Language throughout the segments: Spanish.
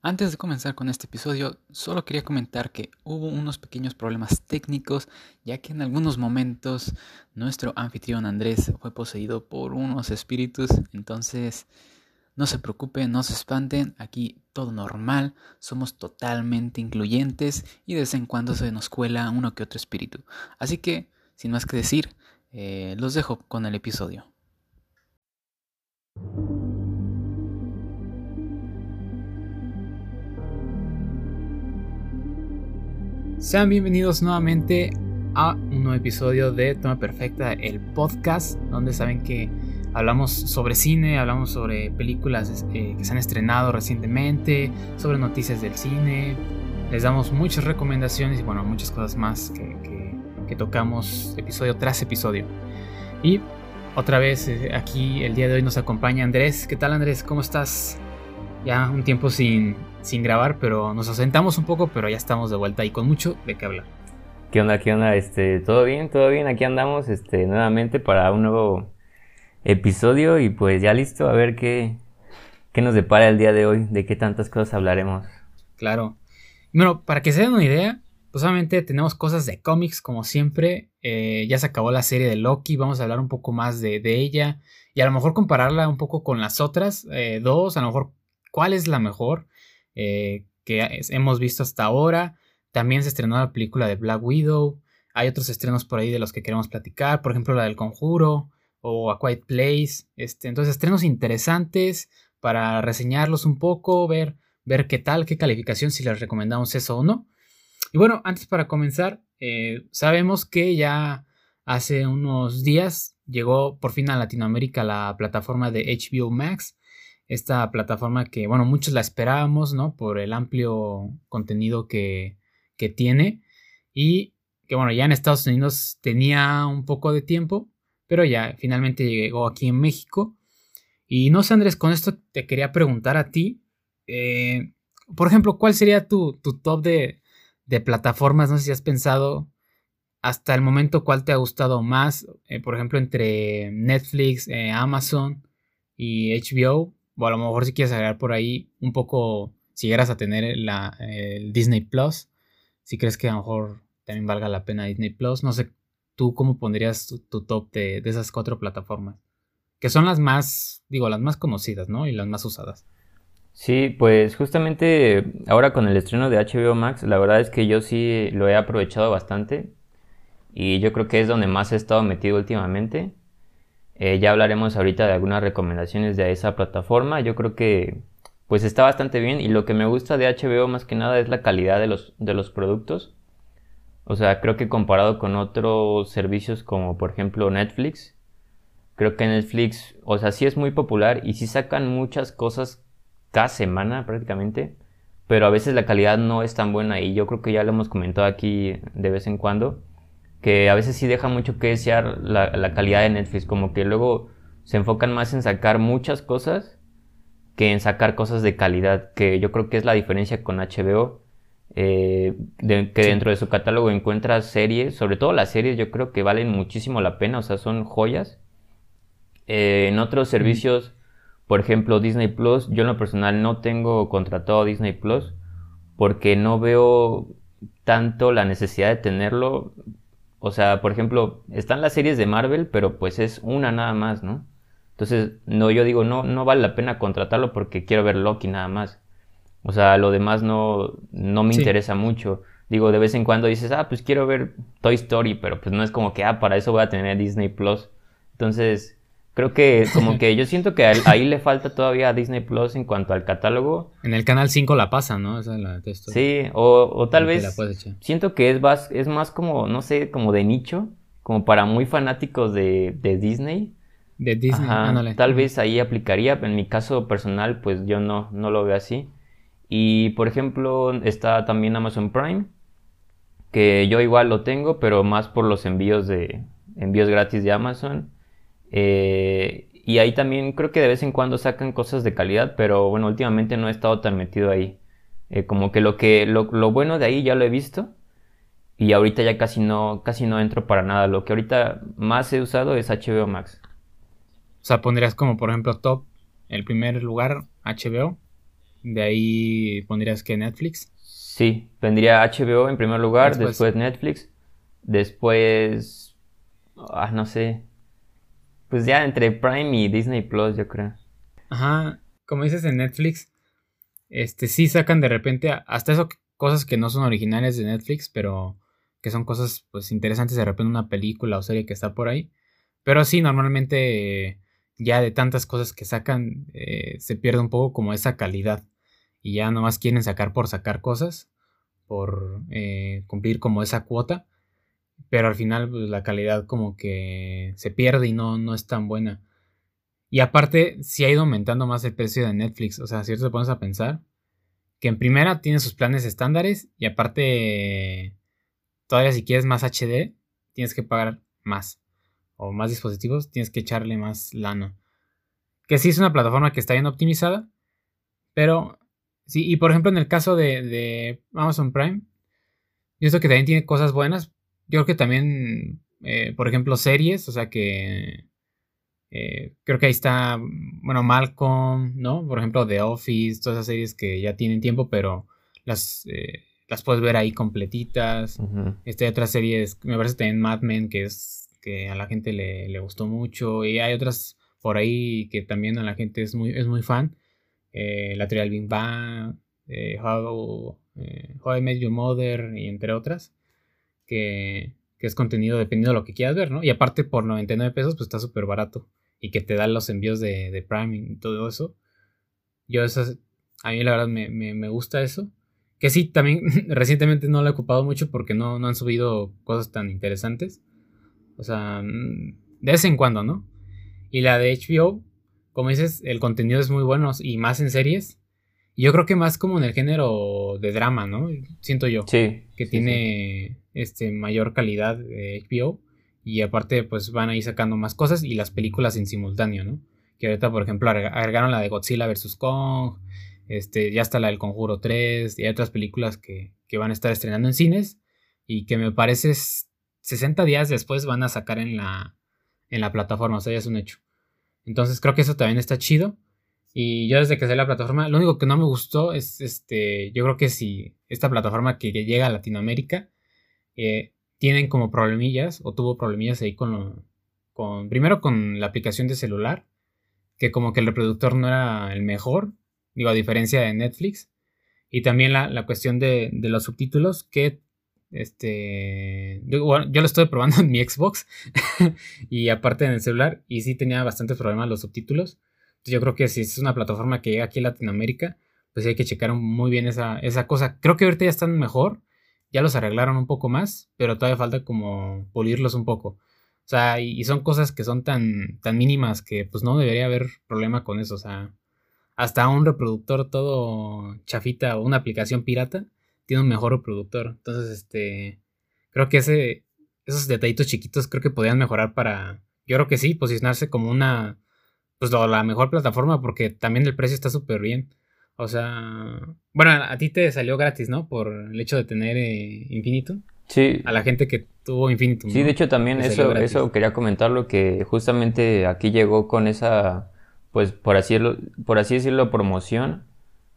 Antes de comenzar con este episodio, solo quería comentar que hubo unos pequeños problemas técnicos, ya que en algunos momentos nuestro anfitrión Andrés fue poseído por unos espíritus, entonces no se preocupen, no se espanten, aquí todo normal, somos totalmente incluyentes y de vez en cuando se nos cuela uno que otro espíritu. Así que, sin más que decir, eh, los dejo con el episodio. Sean bienvenidos nuevamente a un nuevo episodio de Toma Perfecta, el podcast, donde saben que hablamos sobre cine, hablamos sobre películas eh, que se han estrenado recientemente, sobre noticias del cine, les damos muchas recomendaciones y bueno, muchas cosas más que, que tocamos episodio tras episodio. Y otra vez eh, aquí el día de hoy nos acompaña Andrés. ¿Qué tal Andrés? ¿Cómo estás? Ya un tiempo sin, sin grabar, pero nos asentamos un poco, pero ya estamos de vuelta y con mucho de qué hablar. ¿Qué onda? ¿Qué onda? Este, todo bien, todo bien. Aquí andamos, este, nuevamente para un nuevo episodio y pues ya listo a ver qué, qué nos depara el día de hoy, de qué tantas cosas hablaremos. Claro. Bueno, para que se den una idea, pues obviamente tenemos cosas de cómics como siempre. Eh, ya se acabó la serie de Loki, vamos a hablar un poco más de, ella y a lo mejor compararla un poco con las otras eh, dos, a lo mejor cuál es la mejor. Eh, que hemos visto hasta ahora. También se estrenó la película de Black Widow. Hay otros estrenos por ahí de los que queremos platicar, por ejemplo la del Conjuro o A Quiet Place. Este, entonces, estrenos interesantes para reseñarlos un poco, ver, ver qué tal, qué calificación, si les recomendamos eso o no. Y bueno, antes para comenzar, eh, sabemos que ya hace unos días llegó por fin a Latinoamérica la plataforma de HBO Max esta plataforma que, bueno, muchos la esperábamos, ¿no? Por el amplio contenido que, tiene y que, bueno, ya en Estados Unidos tenía un poco de tiempo, pero ya finalmente llegó aquí en México. Y no sé, Andrés, con esto te quería preguntar a ti, eh, por ejemplo, ¿cuál sería tu, top de, plataformas? No sé si has pensado hasta el momento cuál te ha gustado más, eh, por ejemplo, entre Netflix, eh, Amazon y HBO o a lo mejor si quieres agregar por ahí un poco, si llegas a tener la, el Disney Plus, si crees que a lo mejor también valga la pena Disney Plus, no sé, tú cómo pondrías tu, top de, esas cuatro plataformas, que son las más, digo, las más conocidas, ¿no? Y las más usadas. Sí, pues justamente ahora con el estreno de HBO Max, la verdad es que yo sí lo he aprovechado bastante y yo creo que es donde más he estado metido últimamente. Eh, ya hablaremos ahorita de algunas recomendaciones de esa plataforma. Yo creo que pues está bastante bien y lo que me gusta de HBO más que nada es la calidad de los, de los productos. O sea, creo que comparado con otros servicios como por ejemplo Netflix, creo que Netflix, o sea, sí es muy popular y sí sacan muchas cosas cada semana prácticamente, pero a veces la calidad no es tan buena y yo creo que ya lo hemos comentado aquí de vez en cuando que a veces sí deja mucho que desear la, calidad de Netflix, como que luego se enfocan más en sacar muchas cosas que en sacar cosas de calidad, que yo creo que es la diferencia con HBO, eh, que dentro de su catálogo encuentras series, sobre todo las series yo creo que valen muchísimo la pena, o sea, son joyas. Eh, en otros servicios, por ejemplo Disney Plus, yo en lo personal no tengo contratado Disney Plus porque no veo tanto la necesidad de tenerlo o sea, por ejemplo, están las series de Marvel, pero pues es una nada más, ¿no? Entonces, no, yo digo, no, no vale la pena contratarlo porque quiero ver Loki nada más. O sea, lo demás no, no me interesa mucho. Digo, de vez en cuando dices, ah, pues quiero ver Toy Story, pero pues no es como que, ah, para eso voy a tener Disney Plus. Entonces, Creo que como que yo siento que ahí le falta todavía a Disney Plus en cuanto al catálogo. En el canal 5 la pasa, ¿no? Esa la Sí, o, o tal vez siento que es más, es más como, no sé, como de nicho, como para muy fanáticos de, de Disney. De Disney, Ajá, Tal vez ahí aplicaría, en mi caso personal, pues yo no, no lo veo así. Y por ejemplo, está también Amazon Prime, que yo igual lo tengo, pero más por los envíos de envíos gratis de Amazon. Eh, y ahí también creo que de vez en cuando sacan cosas de calidad, pero bueno, últimamente no he estado tan metido ahí. Eh, como que lo que lo, bueno de ahí ya lo he visto y ahorita ya casi no casi no entro para nada. Lo que ahorita más he usado es HBO Max. O sea, pondrías como por ejemplo top el primer lugar HBO. De ahí pondrías que Netflix. Sí, vendría HBO en primer lugar, después, Netflix, después, ah, no sé, pues ya entre Prime y Disney Plus, yo creo. Ajá, como dices en Netflix, este sí sacan de repente hasta eso cosas que no son originales de Netflix, pero que son cosas pues interesantes de repente una película o serie que está por ahí. Pero sí, normalmente ya de tantas cosas que sacan eh, se pierde un poco como esa calidad y ya nomás quieren sacar por sacar cosas, por eh, cumplir como esa cuota, pero al final pues, la calidad como que se pierde y no, no es tan buena. Y aparte, sí ha ido aumentando más el precio de Netflix, o sea, si te pones a pensar, que en primera tiene sus planes estándares y aparte, todavía si quieres más HD, tienes que pagar más. O más dispositivos, tienes que echarle más lana. Que sí es una plataforma que está bien optimizada, pero Sí, y por ejemplo, en el caso de, Amazon Prime, yo creo que también tiene cosas buenas. Yo creo que también, eh, por ejemplo, series, o sea que eh, creo que ahí está, bueno, Malcolm, ¿no? Por ejemplo, The Office, todas esas series que ya tienen tiempo, pero las, eh, las puedes ver ahí completitas. Este, hay otras series, me parece también Mad Men, que es que a la gente le, le, gustó mucho. Y hay otras por ahí que también a la gente es muy, es muy fan eh, la teoría del Big Bang, How, How, I Met Your Mother y entre otras, que, es contenido dependiendo de lo que quieras ver, ¿no? Y aparte por 99 pesos pues está súper barato y que te dan los envíos de, de, Prime y todo eso. Yo esas, a mí la verdad me, me, me gusta eso. Que sí, también recientemente no lo he ocupado mucho porque no, no han subido cosas tan interesantes. O sea, mm, de vez en cuando, ¿no? Y la de HBO, como dices, el contenido es muy bueno y más en series. Yo creo que más como en el género de drama, ¿no? Siento yo. Sí. Que tiene este mayor calidad de HBO. Y aparte, pues van a ir sacando más cosas y las películas en simultáneo, ¿no? Que ahorita, por ejemplo, agregaron la de Godzilla vs. Kong. Este, ya está la del Conjuro 3. Y hay otras películas que, que van a estar estrenando en cines. Y que me parece 60 días después van a sacar en la, en la plataforma. O sea, ya es un hecho. Entonces creo que eso también está chido. Y yo desde que salió la plataforma, lo único que no me gustó es este, yo creo que si esta plataforma que llega a Latinoamérica eh, tienen como problemillas o tuvo problemillas ahí con, con, primero con la aplicación de celular, que como que el reproductor no era el mejor, digo a diferencia de Netflix, y también la, cuestión de, de, los subtítulos que este, yo, lo estoy probando en mi Xbox y aparte en el celular y sí tenía bastantes problemas los subtítulos. Yo creo que si es una plataforma que llega aquí a Latinoamérica, pues hay que checar muy bien esa, esa cosa. Creo que ahorita ya están mejor, ya los arreglaron un poco más, pero todavía falta como pulirlos un poco. O sea, y, son cosas que son tan, tan mínimas que pues no debería haber problema con eso. O sea, hasta un reproductor todo chafita o una aplicación pirata tiene un mejor reproductor. Entonces, este, creo que ese, esos detallitos chiquitos creo que podrían mejorar para, yo creo que sí, posicionarse como una, pues la mejor plataforma porque también el precio está súper bien. O sea, bueno, a ti te salió gratis, ¿no? Por el hecho de tener eh, Infinitum. Sí. A la gente que tuvo Infinitum. Sí, de hecho también eso, eso quería comentarlo, que justamente aquí llegó con esa, pues por así, por así decirlo, promoción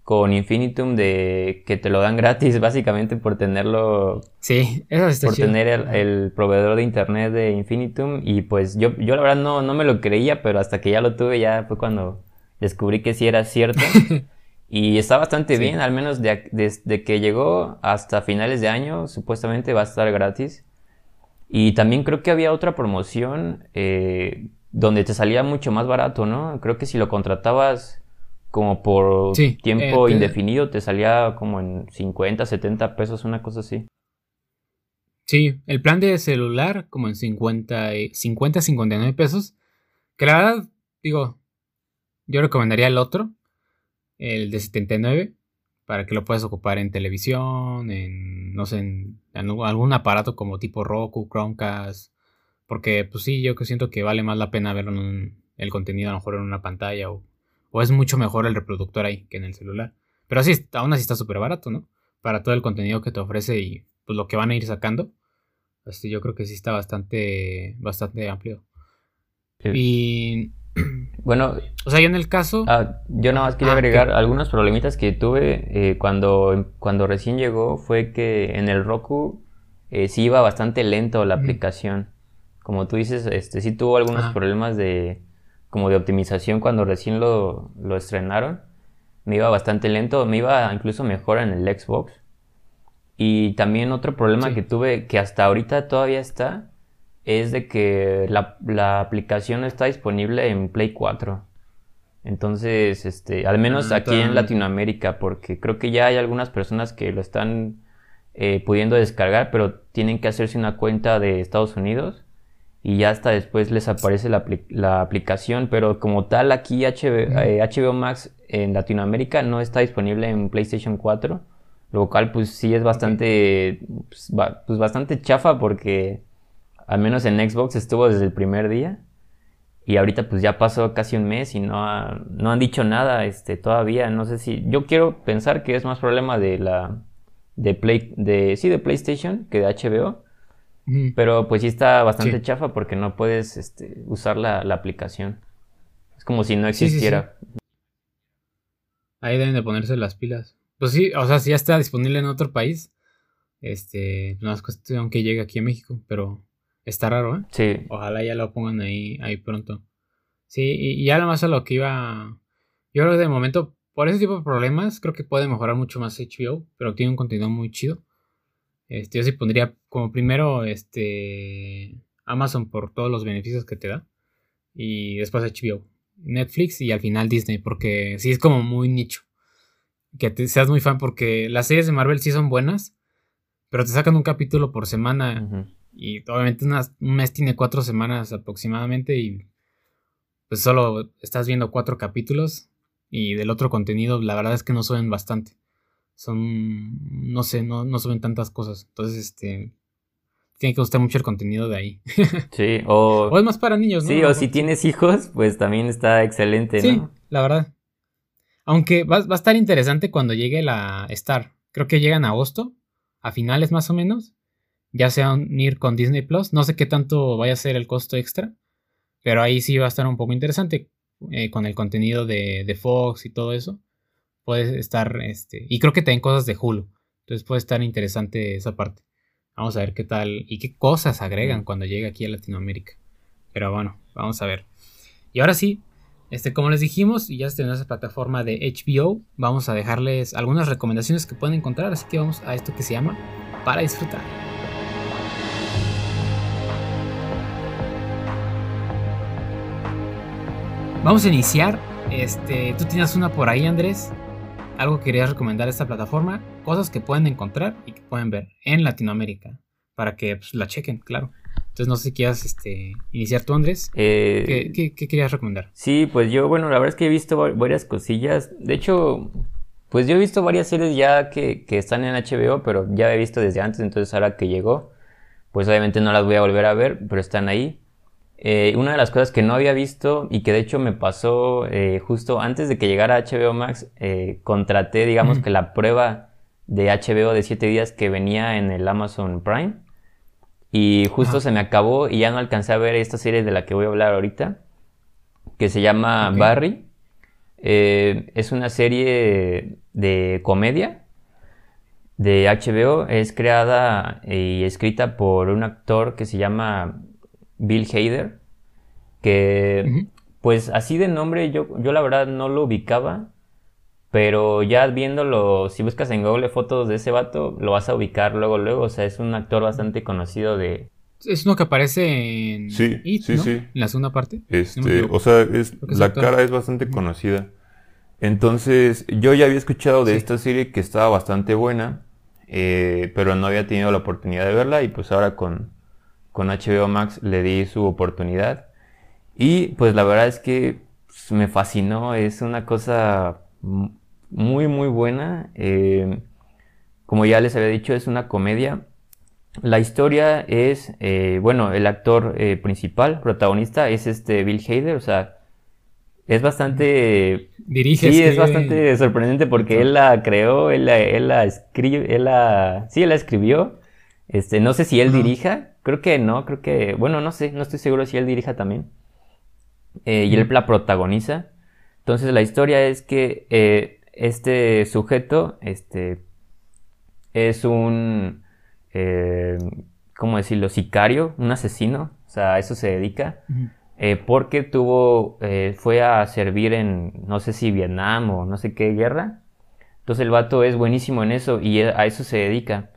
con Infinitum de que te lo dan gratis básicamente por tenerlo. Sí, eso está Por tener el, proveedor de internet de Infinitum y pues yo, yo la verdad no, no me lo creía, pero hasta que ya lo tuve ya fue cuando descubrí que sí era cierto. y está bastante bien, al menos desde que llegó hasta finales de año supuestamente va a estar gratis. Y también creo que había otra promoción eh, donde te salía mucho más barato, ¿no? Creo que si lo contratabas como por tiempo eh, indefinido, te salía como en 50, 70 pesos, una cosa así. Sí, el plan de celular como en 50, 50 59 pesos. Que la verdad, digo, yo recomendaría el otro, el de 79, para que lo puedas ocupar en televisión, en, no sé, en, algún aparato como tipo Roku, Chromecast. Porque, pues sí, yo que siento que vale más la pena en el contenido a lo mejor en una pantalla o o es mucho mejor el reproductor ahí que en el celular. Pero así, aún así está súper barato, ¿no? Para todo el contenido que te ofrece y pues lo que van a ir sacando. Este, yo creo que sí está bastante, bastante amplio. Y Bueno, o sea, yo en el caso. Ah, yo nada más quería ah, agregar algunos problemitas que tuve eh, cuando, cuando recién llegó. Fue que en el Roku eh, sí iba bastante lento la aplicación. Como tú dices, este sí tuvo algunos ah. problemas de como de optimización cuando recién lo, lo estrenaron. Me iba bastante lento, me iba incluso mejor en el Xbox. Y también otro problema que tuve, que hasta ahorita todavía está, es de que la, aplicación no está disponible en Play 4. Entonces, este, al menos ah, aquí en Latinoamérica, porque creo que ya hay algunas personas que lo están eh, pudiendo descargar, pero tienen que hacerse una cuenta de Estados Unidos y ya hasta después les aparece la, aplicación, pero como tal aquí HBO, eh, Max en Latinoamérica no está disponible en PlayStation 4, lo cual pues sí es bastante, pues, pues bastante chafa porque al menos en Xbox estuvo desde el primer día. Y ahorita pues ya pasó casi un mes y no, no han dicho nada este, todavía. No sé si. Yo quiero pensar que es más problema de la. de Play. de. sí, de PlayStation que de HBO. Pero pues sí está bastante chafa porque no puedes este, usar la, aplicación. Es como si no existiera. Ahí deben de ponerse las pilas. Pues sí, o sea, si ya está disponible en otro país. Este, no es cuestión que llegue aquí a México, pero Está raro, ¿eh? Sí. Ojalá ya lo pongan ahí, ahí pronto. Sí, y, ya lo más a lo que iba. Yo creo que de momento, por ese tipo de problemas, creo que puede mejorar mucho más HBO, pero tiene un contenido muy chido. Este, yo sí pondría como primero este Amazon por todos los beneficios que te da. Y después HBO. Netflix y al final Disney, porque sí es como muy nicho. Que te, seas muy fan, porque las series de Marvel sí son buenas, pero te sacan un capítulo por semana. Y obviamente un mes tiene cuatro semanas aproximadamente y pues solo estás viendo cuatro capítulos y del otro contenido la verdad es que no suben bastante. Son, no sé, no, no suben tantas cosas. Entonces, este, tiene que gustar mucho el contenido de ahí. Sí, o... o es más para niños, ¿no? Sí, o si tienes hijos, pues también está excelente, ¿no? Sí, la verdad. Aunque va, va, a estar interesante cuando llegue la Star. Creo que llega en agosto, a finales más o menos ya sea unir con Disney Plus. No sé qué tanto vaya a ser el costo extra, pero ahí sí va a estar un poco interesante eh, con el contenido de, Fox y todo eso. Puede estar, este, y creo que también cosas de Hulu. Entonces puede estar interesante esa parte. Vamos a ver qué tal y qué cosas agregan cuando llegue aquí a Latinoamérica. Pero bueno, vamos a ver. Y ahora sí, este, como les dijimos, y ya en esa plataforma de HBO, vamos a dejarles algunas recomendaciones que pueden encontrar. Así que vamos a esto que se llama Para disfrutar. Vamos a iniciar. Este, tú tienes una por ahí, Andrés. Algo que querías recomendar esta plataforma. Cosas que pueden encontrar y que pueden ver en Latinoamérica. Para que pues, la chequen, claro. Entonces no sé si quieras este, iniciar tú, Andrés. Eh, ¿Qué, querías recomendar? Sí, pues yo, bueno, la verdad es que he visto varias cosillas. De hecho, pues yo he visto varias series ya que, que están en HBO, pero ya he visto desde antes, entonces ahora que llegó, pues obviamente no las voy a volver a ver, pero están ahí. Eh, una de las cosas que no había visto y que de hecho me pasó eh, justo antes de que llegara HBO Max, eh, contraté, digamos que la prueba de HBO de 7 días que venía en el Amazon Prime. Y justo se me acabó y ya no alcancé a ver esta serie de la que voy a hablar ahorita, que se llama Barry. es una serie de comedia de HBO. Es creada y escrita por un actor que se llama Bill Hader, que pues así de nombre yo, yo la verdad no lo ubicaba, pero ya viéndolo, si buscas en Google fotos de ese vato, lo vas a ubicar luego, luego, o sea, es un actor bastante conocido de... Es uno que aparece en... Sí, sí, sí. En la segunda parte. Este, o sea, es, la cara es bastante conocida. Entonces, yo ya había escuchado de esta serie que estaba bastante buena, eh, pero no había tenido la oportunidad de verla y pues ahora con, con HBO Max le di su oportunidad. Y pues la verdad es que me fascinó, es una cosa muy muy buena. Eh, como ya les había dicho, es una comedia. La historia es, eh, bueno, el actor eh, principal, protagonista, es este Bill Hader, o sea, es bastante... Dirige. Sí, es bastante sorprendente porque él la creó, él la, él la escribe, él la... Sí, él la escribió. Este, no sé si él dirija, Creo que no, creo que, bueno, no sé, no estoy seguro si él dirija también. eh, y él la protagoniza. Entonces la historia es que eh, este sujeto este, es un, eh, ¿cómo decirlo?, sicario, un asesino, o sea, a eso se dedica, porque tuvo, fue a servir en, no sé si Vietnam o no sé qué guerra. Entonces el vato es buenísimo en eso y a eso se dedica.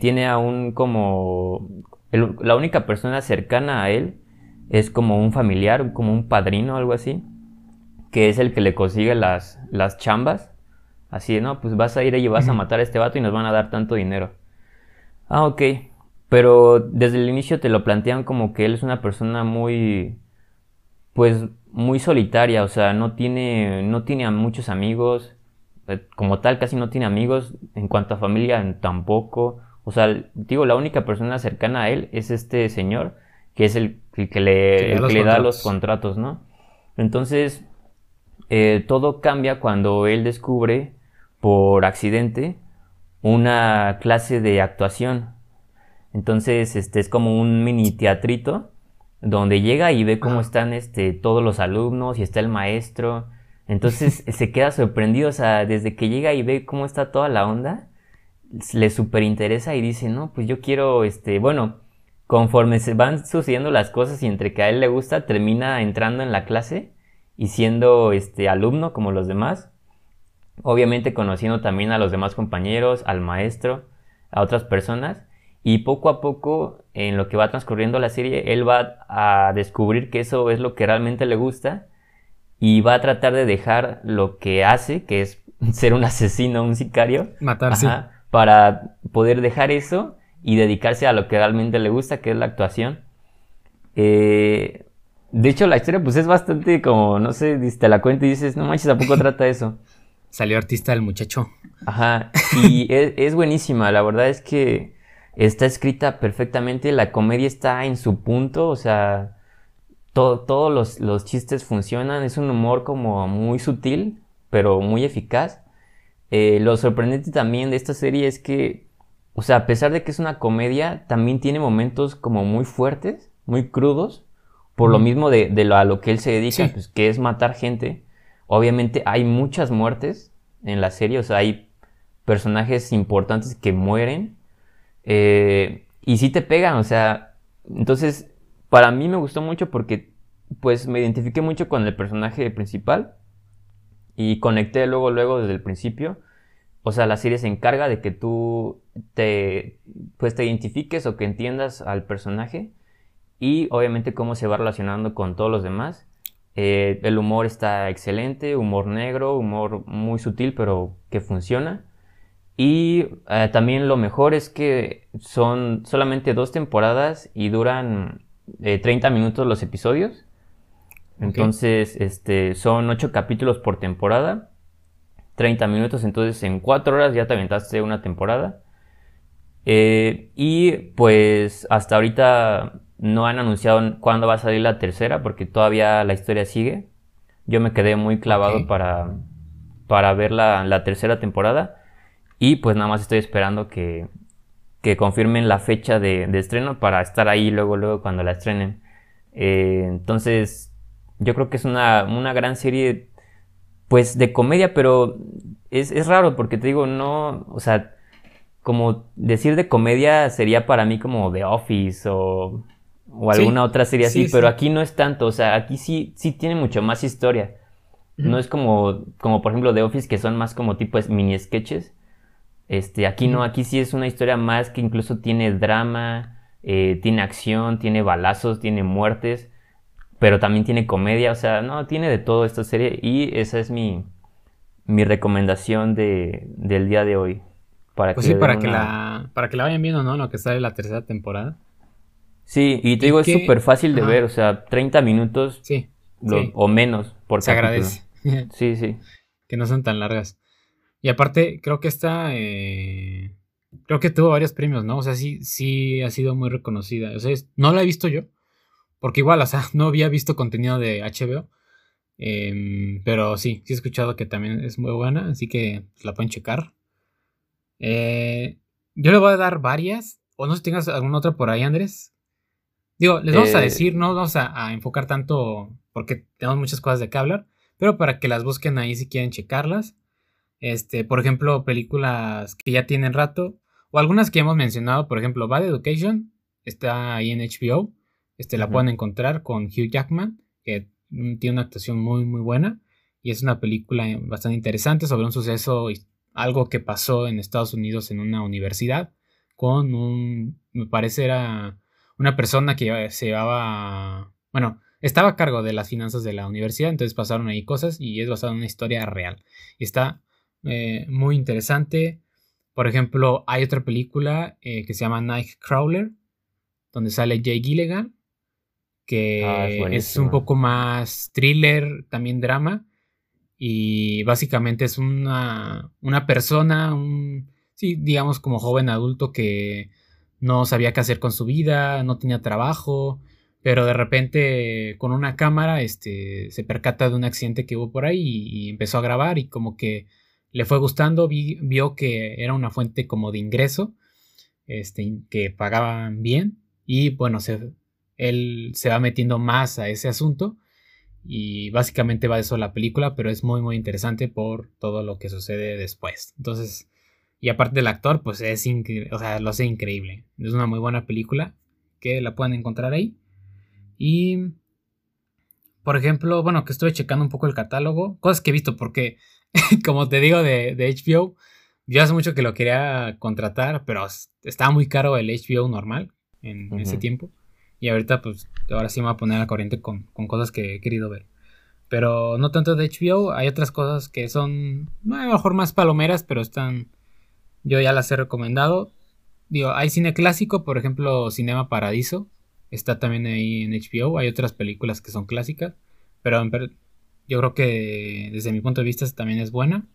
tiene aún como, la única persona cercana a él es como un familiar, como un padrino, algo así, que es el que le consigue las, las chambas. Así, ¿no? Pues vas a ir y vas a matar a este vato y nos van a dar tanto dinero. Ah, ok. Pero desde el inicio te lo plantean como que él es una persona muy, pues, muy solitaria. O sea, no tiene, no tiene a muchos amigos. Eh, como tal, casi no tiene amigos. En cuanto a familia, tampoco. O sea, digo, la única persona cercana a él es este señor que es el, que le, da los contratos, ¿no? Entonces, eh, todo cambia cuando él descubre por accidente una clase de actuación. Entonces, este es como un mini teatrito donde llega y ve cómo están este, todos los alumnos y está el maestro. Entonces se queda sorprendido, o sea, desde que llega y ve cómo está toda la onda, le súper interesa y dice, no, pues yo quiero, este, bueno, conforme se van sucediendo las cosas y entre que a él le gusta, termina entrando en la clase y siendo este alumno como los demás. Obviamente conociendo también a los demás compañeros, al maestro, a otras personas. Y poco a poco, en lo que va transcurriendo la serie, él va a descubrir que eso es lo que realmente le gusta y va a tratar de dejar lo que hace, que es ser un asesino, un sicario. Matarse. Para poder dejar eso y dedicarse a lo que realmente le gusta, que es la actuación. Eh, de hecho, la historia pues es bastante como, no sé, te la cuento y dices, no manches, ¿a poco trata eso? Salió artista el muchacho. Ajá, y es, buenísima, la verdad es que está escrita perfectamente, la comedia está en su punto, o sea, todos los, los, chistes funcionan, es un humor como muy sutil, pero muy eficaz. Eh, lo sorprendente también de esta serie es que o sea, a pesar de que es una comedia, también tiene momentos como muy fuertes, muy crudos, por lo mismo de, lo, a lo que él se dedica, pues, que es matar gente. Obviamente hay muchas muertes en la serie, o sea, hay personajes importantes que mueren. Eh, y sí te pegan, o sea, entonces, para mí me gustó mucho porque, pues, me identifiqué mucho con el personaje principal y conecté luego, luego desde el principio o sea, la serie se encarga de que tú te, pues te identifiques o que entiendas al personaje y obviamente cómo se va relacionando con todos los demás. Eh, el humor está excelente, humor negro, humor muy sutil pero que funciona. Y eh, también lo mejor es que son solamente dos temporadas y duran 30 eh, minutos los episodios. Entonces, este, son ocho capítulos por temporada 30 minutos, entonces en 4 horas ya te aventaste una temporada. Eh, y pues hasta ahorita no han anunciado cuándo va a salir la tercera porque todavía la historia sigue. Yo me quedé muy clavado para, para ver la, tercera temporada y pues nada más estoy esperando que, que confirmen la fecha de, estreno para estar ahí luego, luego cuando la estrenen. Eh, entonces yo creo que es una, una gran serie pues de comedia, pero es, raro porque te digo, no, o sea, como decir de comedia sería para mí como The Office o, o alguna otra serie así, pero aquí no es tanto, o sea, aquí sí, sí tiene mucho más historia. No es como, como por ejemplo The Office que son más como tipo mini sketches. Este, aquí no, aquí sí es una historia más que incluso tiene drama, eh, tiene acción, tiene balazos, tiene muertes pero también tiene comedia, o sea, no, tiene de todo esta serie y esa es mi, mi recomendación de, del día de hoy. Para pues que sí, para, que la, para que la vayan viendo, ¿no? Lo que sale la tercera temporada. Sí, y te digo, es súper fácil de ver, o sea, 30 minutos sí, o menos por Se agradece. sí, sí. Que no son tan largas. Y aparte, creo que esta, eh, creo que tuvo varios premios, ¿no? O sea, sí, sí ha sido muy reconocida. O sea, no la he visto yo, porque igual, o sea, no había visto contenido de HBO. Em, pero sí, sí he escuchado que también es muy buena, así que la pueden checar. Eh, yo le voy a dar varias, o no sé si tengas alguna otra por ahí, Andrés. Digo, les vamos a eh, decir, no vamos a, enfocar tanto porque tenemos muchas cosas de que hablar, pero para que las busquen ahí si quieren checarlas. Este, por ejemplo, películas que ya tienen rato, o algunas que hemos mencionado, por ejemplo, Bad Education, está ahí en HBO, este, la pueden encontrar con Hugh Jackman, que tiene una actuación muy, muy buena, y es una película bastante interesante sobre un suceso, algo que pasó en Estados Unidos en una universidad, con un, me parece era una persona que se llevaba, bueno, estaba a cargo de las finanzas de la universidad, entonces pasaron ahí cosas y es basado en una historia real. Y está eh, muy interesante. Por ejemplo, hay otra película eh, que se llama Nightcrawler, donde sale Jay Gilligan, que ah, es, un poco más thriller, también drama. Y básicamente es una, una persona, un, sí, digamos como joven adulto que no sabía qué hacer con su vida, no tenía trabajo, pero de repente con una cámara este, se percata de un accidente que hubo por ahí y, empezó a grabar y como que le fue gustando, vio que era una fuente como de ingreso, este, que pagaban bien y bueno, se, él se va metiendo más a ese asunto y básicamente va de eso la película, pero es muy muy interesante por todo lo que sucede después. Entonces, y aparte del actor, pues es increíble, o sea, lo hace increíble. Es una muy buena película que la pueden encontrar ahí. Y, por ejemplo, bueno, que estoy checando un poco el catálogo, cosas que he visto, porque, como te digo, de, HBO, yo hace mucho que lo quería contratar, pero estaba muy caro el HBO normal en ese tiempo. Y ahorita, pues, ahora sí me voy a poner a corriente con, con, cosas que he querido ver. Pero no tanto de HBO, hay otras cosas que son, a lo mejor más palomeras, pero están, yo ya las he recomendado. Digo, hay cine clásico, por ejemplo, Cinema Paradiso, Está también ahí en HBO. Hay otras películas que son clásicas. Pero yo creo que desde mi punto de vista también es buena.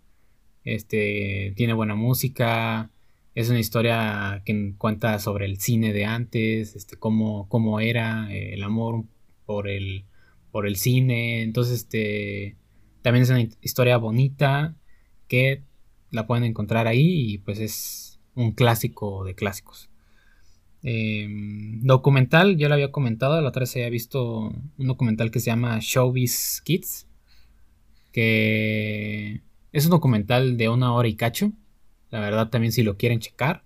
Este tiene buena música. Es una historia que cuenta sobre el cine de antes, este, cómo, cómo era eh, el amor por el, por el cine. Entonces, este, también es una historia bonita que la pueden encontrar ahí y pues es un clásico de clásicos. Em, documental, ya lo había comentado, la otra vez había visto un documental que se llama Showbiz Kids, que es un documental de una hora y cacho, la verdad también si lo quieren checar.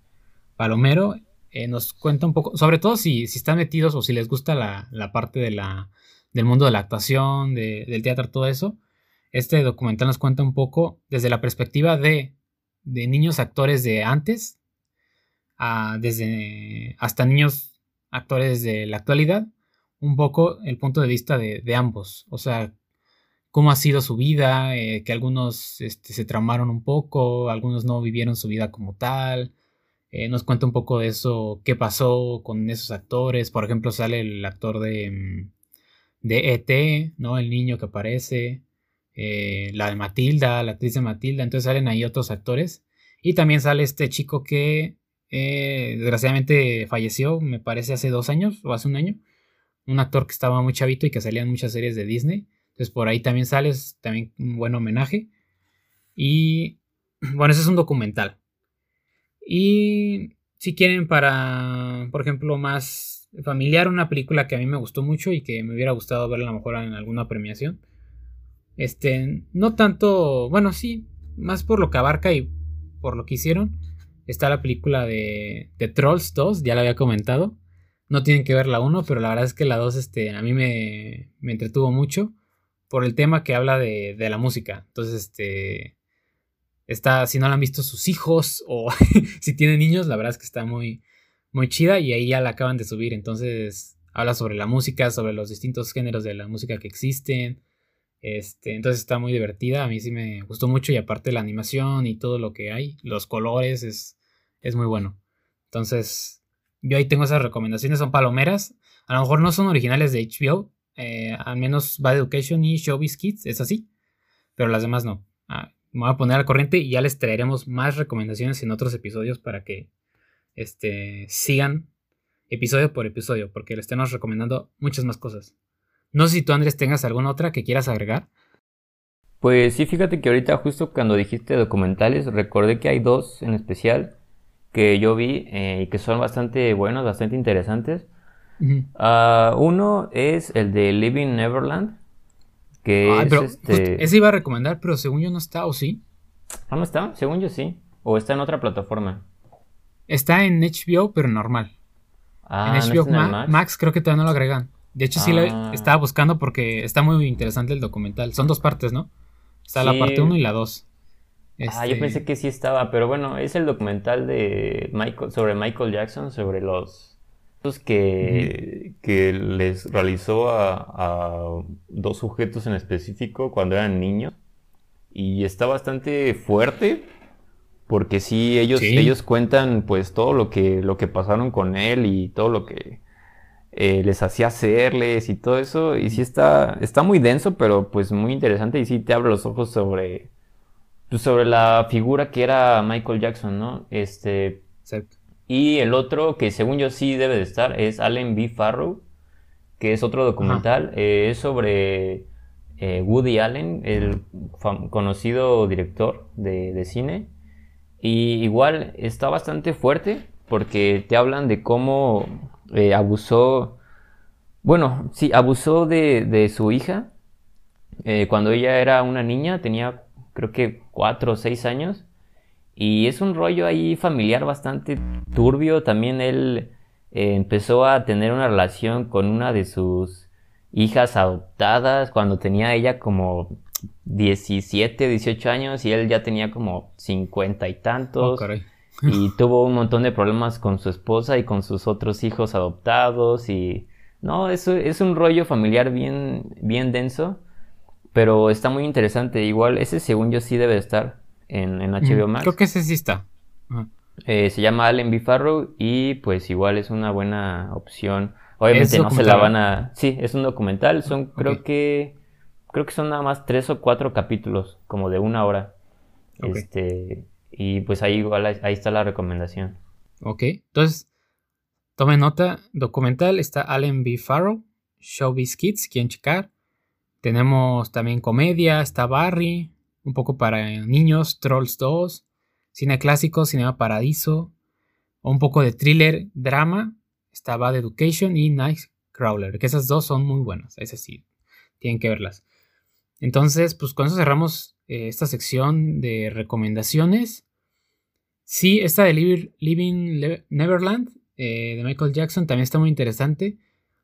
Palomero eh, nos cuenta un poco, sobre todo si, si están metidos o si les gusta la, parte de la, del mundo de la actuación, del teatro, todo eso. Este documental nos cuenta un poco desde la perspectiva de, de niños actores de antes, desde hasta niños actores de la actualidad, un poco el punto de vista de, ambos. O sea, cómo ha sido su vida, eh, que algunos este, se traumaron un poco, algunos no vivieron su vida como tal. Eh, nos cuenta un poco de eso, qué pasó con esos actores. Por ejemplo, sale el actor de, mm, de ET, ¿no? El niño que aparece. Eh, la de Matilda, la actriz de Matilda. Entonces salen ahí otros actores. Y también sale este chico que desgraciadamente falleció, me parece, hace dos años o hace un año. Un actor que estaba muy chavito y que salía en muchas series de Disney. Entonces por ahí también sales, también un buen homenaje. Y bueno, ese es un documental. Y si quieren para, por ejemplo, más familiar, una película que a mí me gustó mucho y que me hubiera gustado verla a lo mejor en alguna premiación. Este, no tanto, bueno, sí, más por lo que abarca y por lo que hicieron. Está la película de, de Trolls 2, ya la había comentado. No tienen que ver la 1, pero la verdad es que la 2 este, a mí me, me entretuvo mucho por el tema que habla de, la música. Entonces, este, está, si no la han visto sus hijos o si tienen niños, la verdad es que está muy, muy chida y ahí ya la acaban de subir. Entonces, habla sobre la música, sobre los distintos géneros de la música que existen. Este, entonces está muy divertida, a mí sí me gustó mucho y aparte la animación y todo lo que hay, los colores, es, es muy bueno. Entonces, yo ahí tengo esas recomendaciones, son palomeras, a lo mejor no son originales de HBO, eh, al menos Bad Education y Showbiz Kids, es así, pero las demás no. Ah, me voy a poner al corriente y ya les traeremos más recomendaciones en otros episodios para que este, sigan episodio por episodio, porque les estemos recomendando muchas más cosas. No sé si tú, Andrés, tengas alguna otra que quieras agregar. Pues sí, fíjate que ahorita justo cuando dijiste documentales, recordé que hay dos en especial que yo vi eh, y que son bastante buenos, bastante interesantes. Ah, uno es el de Living Neverland, Que este... ese iba a recomendar, pero según yo no está, ¿o sí? ¿Ah, no está? Según yo sí. ¿O está en otra plataforma? Está en HBO, pero normal. Ah, en HBO Max? creo que todavía no lo agregan. De hecho, sí lo ah. estaba buscando porque está muy interesante el documental. Son dos partes, ¿no? Está la parte 1 y la 2. Ah, yo este pensé que sí estaba, pero bueno, es el documental de Michael, sobre Michael Jackson, sobre los que, que les realizó a, dos sujetos en específico cuando eran niños. Y está bastante fuerte. Porque sí, ellos, ellos cuentan pues todo lo que, lo que pasaron con él y todo lo que eh, les hacía hacerles y todo eso. Y sí está, está muy denso, pero pues muy interesante. Y sí te abre los ojos sobre, pues, sobre la figura que era Michael Jackson, ¿no? Este. Y el otro, que según yo sí debe de estar, es Allen B. Farrow, que es otro documental. Eh, es sobre eh, Woody Allen, el conocido director de, cine. Y igual está bastante fuerte porque te hablan de cómo eh, abusó, bueno, sí, abusó de, de su hija cuando ella era una niña, tenía creo que cuatro o seis años. Y es un rollo ahí familiar bastante turbio. También él eh, empezó a tener una relación con una de sus hijas adoptadas cuando tenía ella como 17, 18 años y él ya tenía como 50 y tantos. Oh, y tuvo un montón de problemas con su esposa y con sus otros hijos adoptados y no, eso es un rollo familiar bien, bien denso, pero está muy interesante. Igual ese según yo sí debe estar en, HBO Max. Creo que ese sí está. Eh, se llama Allen B. Farrow y pues igual es una buena opción. Obviamente no se la van a... Sí, es un documental. Son creo que... Creo que son nada más tres o cuatro capítulos, como de una hora. Este... Y pues ahí igual ahí está la recomendación. Ok, entonces tome nota, documental está Allen B. Farrow, Showbiz Kids, quien checar. Tenemos también comedia, está Barry, un poco para niños, Trolls 2, cine clásico, Cinema Paradiso, un poco de thriller, drama, está Bad Education y Nightcrawler, que esas dos son muy buenas, esas sí, tienen que verlas. Entonces, pues con eso cerramos eh, esta sección de recomendaciones. Sí, esta de Living Neverland eh, de Michael Jackson también está muy interesante.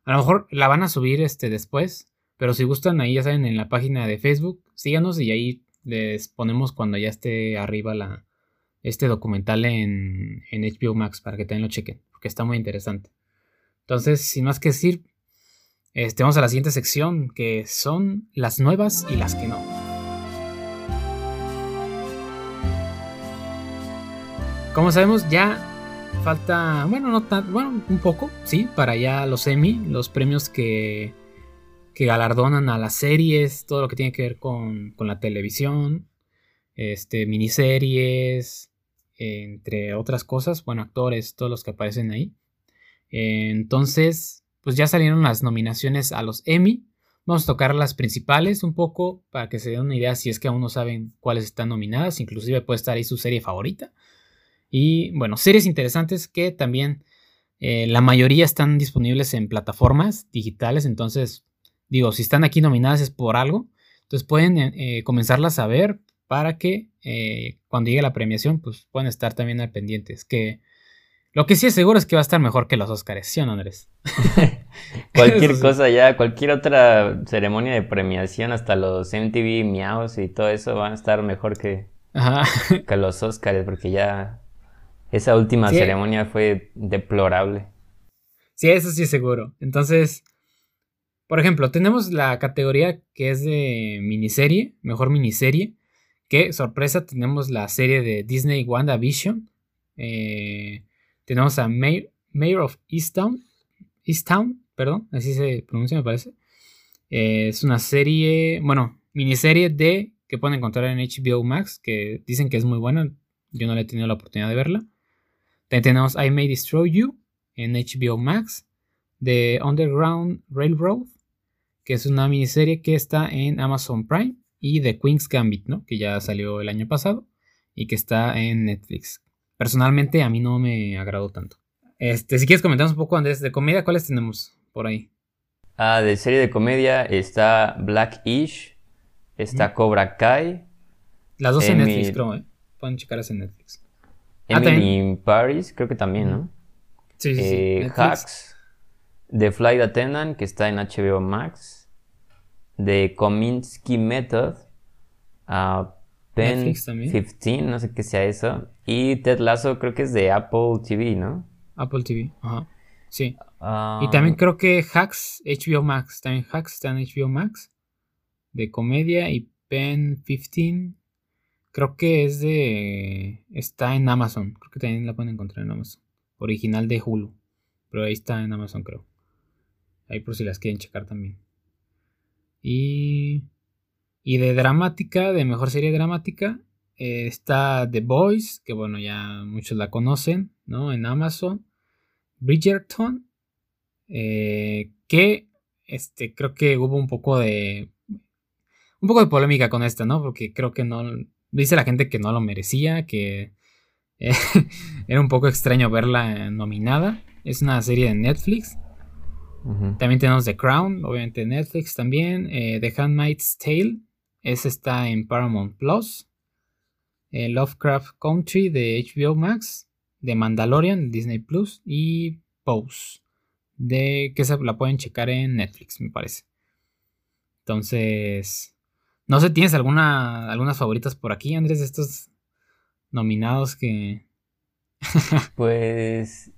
A lo mejor la van a subir este después, pero si gustan ahí ya saben en la página de Facebook, síganos y ahí les ponemos cuando ya esté arriba la, este documental en, en HBO Max para que también lo chequen, porque está muy interesante. Entonces, sin más que decir, este, vamos a la siguiente sección, que son las nuevas y las que no. Como sabemos, ya falta, bueno, no tan, bueno, un poco, sí, para ya los Emmy, los premios que que galardonan a las series, todo lo que tiene que ver con, la televisión, este, miniseries, entre otras cosas, bueno, actores, todos los que aparecen ahí. Entonces, pues ya salieron las nominaciones a los Emmy. Vamos a tocar las principales un poco para que se den una idea si es que aún no saben cuáles están nominadas. Inclusive puede estar ahí su serie favorita. Y bueno, series interesantes que también eh, la mayoría están disponibles en plataformas digitales. Entonces Digo, si están aquí nominadas es por algo. Entonces pueden eh, comenzarlas a ver para que eh, cuando llegue la premiación, pues puedan estar también al pendientes. Que lo que sí es seguro es que va a estar mejor que los Oscars, ¿sí o no, Andrés? cualquier cosa ya, cualquier otra ceremonia de premiación, hasta los MTV Miaos y todo eso van a estar mejor que, que los Oscars, porque ya esa última ceremonia fue deplorable. Sí, eso sí es seguro. Entonces, por ejemplo, tenemos la categoría que es de miniserie, mejor miniserie. Que sorpresa, tenemos la serie de Disney WandaVision. Eh, tenemos a Mayor, of Easttown, Easttown, perdón, así se pronuncia, me parece. Eh, es una serie, bueno, miniserie de que pueden encontrar en HBO Max, que dicen que es muy buena. Yo no le he tenido la oportunidad de verla. También tenemos I May Destroy You en HBO Max. The Underground Railroad que es una miniserie que está en Amazon Prime, y The Queen's Gambit, ¿no? Que ya salió el año pasado y que está en Netflix. Personalmente a mí no me agradó tanto. Este, si quieres comentar un poco, Andrés, de comedia, ¿cuáles tenemos por ahí? Ah, de serie de comedia está Black-ish, está Cobra Kai. Las dos en Netflix, creo, ¿eh? Pueden checarlas en Netflix. Emily in Paris, creo que también, ¿no? Sí, sí, sí. Eh, Hacks, The Flight Attendant, que está en HBO Max. The Kominsky Method, uh, Pen 15, no sé qué sea eso. Y Ted Lasso, creo que es de Apple TV, ¿no? Apple TV, ajá. Sí. y también creo que Hacks, HBO Max. También Hacks está en HBO Max. De comedia. Y Pen 15. Creo que es de. Está en Amazon. Creo que también la pueden encontrar en Amazon. Original de Hulu. Pero ahí está en Amazon, creo. Ahí por si las quieren checar también. Y. Y de dramática, de mejor serie dramática. Eh, está The Boys, que bueno, ya muchos la conocen, ¿no? En Amazon. Bridgerton, eh, que este, creo que hubo un poco de. Un poco de polémica con esta, ¿no? Porque creo que no. Dice la gente que no lo merecía, que era un poco extraño verla nominada. Es una serie de Netflix. También tenemos The Crown, obviamente Netflix también. Eh, The Handmaid's Tale, ese está en Paramount Plus. Lovecraft Country de HBO Max de Mandalorian, Disney Plus y Pose, de que se la pueden checar en Netflix, me parece. Entonces, no sé, ¿tienes alguna, algunas favoritas por aquí, Andrés, de estos nominados que... pues,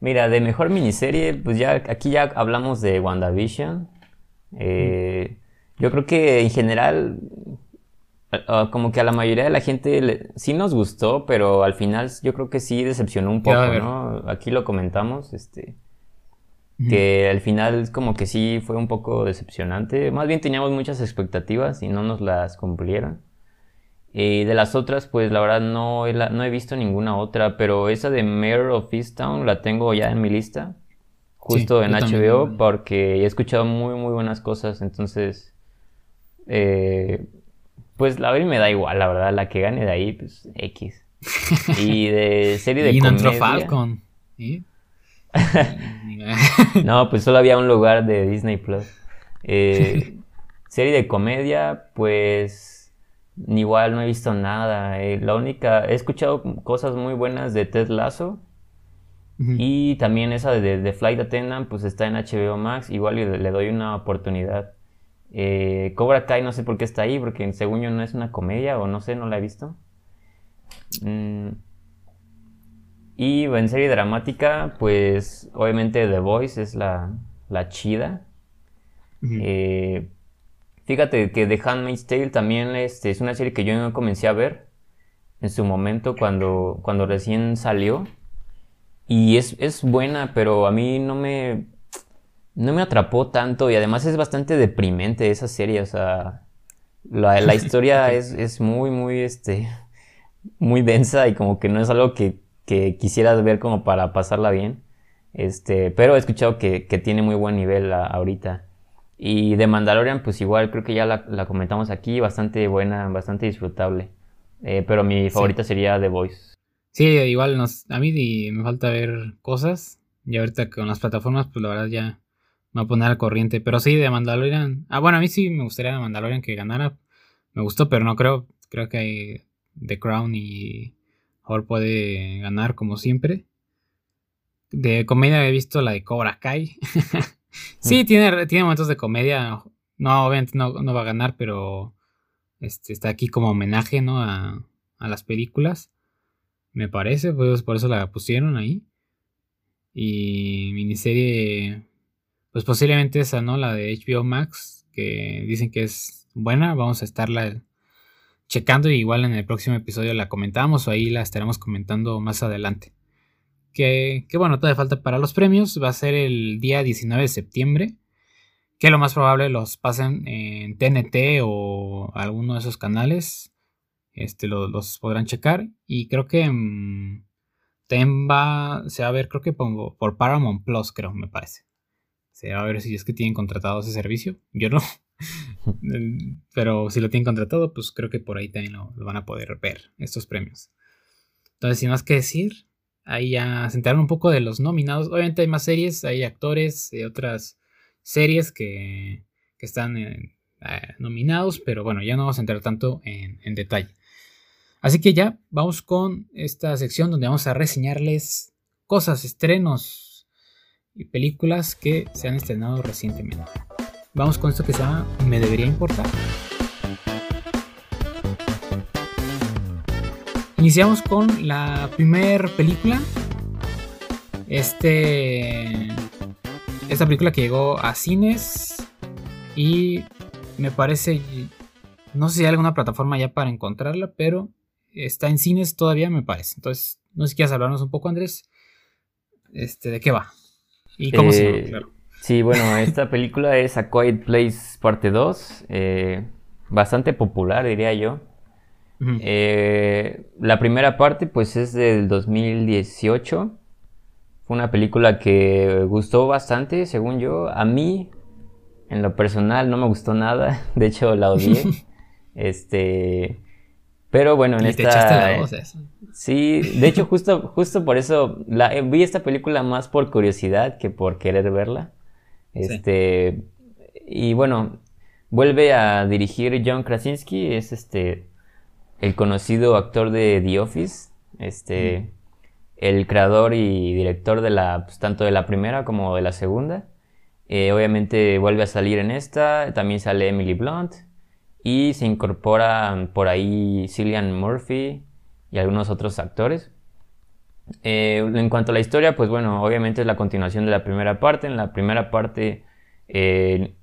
mira, de mejor miniserie, pues ya aquí ya hablamos de WandaVision. Eh, yo creo que en general como que a la mayoría de la gente sí nos gustó, pero al final yo creo que sí decepcionó un poco, ¿no? Aquí lo comentamos, este, que al final como que sí fue un poco decepcionante. Más bien teníamos muchas expectativas y no nos las cumplieron. Y de las otras, pues la verdad no he, no he visto ninguna otra, pero esa de Mayor of Easttown la tengo ya en mi lista, justo en HBO, porque he escuchado muy, muy buenas cosas, entonces... Eh, pues la verdad me da igual, la verdad, la que gane de ahí, pues X. Y de serie de y comedia. Falcon. no, pues solo había un lugar de Disney Plus. Eh, serie de comedia, pues igual no he visto nada. Eh, la única, he escuchado cosas muy buenas de Ted Lasso. Y también esa de, The Flight Attendant, pues está en HBO Max. Igual le doy una oportunidad. Eh, Cobra Kai no sé por qué está ahí, porque según yo no es una comedia o no sé, no la he visto. Mm. Y en serie dramática, pues obviamente The Voice es la, la chida. Eh, fíjate que The Handmaid's Tale también este, es una serie que yo no comencé a ver en su momento cuando, cuando recién salió. Y es, es buena, pero a mí no me, no me atrapó tanto y además es bastante deprimente esa serie, o sea, la, historia es, muy, muy, este, muy densa y como que no es algo que, quisieras ver como para pasarla bien, este, pero he escuchado que, tiene muy buen nivel ahorita. Y de Mandalorian, pues igual creo que ya la, comentamos aquí, bastante buena, bastante disfrutable. Eh, pero mi favorita sería The Voice. Sí, igual nos, a mí me falta ver cosas. Y ahorita con las plataformas, pues la verdad ya me voy a poner al corriente. Pero sí, de Mandalorian. Ah, bueno, a mí sí me gustaría de Mandalorian que ganara. Me gustó, pero no creo. Creo que hay The Crown y Hor puede ganar como siempre. De comedia he visto la de Cobra Kai. sí, mm. tiene, tiene momentos de comedia. No, obviamente no, va a ganar, pero este, está aquí como homenaje, ¿no? A, a las películas. Me parece, pues por eso la pusieron ahí. Y miniserie pues posiblemente esa, ¿no? La de HBO Max, que dicen que es buena, vamos a estarla checando y igual en el próximo episodio la comentamos o ahí la estaremos comentando más adelante. Que, que bueno, todavía falta para los premios, va a ser el día 19 de septiembre, que lo más probable los pasen en TNT o alguno de esos canales, este, los, podrán checar y creo que mm, también va, se va a ver, creo que pongo por Paramount Plus, creo, me parece a ver si es que tienen contratado ese servicio. Yo no. Pero si lo tienen contratado, pues creo que por ahí también lo, van a poder ver, estos premios. Entonces, sin más que decir, ahí ya se un poco de los nominados. Obviamente hay más series, hay actores, de otras series que, están eh, nominados, pero bueno, ya no vamos a entrar tanto en detalle. Así que ya vamos con esta sección donde vamos a reseñarles cosas, estrenos y películas que se han estrenado recientemente. Vamos con esto que se llama Me debería importar. Iniciamos con la primera película. Este. Esta película que llegó a cines. Y me parece. No sé si hay alguna plataforma ya para encontrarla, pero está en cines todavía, me parece. Entonces, no sé si quieres hablarnos un poco, Andrés. Este, ¿de qué va? ¿Y cómo se llama? Eh, sí, bueno, esta película es A Quiet Place parte 2. Eh, bastante popular, diría yo. Eh, la primera parte, pues, es del 2018. Fue una película que gustó bastante, según yo. A mí, en lo personal, no me gustó nada. De hecho, la odié. este. Pero bueno, en esta. Sí, de hecho, justo, justo por eso la, eh, vi esta película más por curiosidad que por querer verla. Este. Y bueno, vuelve a dirigir John Krasinski, es este. El conocido actor de The Office. Este. El creador y director de la. Pues, tanto de la primera como de la segunda. Eh, obviamente vuelve a salir en esta. También sale Emily Blunt. Y se incorporan por ahí Cillian Murphy y algunos otros actores. Eh, en cuanto a la historia, pues bueno, obviamente es la continuación de la primera parte. En la primera parte, eh,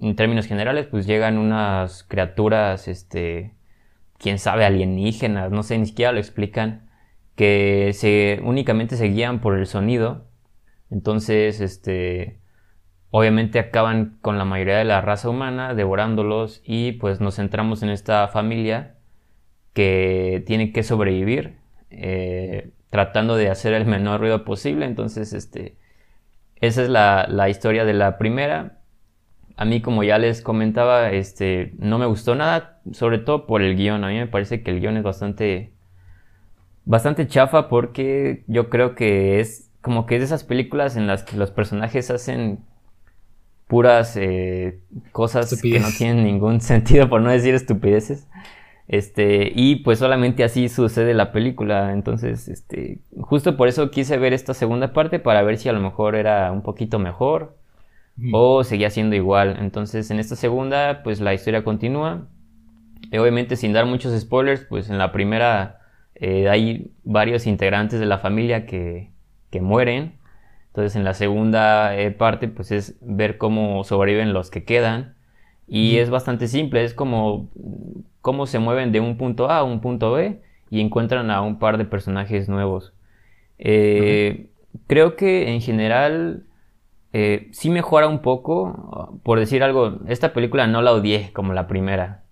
en términos generales, pues llegan unas criaturas, este, quién sabe, alienígenas, no sé, ni siquiera lo explican, que se, únicamente se guían por el sonido. Entonces, este, obviamente acaban con la mayoría de la raza humana, devorándolos y pues nos centramos en esta familia que tiene que sobrevivir eh, tratando de hacer el menor ruido posible. Entonces, este, esa es la, historia de la primera. A mí, como ya les comentaba, este, no me gustó nada, sobre todo por el guion. A mí me parece que el guion es bastante, bastante chafa porque yo creo que es como que es de esas películas en las que los personajes hacen puras eh, cosas que no tienen ningún sentido, por no decir estupideces. Este, y pues solamente así sucede la película. Entonces, este, justo por eso quise ver esta segunda parte para ver si a lo mejor era un poquito mejor o seguía siendo igual. Entonces, en esta segunda, pues la historia continúa. Y obviamente, sin dar muchos spoilers, pues en la primera eh, hay varios integrantes de la familia que, que mueren. Entonces en la segunda eh, parte pues es ver cómo sobreviven los que quedan y es bastante simple, es como cómo se mueven de un punto A a un punto B y encuentran a un par de personajes nuevos. Eh, creo que en general eh, sí mejora un poco, por decir algo, esta película no la odié como la primera.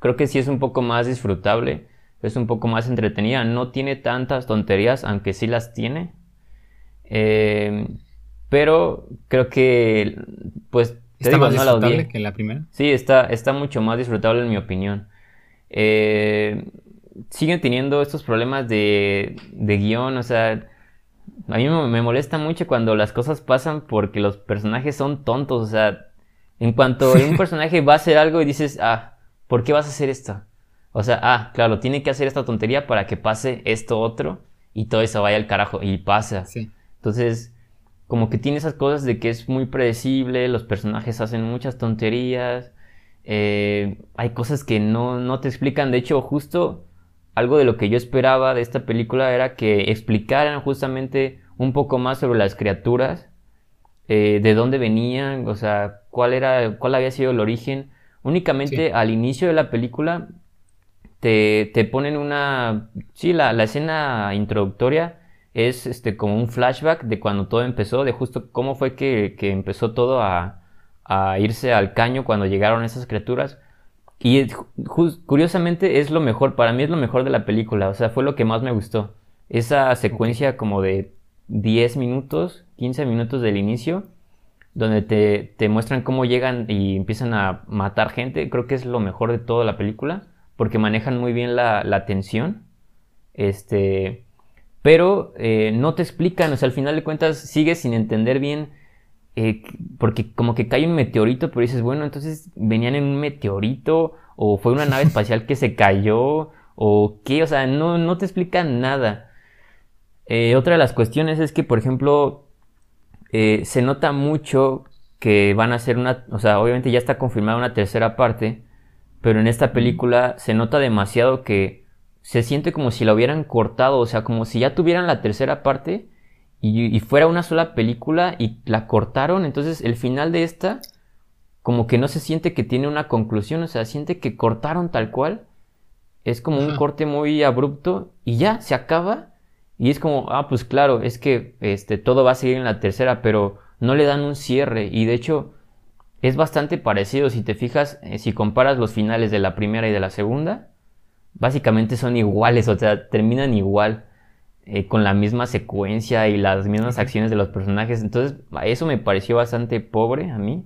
Creo que sí es un poco más disfrutable, es un poco más entretenida, no tiene tantas tonterías, aunque sí las tiene. Eh, pero creo que, pues, ¿Está más disfrutable que la primera? Sí, está, está mucho más disfrutable en mi opinión. Eh, siguen teniendo estos problemas de, de guion, o sea, a mí me, molesta mucho cuando las cosas pasan porque los personajes son tontos, o sea, en cuanto un personaje va a hacer algo y dices, ah, ¿por qué vas a hacer esto? O sea, ah, claro, tiene que hacer esta tontería para que pase esto otro y todo eso vaya al carajo y pasa. Sí. Entonces, como que tiene esas cosas de que es muy predecible, los personajes hacen muchas tonterías, eh, hay cosas que no, no te explican. De hecho, justo algo de lo que yo esperaba de esta película era que explicaran justamente un poco más sobre las criaturas, eh, de dónde venían, o sea, cuál era, cuál había sido el origen. Únicamente al inicio de la película te, te ponen una, sí, la, la escena introductoria es este, como un flashback de cuando todo empezó, de justo cómo fue que, empezó todo a, irse al caño cuando llegaron esas criaturas. Y curiosamente es lo mejor, para mí es lo mejor de la película, o sea, fue lo que más me gustó. Esa secuencia como de 10 minutos, 15 minutos del inicio, donde te, muestran cómo llegan y empiezan a matar gente, creo que es lo mejor de toda la película, porque manejan muy bien la, la tensión. Este, pero eh, no te explican, o sea, al final de cuentas sigues sin entender bien eh, porque como que cae un meteorito, pero dices, bueno, entonces venían en un meteorito o fue una nave espacial que se cayó o qué, o sea, no, no te explican nada. Eh, otra de las cuestiones es que, por ejemplo, eh, se nota mucho que van a hacer una, o sea, obviamente ya está confirmada una tercera parte, pero en esta película se nota demasiado que se siente como si la hubieran cortado, o sea, como si ya tuvieran la tercera parte y, fuera una sola película y la cortaron, entonces el final de esta como que no se siente que tiene una conclusión, o sea, siente que cortaron tal cual, es como un corte muy abrupto y ya, se acaba y es como, ah, pues claro, es que este, todo va a seguir en la tercera, pero no le dan un cierre y de hecho es bastante parecido si te fijas, eh, si comparas los finales de la primera y de la segunda, básicamente son iguales, o sea, terminan igual. Eh, con la misma secuencia y las mismas acciones de los personajes. Entonces, eso me pareció bastante pobre a mí.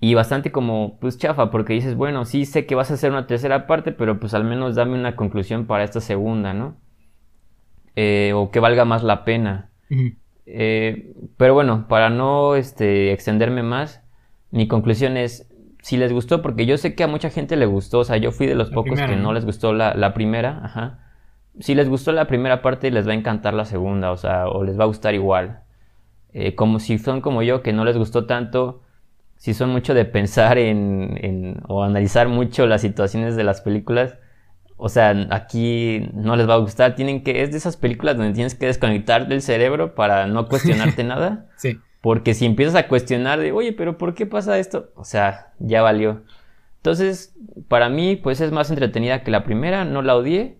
Y bastante como, pues chafa, porque dices, bueno, sí sé que vas a hacer una tercera parte, pero pues al menos dame una conclusión para esta segunda, ¿no? Eh, o que valga más la pena. Eh, pero bueno, para no este, extenderme más, mi conclusión es, si les gustó, porque yo sé que a mucha gente le gustó, o sea, yo fui de los pocos que ¿no? les gustó la, la primera, ajá si les gustó la primera parte, les va a encantar la segunda, o sea, o les va a gustar igual. Eh, como si son como yo, que no les gustó tanto, si son mucho de pensar en, o analizar mucho las situaciones de las películas, o sea, aquí no les va a gustar. Tienen que, es de esas películas donde tienes que desconectar del cerebro para no cuestionarte nada. Sí. Porque si empiezas a cuestionar de, oye, pero ¿por qué pasa esto? O sea, ya valió. Entonces, para mí, pues es más entretenida que la primera, no la odié.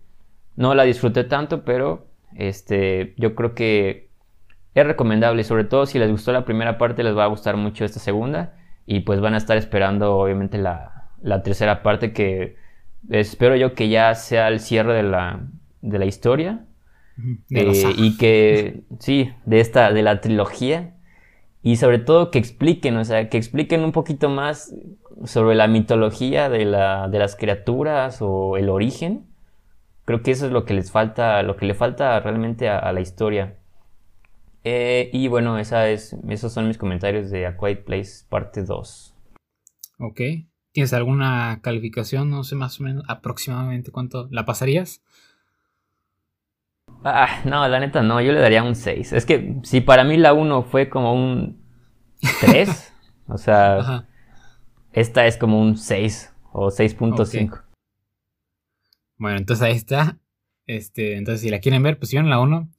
No la disfruté tanto, pero este, yo creo que es recomendable, sobre todo si les gustó la primera parte, les va a gustar mucho esta segunda y pues van a estar esperando obviamente la, tercera parte que espero yo que ya sea el cierre de la, de la historia eh, y que sí, de esta, de la trilogía y sobre todo que expliquen, o sea, que expliquen un poquito más sobre la mitología de, la, de las criaturas o el origen Creo que eso es lo que les falta, lo que le falta realmente a, la historia. Eh, y bueno, esa es, esos son mis comentarios de A Quiet Place parte 2. Ok. ¿Tienes alguna calificación? No sé más o menos aproximadamente cuánto la pasarías. Ah, no, la neta no, yo le daría un 6. Es que si para mí la 1 fue como un 3, o sea, esta es como un 6 o 6.5. Bueno, entonces ahí está. Este, entonces, si la quieren ver, pues si la 1,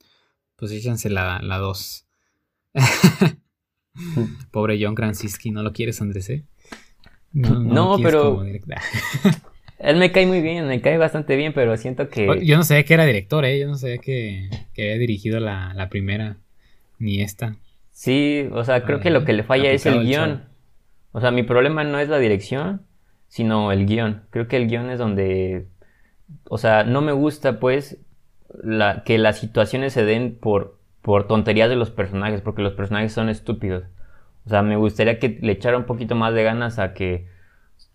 pues échense la 2. Pobre John Krasinski, ¿no lo quieres, Andrés? Eh? No, pero. Él me cae muy bien, me cae bastante bien, pero siento que. Yo no sabía que era director, ¿eh? Yo no sabía que, que había dirigido la, la, primera, ni esta. Sí, o sea, creo que lo que le falla es el guion. O sea, mi problema no es la dirección, sino el guion. Creo que el guion es donde o sea, no me gusta pues la, que las situaciones se den por, por tonterías de los personajes, porque los personajes son estúpidos. O sea, me gustaría que le echara un poquito más de ganas a que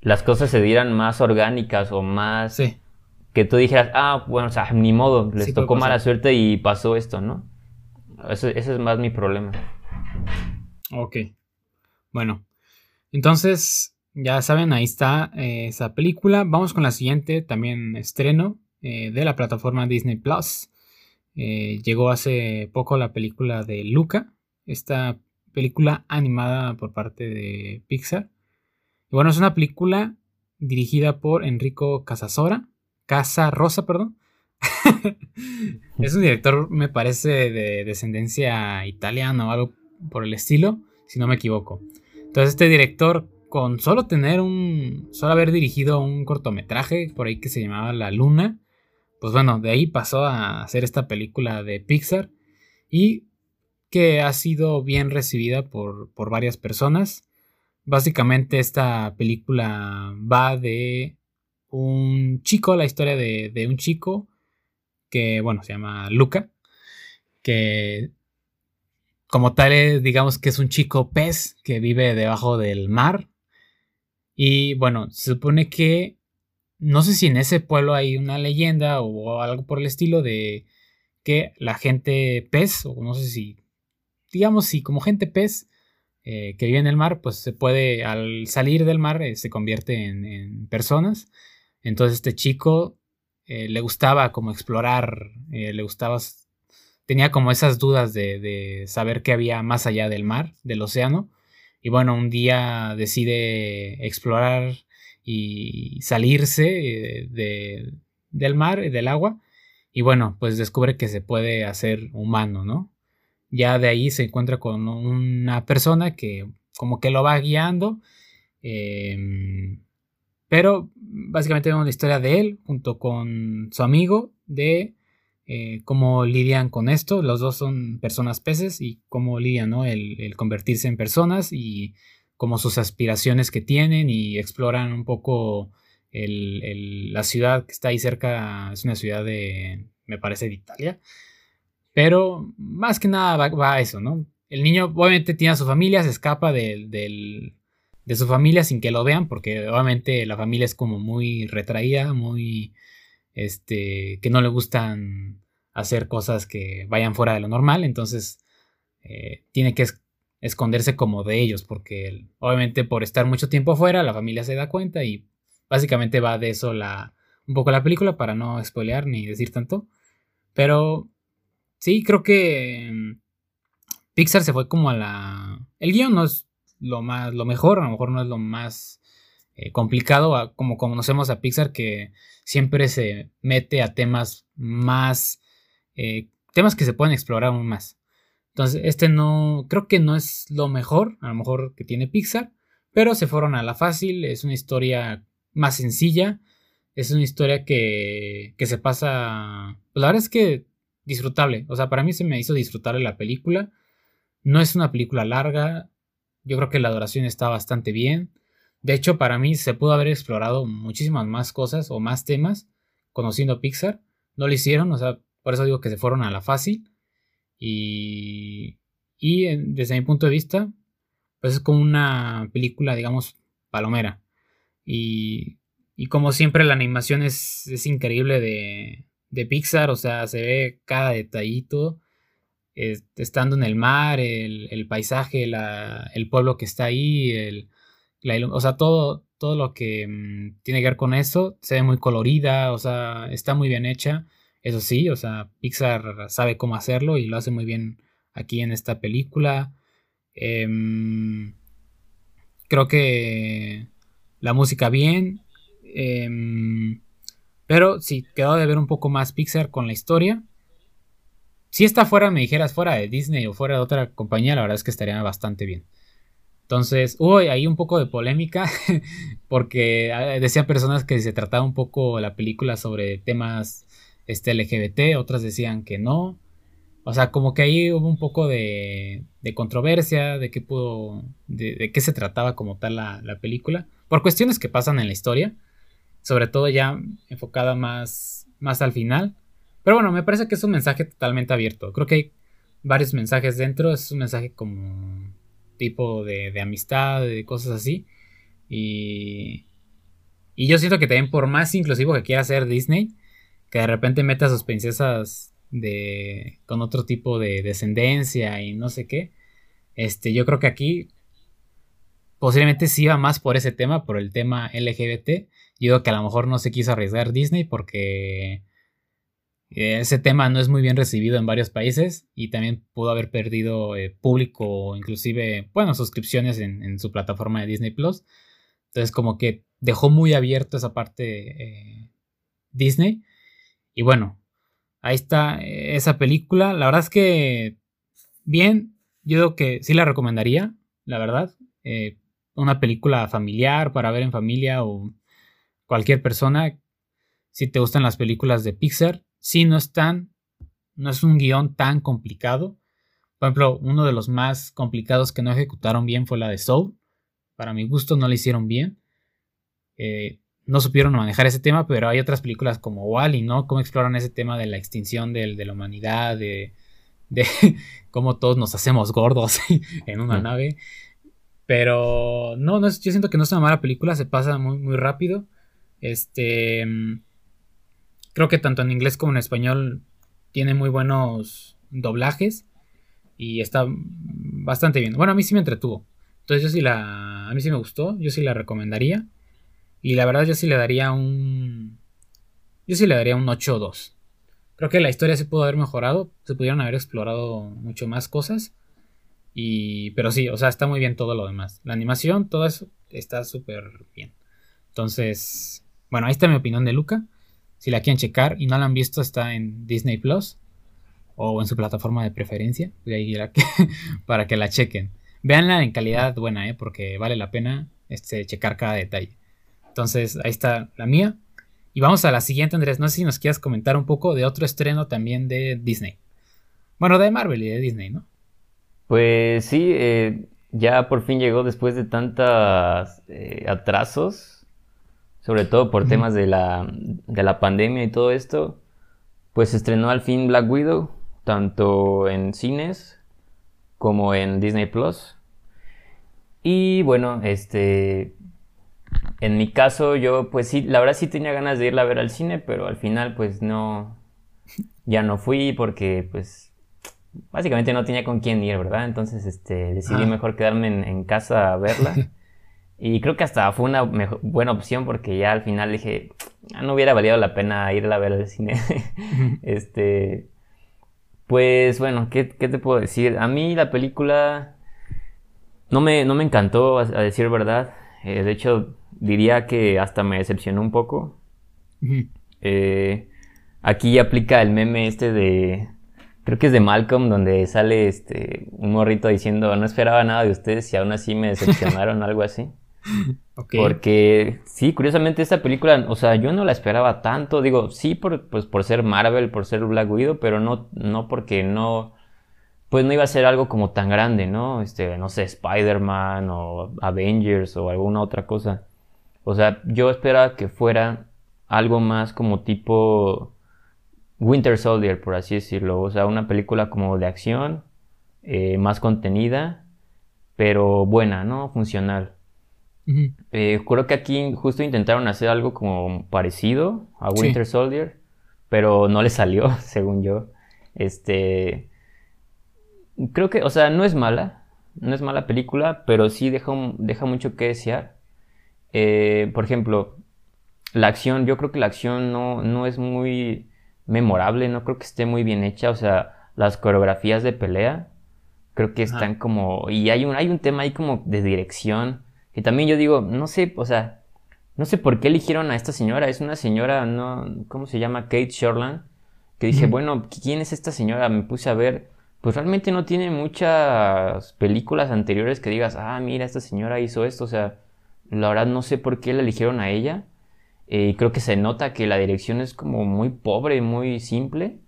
las cosas se dieran más orgánicas o más... Sí. Que tú dijeras, ah, bueno, o sea, ni modo, les tocó mala suerte y pasó esto, ¿no? ese es más mi problema. Ok. Bueno, entonces, ya saben, ahí está eh, esa película. Vamos con la siguiente, también estreno eh, de la plataforma Disney Plus. Eh, llegó hace poco la película de Luca, esta película animada por parte de Pixar. Y bueno, es una película dirigida por Enrico Casasora, Casa Rosa, perdón. es un director, me parece, de descendencia italiana o algo por el estilo, si no me equivoco. Entonces, este director con solo tener un, solo haber dirigido un cortometraje por ahí que se llamaba La Luna, pues bueno, de ahí pasó a hacer esta película de Pixar y que ha sido bien recibida por, por varias personas. Básicamente esta película va de un chico, la historia de, de un chico que, bueno, se llama Luca, que como tal, digamos que es un chico pez que vive debajo del mar y bueno, se supone que no sé si en ese pueblo hay una leyenda o algo por el estilo de que la gente pez, o no sé si, digamos si como gente pez, eh, que vive en el mar, pues se puede, al salir del mar, eh, se convierte en, personas. Entonces este chico eh, le gustaba como explorar, le gustaba, tenía como esas dudas de, de, saber qué había más allá del mar, del océano. Y bueno, un día decide explorar y salirse de, del mar, del agua. Y bueno, pues descubre que se puede hacer humano, ¿no? Ya de ahí se encuentra con una persona que como que lo va guiando. Em, pero básicamente vemos la historia de él junto con su amigo de eh, cómo lidian con esto. Los dos son personas peces y cómo lidian, ¿no? El, convertirse en personas y como sus aspiraciones que tienen y exploran un poco la ciudad que está ahí cerca. Es una ciudad de, me parece, de Italia. Pero más que nada va, a eso, ¿no? El niño obviamente tiene a su familia, se escapa de, su familia sin que lo vean, porque obviamente la familia es como muy retraída, muy, este, que no le gustan hacer cosas que vayan fuera de lo normal, entonces eh, tiene que esconderse como de ellos, porque obviamente por estar mucho tiempo afuera, la familia se da cuenta y básicamente va de eso la, un poco la película, para no spoilear ni decir tanto, pero Sí, creo que mm, Pixar se fue como a la... El guion no es lo más, lo mejor, a lo mejor no es lo más eh, complicado, como conocemos a Pixar que siempre se mete a temas más... Eh, temas que se pueden explorar aún más. Entonces, este no, creo que no es lo mejor, a lo mejor que tiene Pixar, pero se fueron a la fácil, es una historia más sencilla, es una historia que, que se pasa... Pues la verdad es que disfrutable. O sea, para mí se me hizo disfrutable la película. No es una película larga. Yo creo que la duración está bastante bien. De hecho, para mí se pudo haber explorado muchísimas más cosas o más temas conociendo Pixar. No lo hicieron, o sea, por eso digo que se fueron a la fácil. Y, y desde mi punto de vista, pues es como una película, digamos, palomera. Y, y como siempre la animación es, es increíble de, de Pixar, o sea, se ve cada detallito, estando en el mar, el, paisaje, el pueblo que está ahí, el, o sea, todo, todo lo que mm, tiene que ver con eso, se ve muy colorida, o sea, está muy bien hecha, eso sí, o sea, Pixar sabe cómo hacerlo y lo hace muy bien aquí en esta película. Em, creo que la música bien. Em, pero sí, quedó de ver un poco más Pixar con la historia. Si está fuera, me dijeras fuera de Disney o fuera de otra compañía, la verdad es que estaría bastante bien. Entonces, hubo ahí un poco de polémica, porque ah, decían personas que se trataba un poco la película sobre temas este, LGBT, otras decían que no. O sea, como que ahí hubo un poco de, controversia de qué pudo, de, qué se trataba como tal la, la película, por cuestiones que pasan en la historia sobre todo ya enfocada más, más al final. Pero bueno, me parece que es un mensaje totalmente abierto. Creo que hay varios mensajes dentro. Es un mensaje como tipo de, de amistad, de cosas así. Y, y yo siento que también por más inclusivo que quiera ser Disney, que de repente meta a sus princesas de con otro tipo de descendencia y no sé qué. Este, yo creo que aquí posiblemente sí va más por ese tema, por el tema LGBT. Yo digo que a lo mejor no se quiso arriesgar Disney porque ese tema no es muy bien recibido en varios países y también pudo haber perdido eh, público, inclusive, bueno, suscripciones en, su plataforma de Disney Plus. Entonces como que dejó muy abierto esa parte eh, Disney. Y bueno, ahí está eh, esa película. La verdad es que bien, yo digo que sí la recomendaría, la verdad una película familiar para ver en familia o cualquier persona. Si te gustan las películas de Pixar, si no están, no es un guion tan complicado. Por ejemplo, uno de los más complicados que no ejecutaron bien fue la de Soul. Para mi gusto no la hicieron bien. Eh, no supieron manejar ese tema, pero hay otras películas como Wally, ¿no? Cómo exploran ese tema de la extinción de, la humanidad, de, de cómo todos nos hacemos gordos en una nave. Pero no, no yo siento que no es una mala película, se pasa muy, muy rápido. Este. Creo que tanto en inglés como en español tiene muy buenos doblajes. Y está bastante bien. Bueno, a mí sí me entretuvo. Entonces yo sí la... A mí sí me gustó, yo sí la recomendaría. Y la verdad yo sí le daría un... Yo sí le daría un 8 o 2. Creo que la historia se pudo haber mejorado, se pudieron haber explorado mucho más cosas. Y, pero sí, o sea, está muy bien todo lo demás. La animación, todo eso está súper bien. Entonces, bueno, ahí está mi opinión de Luca. Si la quieren checar y no la han visto, está en Disney Plus o en su plataforma de preferencia, para que la chequen. Veanla en calidad buena, ¿eh? porque vale la pena este, checar cada detalle. Entonces, ahí está la mía. Y vamos a la siguiente, Andrés. No sé si nos quieras comentar un poco de otro estreno también de Disney. Bueno, de Marvel y de Disney, ¿no? Pues sí, eh, ya por fin llegó después de tantos eh, atrasos, sobre todo por temas de la, de la pandemia y todo esto. Pues estrenó al fin Black Widow, tanto en cines como en Disney Plus. Y bueno, este. En mi caso, yo, pues sí, la verdad sí tenía ganas de irla a ver al cine, pero al final, pues no. Ya no fui porque, pues. Básicamente no tenía con quién ir, ¿verdad? Entonces, este, decidí ah. mejor quedarme en, casa a verla. y creo que hasta fue una buena opción porque ya al final dije, ah, no hubiera valido la pena irla a ver al cine. este. Pues bueno, ¿qué, te puedo decir? A mí la película no me, no me encantó, a, decir verdad. Eh, de hecho, diría que hasta me decepcionó un poco. Eh, aquí aplica el meme este de. Creo que es de Malcolm, donde sale este un morrito diciendo no esperaba nada de ustedes y aún así me decepcionaron, algo así. Porque sí, curiosamente esta película, o sea, yo no la esperaba tanto, digo, sí por, pues, por ser Marvel, por ser Black Widow, pero no, no porque no, pues no iba a ser algo como tan grande, ¿no? Este, no sé, Spider-Man o Avengers o alguna otra cosa. O sea, yo esperaba que fuera algo más como tipo Winter Soldier, por así decirlo. O sea, una película como de acción, eh, más contenida, pero buena, ¿no? Funcional. Eh, creo que aquí justo intentaron hacer algo como parecido a Winter Soldier, pero no le salió, según yo. Este. Creo que, o sea, no es mala, no es mala película, pero sí deja, deja mucho que desear. Eh, por ejemplo, la acción, yo creo que la acción no, no es muy memorable, no creo que esté muy bien hecha, o sea, las coreografías de pelea, creo que están como, y hay un, hay un tema ahí como de dirección, y también yo digo, no sé, o sea, no sé por qué eligieron a esta señora. Es una señora, no, ¿cómo se llama? Kate Shortland. Que dije, bueno, ¿quién es esta señora? Me puse a ver. Pues realmente no tiene muchas películas anteriores que digas, ah, mira, esta señora hizo esto. O sea, la verdad no sé por qué la eligieron a ella. Y creo que se nota que la dirección es como muy pobre, muy simple.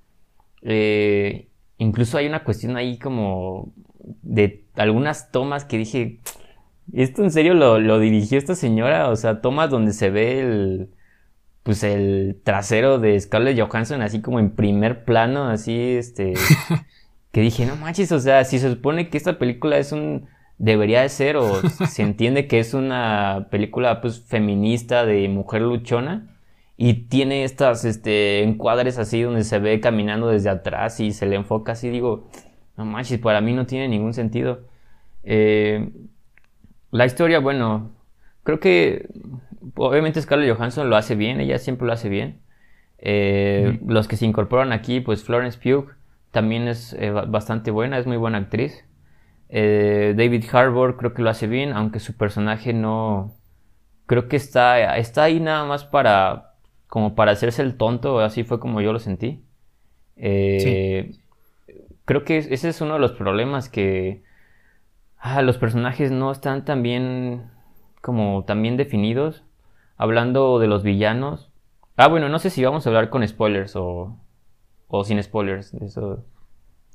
Eh, incluso hay una cuestión ahí como de algunas tomas que dije, ¿Esto en serio lo, dirigió esta señora? O sea, tomas donde se ve el. Pues el trasero de Scarlett Johansson, así como en primer plano, así, este. que dije, no manches, o sea, si se supone que esta película es un. Debería de ser, o se entiende que es una película, pues, feminista de mujer luchona. Y tiene estas, este, encuadres así donde se ve caminando desde atrás y se le enfoca así, digo, no manches, para mí no tiene ningún sentido. Eh, la historia, bueno, creo que obviamente Scarlett Johansson lo hace bien, ella siempre lo hace bien. Eh, los que se incorporan aquí, pues Florence Pugh también es eh, bastante buena, es muy buena actriz. Eh, David Harbour creo que lo hace bien, aunque su personaje no... Creo que está, está ahí nada más para... como para hacerse el tonto, así fue como yo lo sentí. Creo que ese es uno de los problemas que ah, los personajes no están tan bien como tan bien definidos. Hablando de los villanos. Ah, bueno, no sé si vamos a hablar con spoilers o, o sin spoilers. Eso.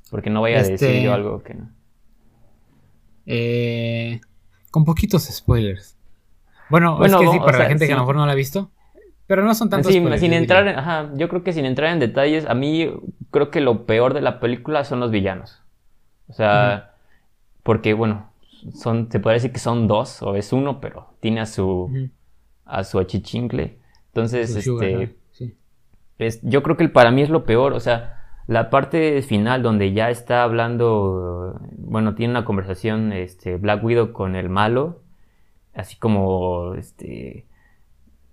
Porque no vaya a decir yo este, algo que no. Eh, con poquitos spoilers. Bueno, es que sí, para la gente que a lo mejor no la ha visto. Pero no son tantos sí, Sin entrar en, ajá, yo creo que sin entrar en detalles, a mí creo que lo peor de la película son los villanos. O sea, porque bueno, son, se puede decir que son dos o es uno, pero tiene a su, a su achichincle. Entonces, este, es, yo creo que para mí es lo peor, o sea, la parte final donde ya está hablando, bueno, tiene una conversación este, Black Widow con el malo, así como, este,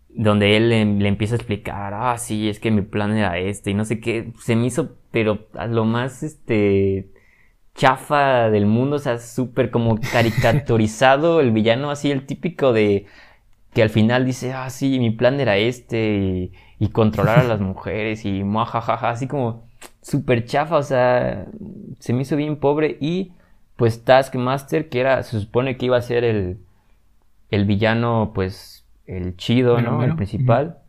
donde él le, empieza a explicar, ah, sí, es que mi plan era este y no sé qué, se me hizo, pero a lo más, este, chafa del mundo, o sea, súper como caricaturizado el villano, así el típico de que al final dice, ah, sí, mi plan era este y, controlar a las mujeres y muajajaja, así como súper chafa, o sea, se me hizo bien pobre y pues Taskmaster, que era, se supone que iba a ser el, el villano, pues, el chido, ¿no? El principal.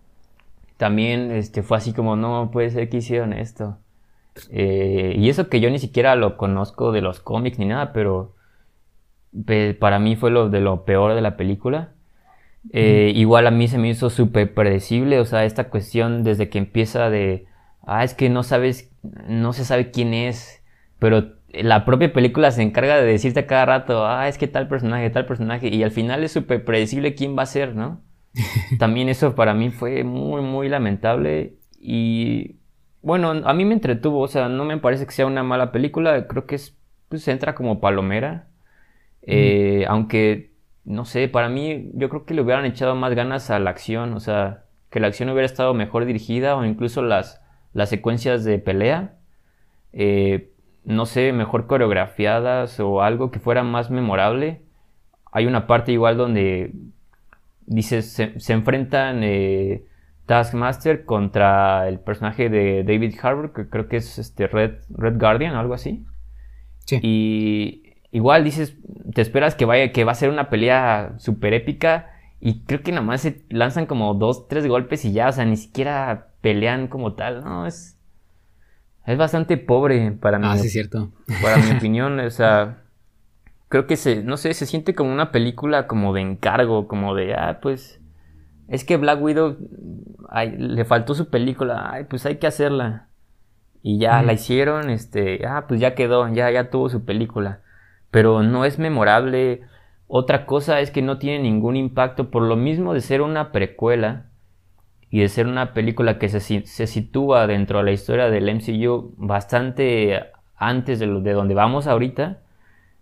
También este, fue así como, no, puede ser que hicieron esto. Eh, y eso que yo ni siquiera lo conozco de los cómics ni nada, pero para mí fue lo de lo peor de la película. Eh, igual a mí se me hizo súper predecible, o sea, esta cuestión desde que empieza de, ah, es que no sabes, no se sabe quién es, pero la propia película se encarga de decirte a cada rato, ah, es que tal personaje, tal personaje, y al final es súper predecible quién va a ser, ¿no? También eso para mí fue muy, muy lamentable y bueno, a mí me entretuvo, o sea, no me parece que sea una mala película, creo que es, pues entra como palomera, eh, aunque, no sé, para mí yo creo que le hubieran echado más ganas a la acción, o sea, que la acción hubiera estado mejor dirigida o incluso las, las secuencias de pelea, eh, no sé, mejor coreografiadas o algo que fuera más memorable. Hay una parte igual donde dices, se, enfrentan eh, Taskmaster contra el personaje de David Harbour, que creo que es este Red, Red Guardian, algo así. Sí. Y igual dices, te esperas que vaya, que va a ser una pelea súper épica. Y creo que nada más se lanzan como dos, tres golpes y ya, o sea, ni siquiera pelean como tal, ¿no? Es, es bastante pobre para mí. Ah, sí, cierto. Para mi opinión, o sea, creo que se, no sé, se siente como una película como de encargo, como de, ah, pues, es que Black Widow le faltó su película, ay, pues hay que hacerla. Y ya la hicieron, este, ah, pues ya quedó, ya, ya tuvo su película. Pero no es memorable. Otra cosa es que no tiene ningún impacto por lo mismo de ser una precuela y de ser una película que se, se sitúa dentro de la historia del MCU bastante antes de, lo, de donde vamos ahorita,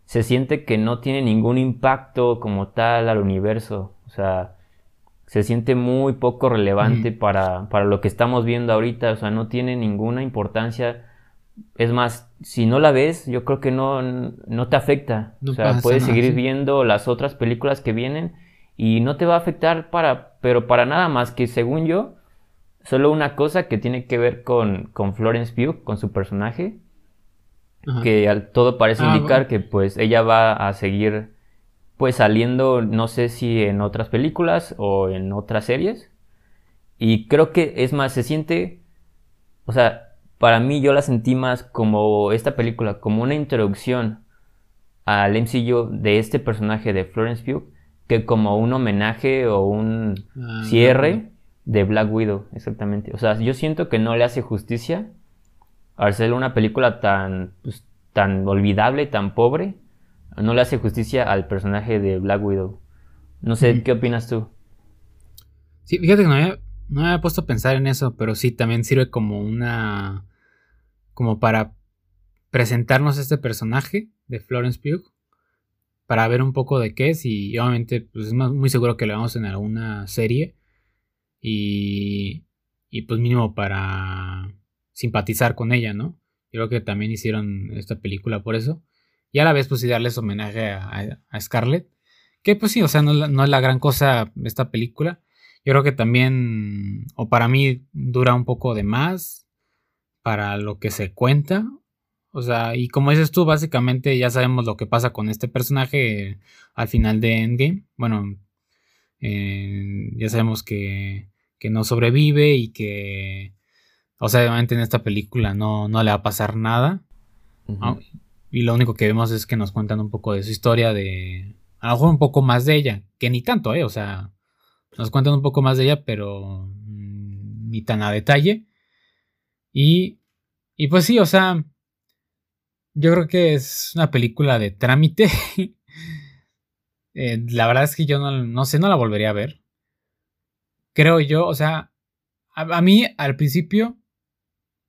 se siente que no tiene ningún impacto como tal al universo. O sea, se siente muy poco relevante para, para, lo que estamos viendo ahorita, o sea, no tiene ninguna importancia. Es más, si no la ves, yo creo que no, no te afecta. o sea, puedes seguir viendo las otras películas que vienen y no te va a afectar para, pero para nada más que según yo, solo una cosa que tiene que ver con, con Florence Pugh, con su personaje, que al, todo parece ah, indicar que pues ella va a seguir pues saliendo, no sé si en otras películas o en otras series. Y creo que es más, se siente, o sea, para mí yo la sentí más como esta película, como una introducción al MCU de este personaje de Florence Pugh, que como un homenaje o un ah, cierre de Black Widow, exactamente. O sea, yo siento que no le hace justicia al ser una película tan, pues, tan olvidable, tan pobre, no le hace justicia al personaje de Black Widow. No sé, ¿qué opinas tú? Sí, fíjate que no me, no había puesto a pensar en eso, pero sí, también sirve como una... como para presentarnos este personaje de Florence Pugh, para ver un poco de qué es y, obviamente pues es muy seguro que lo vemos en alguna serie y, y pues mínimo para simpatizar con ella, ¿no? Creo que también hicieron esta película por eso. Y a la vez, pues sí, darles homenaje a, Scarlett. Que pues sí, o sea, no, es la gran cosa esta película. Yo creo que también, o para mí, dura un poco de más para lo que se cuenta. O sea, y como dices tú, básicamente ya sabemos lo que pasa con este personaje al final de Endgame. Bueno, eh, ya sabemos que, que, no sobrevive y que, o sea, obviamente en esta película no, no le va a pasar nada. Y lo único que vemos es que nos cuentan un poco de su historia, de. A lo mejor un poco más de ella, que ni tanto, ¿eh? O sea, nos cuentan un poco más de ella, pero mm, ni tan a detalle. Y. Y pues sí, o sea. Yo creo que es una película de trámite. Eh, la verdad es que yo no, no, sé, no la volvería a ver. Creo yo, o sea, a, a mí al principio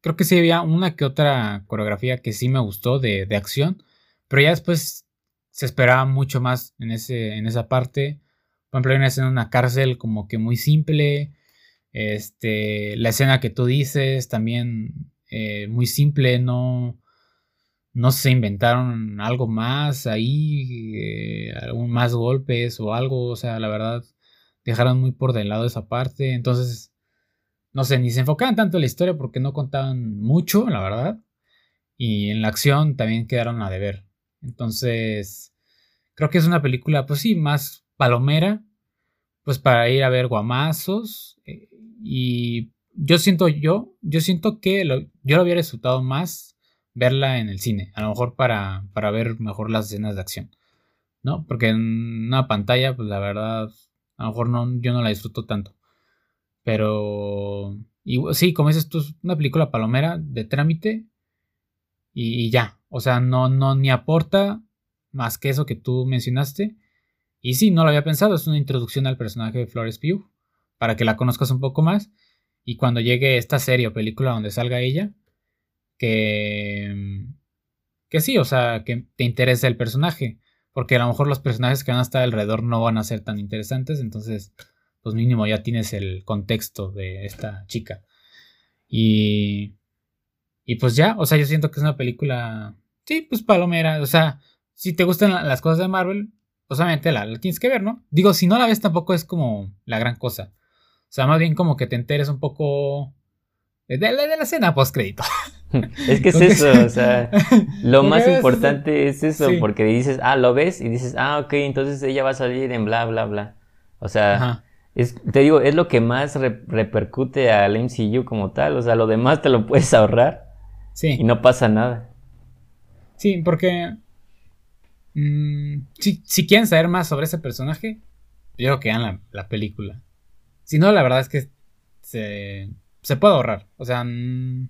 creo que sí había una que otra coreografía que sí me gustó de, de acción, pero ya después se esperaba mucho más en, ese, en esa parte. Por ejemplo, hay una escena en una cárcel como que muy simple. Este, la escena que tú dices también eh, muy simple, no, no se inventaron algo más ahí, eh, algún más golpes o algo, o sea, la verdad, dejaron muy por del lado esa parte, entonces, no sé, ni se enfocaban tanto en la historia porque no contaban mucho, la verdad, y en la acción también quedaron a deber. Entonces, creo que es una película, pues sí, más palomera, pues para ir a ver guamazos. Eh, y yo siento yo, yo siento que yo lo había disfrutado más verla en el cine, a lo mejor para, para ver mejor las escenas de acción, ¿no? Porque en una pantalla, pues la verdad, a lo mejor no, yo no la disfruto tanto. Pero, y, sí, como dices tú, una película palomera de trámite y ya, o sea, no, no, ni aporta más que eso que tú mencionaste. Y sí, no lo había pensado, es una introducción al personaje de Flores Pugh, para que la conozcas un poco más. Y cuando llegue esta serie o película donde salga ella, que, que sí, o sea, que te interese el personaje. Porque a lo mejor los personajes que van a estar alrededor no van a ser tan interesantes, entonces, pues mínimo ya tienes el contexto de esta chica. Y, y pues ya, o sea, yo siento que es una película, sí, pues palomera, o sea, si te gustan las cosas de Marvel, pues obviamente la, tienes que ver, ¿no? Digo, si no la ves tampoco es como la gran cosa. O sea, más bien como que te enteres un poco de, de, de la escena post crédito. Es que es eso, o sea, lo más importante es eso, porque dices, ah, lo ves y dices, ah, ok, entonces ella va a salir en bla, bla, bla. O sea, es, te digo, es lo que más repercute al MCU como tal, o sea, lo demás te lo puedes ahorrar y no pasa nada. Sí, porque mm, si, quieren saber más sobre ese personaje, yo creo que vean la, película. Si no, la verdad es que se, se puede ahorrar. O sea, mm,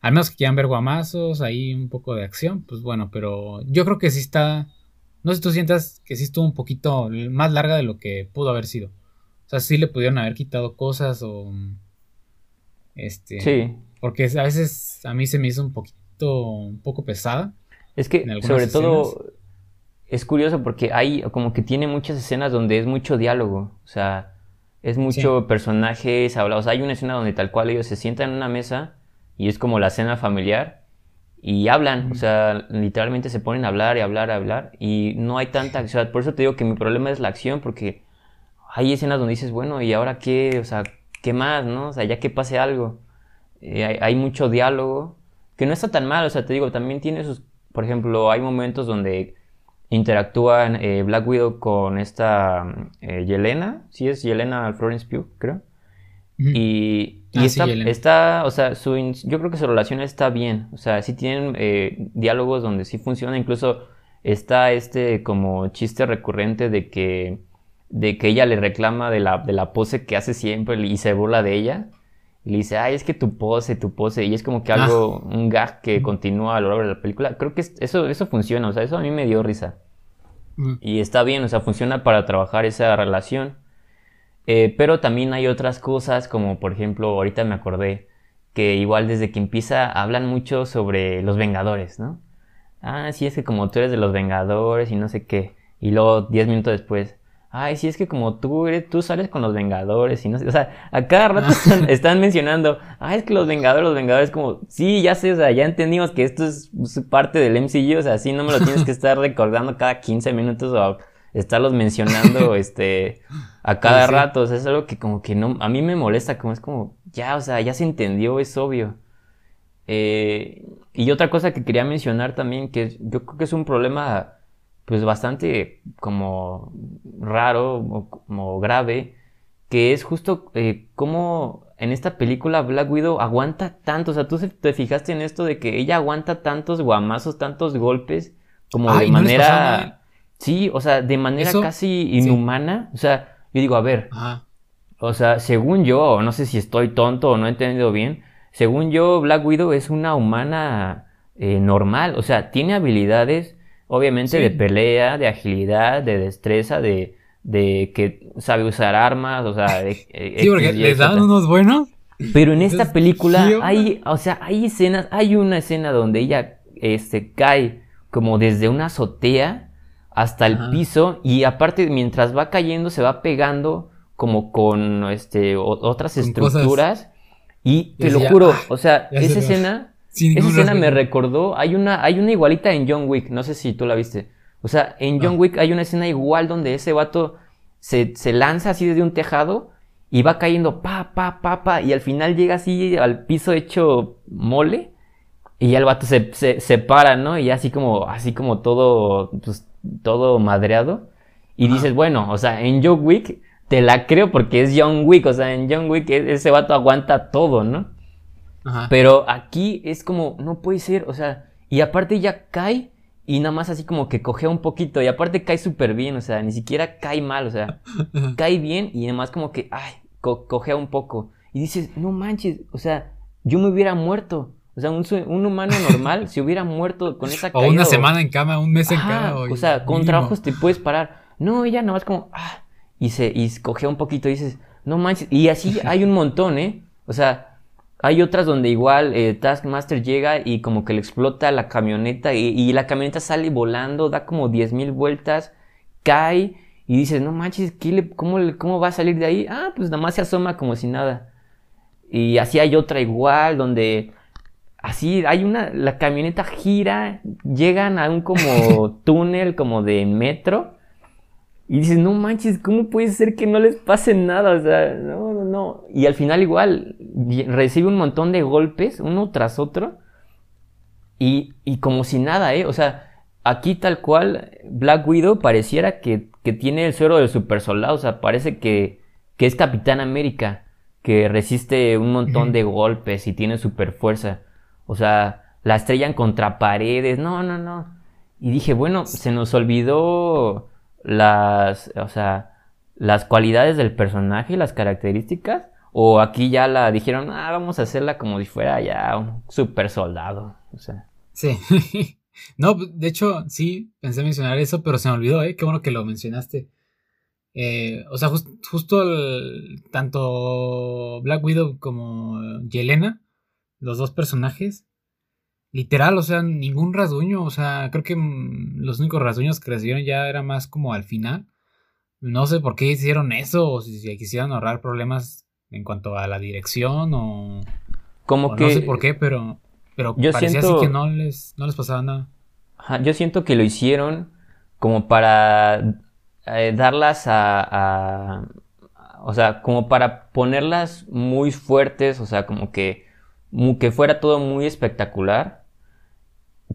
al menos que quieran ver guamazos, ahí un poco de acción, pues bueno, pero yo creo que sí está. No sé si tú sientas que sí estuvo un poquito más larga de lo que pudo haber sido. O sea, sí le pudieron haber quitado cosas o. Este. Sí. Porque a veces a mí se me hizo un poquito, un poco pesada. Es que, sobre todo, es curioso porque hay como que tiene muchas escenas donde es mucho diálogo. O sea, es mucho personajes hablados. hay una escena donde tal cual ellos se sientan en una mesa y es como la cena familiar y hablan. O sea, literalmente se ponen a hablar y hablar y hablar y no hay tanta acción. Por eso te digo que mi problema es la acción porque hay escenas donde dices, bueno, ¿y ahora qué? O sea, ¿qué más? ¿No? O sea, ya que pase algo. Eh, hay, mucho diálogo, que no está tan mal, o sea, te digo, también tiene sus, por ejemplo, hay momentos donde interactúan eh, Black Widow con esta eh, Yelena, sí es Yelena Florence Pugh, creo. Y, y ah, está, o sea, su, yo creo que su relación está bien, o sea, sí tienen diálogos donde sí funciona, incluso está este como chiste recurrente de que, de que ella le reclama de la, de la pose que hace siempre y se burla de ella. Y le dice, ay, es que tu pose, tu pose. Y es como que algo, ah. un gag que continúa a lo largo de la película. Creo que eso, eso funciona, o sea, eso a mí me dio risa. Mm. Y está bien, o sea, funciona para trabajar esa relación. Eh, pero también hay otras cosas, como por ejemplo, ahorita me acordé que igual desde que empieza hablan mucho sobre los Vengadores, ¿no? Ah, sí, es que como tú eres de los Vengadores y no sé qué. Y luego, diez minutos después, ay, sí, es que como tú eres, tú sales con los Vengadores y no sé, o sea, a cada rato están, mencionando, ay, es que los Vengadores, los Vengadores, como, sí, ya sé, o sea, ya entendimos que esto es parte del MCU, o sea, sí, no me lo tienes que estar recordando cada 15 minutos o estarlos mencionando, este, a cada rato, o sea, es algo que como que no, a mí me molesta, como es como, ya, o sea, ya se entendió, es obvio. Eh, y otra cosa que quería mencionar también, que yo creo que es un problema pues bastante como raro o como grave, que es justo eh, cómo en esta película Black Widow aguanta tanto, o sea, tú te fijaste en esto de que ella aguanta tantos guamazos, tantos golpes, como de manera... Sí, o sea, de manera casi inhumana, o sea, yo digo, a ver, o sea, según yo, no sé si estoy tonto o no he entendido bien, según yo, Black Widow es una humana eh, normal, o sea, tiene habilidades Obviamente de pelea, de agilidad, de destreza, de, de que sabe usar armas, o sea... De, sí, porque les dan unos buenos. Pero en esta película hay, o sea, hay escenas, hay una escena donde ella este, cae como desde una azotea hasta el piso y aparte mientras va cayendo se va pegando como con este, otras estructuras. Y te lo juro, ah, o sea, esa escena, esa escena me recordó, hay una, hay una igualita en John Wick, no sé si tú la viste. O sea, en John ah. Wick hay una escena igual donde ese vato se, se lanza así desde un tejado y va cayendo pa, pa, pa, pa, y al final llega así al piso hecho mole, y ya el vato se, se, para, ¿no? Y así como, así como todo, pues, todo madreado. Y dices, bueno, o sea, en John Wick te la creo porque es John Wick, o sea, en John Wick e, ese vato aguanta todo, ¿no? Ajá. Pero aquí es como, no puede ser, o sea, y aparte ya cae y nada más así como que cogea un poquito y aparte cae súper bien, o sea, ni siquiera cae mal, o sea, cae bien y nada más como que, ay, cogea un poco. Y dices, no manches, o sea, yo me hubiera muerto. O sea, un, un humano normal se hubiera muerto con esa caída. O una semana en cama, un mes en cama. O sea, con trabajos te puedes parar. No, ella nada más como, ah, y se y cogea un poquito y dices, no manches. Y así hay un montón, ¿eh? O sea, hay otras donde igual eh, Taskmaster llega y como que le explota la camioneta y, y la camioneta sale volando, da como 10.000 vueltas, cae y dices, no manches, cómo, ¿cómo va a salir de ahí? Ah, pues nada más se asoma como si nada. Y así hay otra igual, donde así hay una, la camioneta gira, llegan a un como túnel como de metro. Y dices, no manches, ¿cómo puede ser que no les pase nada? O sea, no, no, no. Y al final igual recibe un montón de golpes, uno tras otro. Y, y como si nada, ¿eh? O sea, aquí tal cual, Black Widow pareciera que, tiene el suero del super soldado, o sea, parece que, que es Capitán América, que resiste un montón de golpes y tiene super fuerza. O sea, la estrellan contra paredes, no, no, no. Y dije, bueno, se nos olvidó las, o sea, las cualidades del personaje y las características. O aquí ya la dijeron, ah, vamos a hacerla como si fuera ya un super soldado. O sea. Sí. No, de hecho, sí, pensé mencionar eso, pero se me olvidó, ¿eh? Qué bueno que lo mencionaste. Eh, o sea, justo tanto Black Widow como Yelena, los dos personajes, literal, o sea, ningún rasguño, o sea, creo que mm, los únicos rasguños que recibieron ya era más como al final. No sé por qué hicieron eso, o si, quisieran ahorrar problemas en cuanto a la dirección, o... Como que... No sé por qué, pero... Pero yo parecía así que no les, no les pasaba nada. yo siento que lo hicieron como para eh, darlas a, O sea, como para ponerlas muy fuertes, o sea, como que, que fuera todo muy espectacular.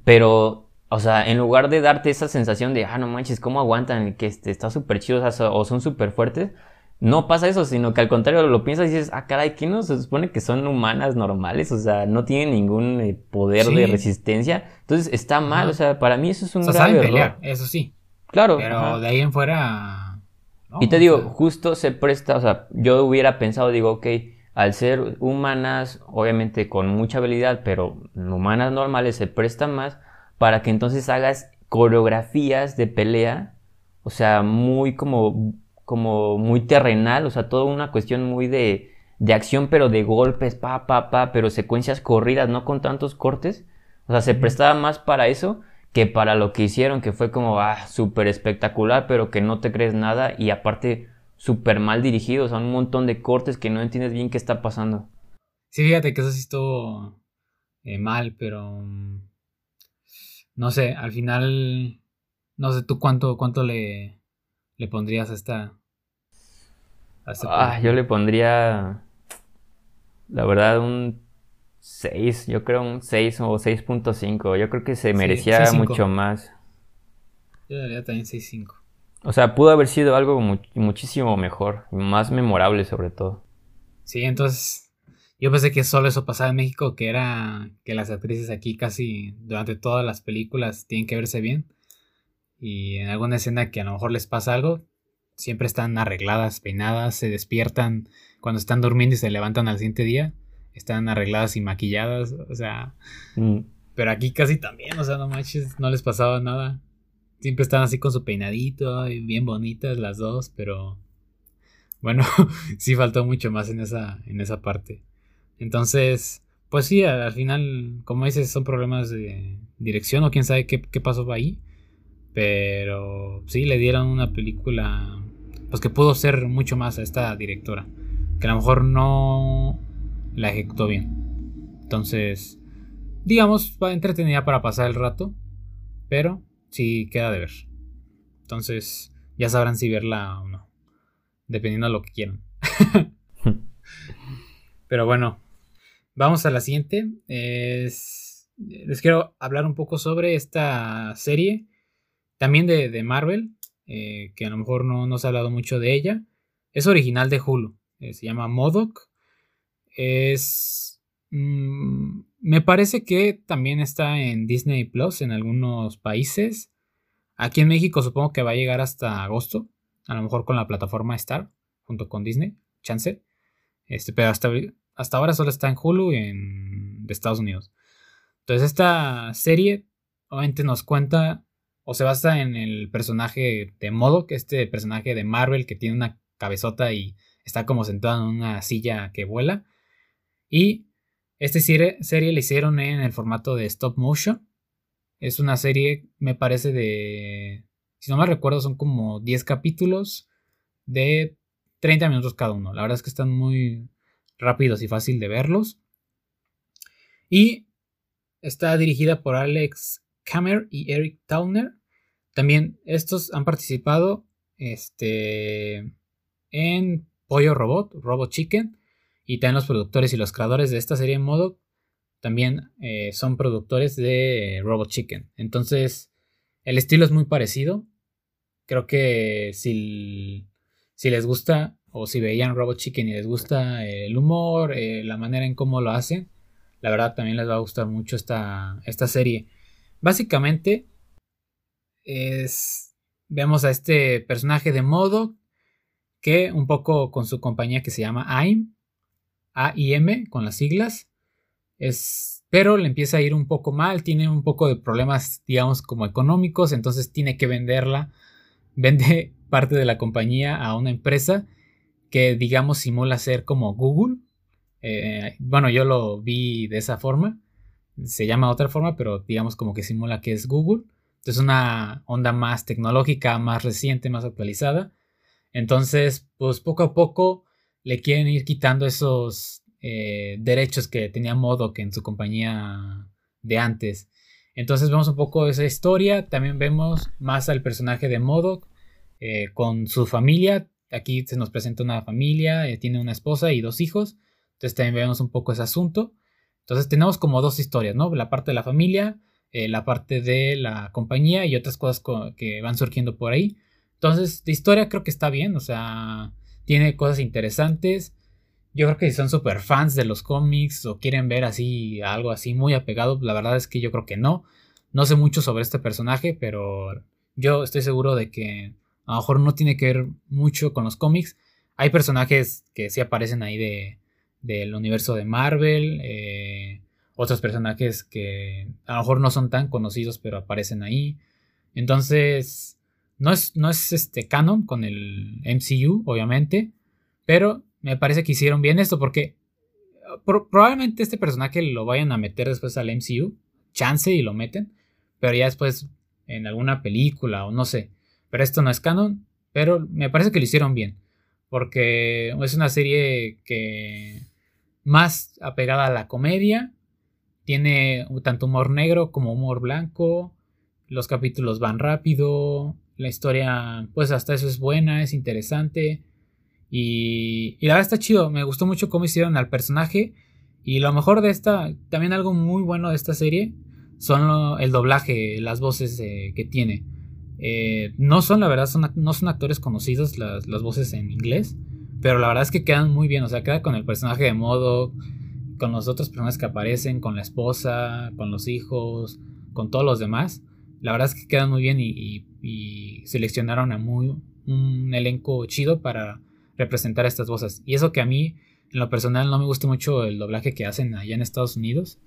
Pero, o sea, en lugar de darte esa sensación de, ah, no manches, ¿cómo aguantan? Que este, está súper chido, o son súper fuertes no pasa eso, sino que al contrario lo piensas y dices, ah, caray, ¿qué no se supone que son humanas normales? O sea, no tienen ningún eh, poder de resistencia. Entonces está mal, o sea, para mí eso es un o sea, pelear, eso sí. Claro. Pero de ahí en fuera. y te digo, justo se presta, o sea, yo hubiera pensado, digo, ok, al ser humanas, obviamente con mucha habilidad, pero humanas normales se prestan más para que entonces hagas coreografías de pelea, o sea, muy como como muy terrenal, o sea, toda una cuestión muy de, de acción, pero de golpes, pa, pa, pa, pero secuencias corridas, no con tantos cortes. O sea, se prestaba más para eso que para lo que hicieron, que fue como, ah, súper espectacular, pero que no te crees nada y aparte súper mal dirigido, o sea, un montón de cortes que no entiendes bien qué está pasando. Sí, fíjate que eso sí estuvo eh, mal, pero mm, no sé, al final, no sé tú cuánto, cuánto le, le pondrías a esta? ah, yo le pondría, la verdad, un 6, yo creo un 6 o 6.5. Yo creo que se merecía mucho más. Yo daría también 6.5. O sea, pudo haber sido algo muchísimo mejor, más memorable sobre todo. Sí, entonces yo pensé que solo eso pasaba en México, que era que las actrices aquí casi durante todas las películas tienen que verse bien y en alguna escena que a lo mejor les pasa algo, siempre están arregladas, peinadas, se despiertan cuando están durmiendo y se levantan al siguiente día, están arregladas y maquilladas, o sea, mm. pero aquí casi también, o sea, no manches, no les pasaba nada. Siempre están así con su peinadito bien bonitas las dos, pero bueno, sí faltó mucho más en esa en esa parte. Entonces, pues sí, al, final, como dices, son problemas de dirección o quién sabe qué, qué pasó ahí. Pero sí, le dieron una película pues que pudo ser mucho más a esta directora. Que a lo mejor no la ejecutó bien. Entonces, digamos, entretenida para pasar el rato. Pero sí queda de ver. Entonces, ya sabrán si verla o no. Dependiendo de lo que quieran. pero bueno, vamos a la siguiente. les quiero hablar un poco sobre esta serie también de, Marvel, eh, que a lo mejor no, nos ha hablado mucho de ella. Es original de Hulu. Eh, se llama Modoc. Es. Mm, me parece que también está en Disney Plus en algunos países. Aquí en México supongo que va a llegar hasta agosto. A lo mejor con la plataforma Star, junto con Disney, chance. Este, pero hasta, hasta ahora solo está en Hulu en de Estados Unidos. Entonces, esta serie obviamente nos cuenta o se basa en el personaje de Modo, que este personaje de Marvel que tiene una cabezota y está como sentado en una silla que vuela. Y esta serie, la hicieron en el formato de stop motion. Es una serie, me parece, de. Si no me recuerdo, son como 10 capítulos de 30 minutos cada uno. La verdad es que están muy rápidos y fácil de verlos. Y está dirigida por Alex Kammer y Eric Towner. También estos han participado este, en Pollo Robot, Robot Chicken. Y también los productores y los creadores de esta serie en modo también eh, son productores de Robot Chicken. Entonces, el estilo es muy parecido. Creo que si, si les gusta o si veían Robot Chicken y les gusta el humor, eh, la manera en cómo lo hacen, la verdad también les va a gustar mucho esta, esta serie. Básicamente es vemos a este personaje de modo que un poco con su compañía que se llama AIM, AIM con las siglas, es, pero le empieza a ir un poco mal, tiene un poco de problemas, digamos, como económicos, entonces tiene que venderla, vende parte de la compañía a una empresa que, digamos, simula ser como Google. Eh, bueno, yo lo vi de esa forma se llama otra forma, pero digamos como que simula que es Google. Entonces una onda más tecnológica, más reciente, más actualizada. Entonces, pues poco a poco le quieren ir quitando esos eh, derechos que tenía Modoc en su compañía de antes. Entonces vemos un poco esa historia. También vemos más al personaje de Modoc eh, con su familia. Aquí se nos presenta una familia, eh, tiene una esposa y dos hijos. Entonces también vemos un poco ese asunto. Entonces tenemos como dos historias, ¿no? La parte de la familia, la parte de la compañía y otras cosas que van surgiendo por ahí. Entonces, de historia creo que está bien, o sea, tiene cosas interesantes. Yo creo que si son super fans de los cómics o quieren ver así algo así muy apegado, la verdad es que yo creo que no. No sé mucho sobre este personaje, pero yo estoy seguro de que a lo mejor no tiene que ver mucho con los cómics. Hay personajes que sí aparecen ahí de, del universo de Marvel, eh, otros personajes que a lo mejor no son tan conocidos pero aparecen ahí. Entonces, no es, no es este canon con el MCU, obviamente, pero me parece que hicieron bien esto porque probablemente este personaje lo vayan a meter después al MCU, chance y lo meten, pero ya después en alguna película o no sé. Pero esto no es canon, pero me parece que lo hicieron bien. Porque es una serie que más apegada a la comedia. Tiene tanto humor negro como humor blanco. Los capítulos van rápido. La historia, pues hasta eso es buena, es interesante. Y, y la verdad está chido. Me gustó mucho cómo hicieron al personaje. Y lo mejor de esta, también algo muy bueno de esta serie, son el doblaje, las voces eh, que tiene. Eh, no son, la verdad, son, no son actores conocidos las, las voces en inglés. Pero la verdad es que quedan muy bien. O sea, queda con el personaje de modo, con los otros personajes que aparecen, con la esposa, con los hijos, con todos los demás. La verdad es que quedan muy bien y, seleccionaron a muy, un elenco chido para representar estas voces. Y eso que a mí, en lo personal, no me gusta mucho el doblaje que hacen allá en Estados Unidos.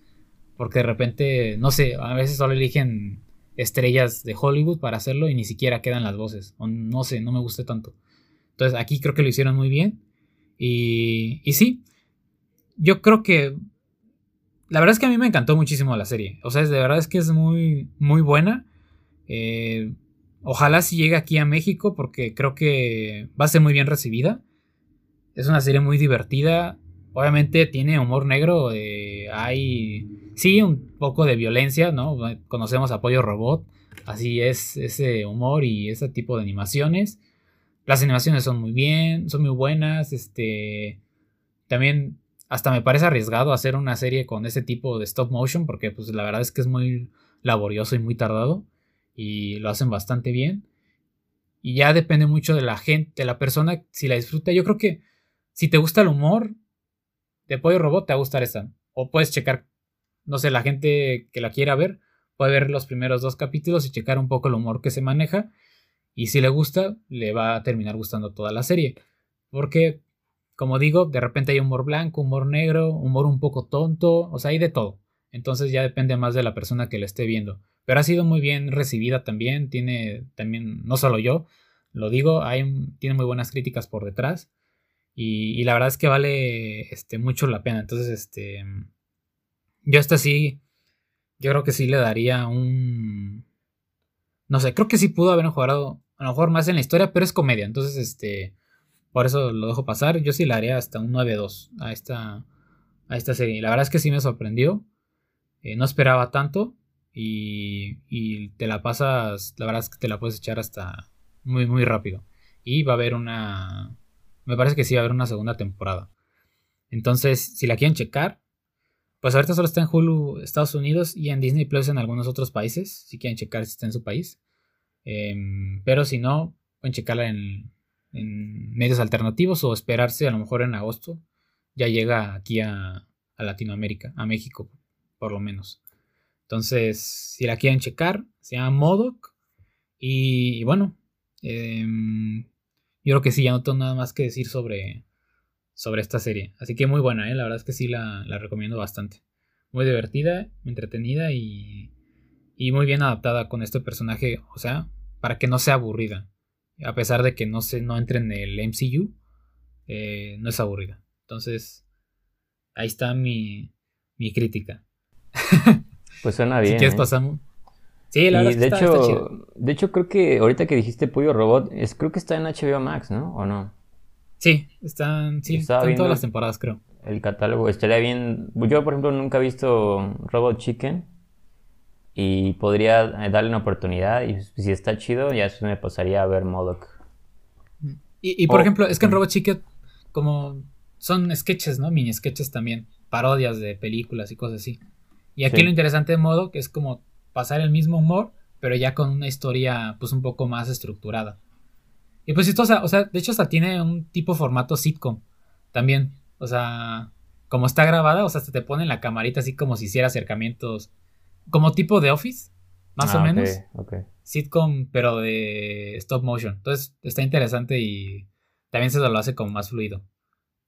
Porque de repente, no sé, a veces solo eligen estrellas de Hollywood para hacerlo y ni siquiera quedan las voces. O no sé, no me gusta tanto. Entonces aquí creo que lo hicieron muy bien. Y, y sí, yo creo que la verdad es que a mí me encantó muchísimo la serie. O sea, de verdad es que es muy, muy buena. Eh, ojalá si llegue aquí a México porque creo que va a ser muy bien recibida. Es una serie muy divertida. Obviamente tiene humor negro. Eh, hay, sí, un poco de violencia, ¿no? Conocemos Apoyo Robot. Así es ese humor y ese tipo de animaciones. Las animaciones son muy bien, son muy buenas. Este, también hasta me parece arriesgado hacer una serie con ese tipo de stop motion porque pues la verdad es que es muy laborioso y muy tardado y lo hacen bastante bien. Y ya depende mucho de la gente, de la persona, si la disfruta. Yo creo que si te gusta el humor de Pollo Robot, te va a gustar esta. O puedes checar, no sé, la gente que la quiera ver, puede ver los primeros dos capítulos y checar un poco el humor que se maneja. Y si le gusta, le va a terminar gustando toda la serie. Porque como digo, de repente hay humor blanco, humor negro, humor un poco tonto, o sea, hay de todo. Entonces ya depende más de la persona que la esté viendo. Pero ha sido muy bien recibida también, tiene también, no solo yo, lo digo, hay, tiene muy buenas críticas por detrás. Y, la verdad es que vale este, mucho la pena. Entonces, este, yo esta sí, yo creo que sí le daría un... No sé, creo que sí pudo haber jugado a lo mejor más en la historia, pero es comedia. Entonces, este, por eso lo dejo pasar. Yo sí le haría hasta un 9-2 a esta, a esta serie. La verdad es que sí me sorprendió. Eh, no esperaba tanto. Y, y, te la pasas, la verdad es que te la puedes echar hasta muy, muy rápido. Y va a haber una... Me parece que sí va a haber una segunda temporada. Entonces, si la quieren checar, pues ahorita solo está en Hulu Estados Unidos y en Disney Plus en algunos otros países, si quieren checar si está en su país. Em, pero si no, pueden checarla en, en medios alternativos o esperarse a lo mejor en agosto ya llega aquí a, Latinoamérica, a México por lo menos. Entonces, si la quieren checar, se llama Modoc. Y, bueno, em, yo creo que sí, ya no tengo nada más que decir sobre, sobre esta serie. Así que muy buena, ¿eh? la verdad es que sí la, la recomiendo bastante. Muy divertida, entretenida y, y muy bien adaptada con este personaje. O sea, para que no sea aburrida a pesar de que no, se, no entre en el MCU, eh, no es aburrida. Entonces, ahí está mi, mi crítica. Pues suena bien. Si quieres, ¿eh? pasamos. Sí, la verdad de hecho, De hecho, creo que ahorita que dijiste Pollo Robot, es, creo que está en HBO Max, ¿no? ¿O no? Sí, están, sí, están todas las temporadas, creo. El catálogo estaría bien. Yo, por ejemplo, nunca he visto Robot Chicken y podría eh, darle una oportunidad y si está chido ya eso me pasaría a ver Modoc. Y, por ejemplo, es que en Robot Chicken como son sketches, ¿no? Mini sketches también, parodias de películas y cosas así. Y aquí lo interesante de Modoc es como pasar el mismo humor, pero ya con una historia pues un poco más estructurada. Y pues esto, o sea, o sea, de hecho hasta tiene un tipo formato sitcom también. O sea, como está grabada, o sea, se te pone en la camarita así como si hiciera acercamientos como tipo de Office, más o ah, menos. Sitcom, pero de stop motion. Entonces está interesante y también se lo hace como más fluido.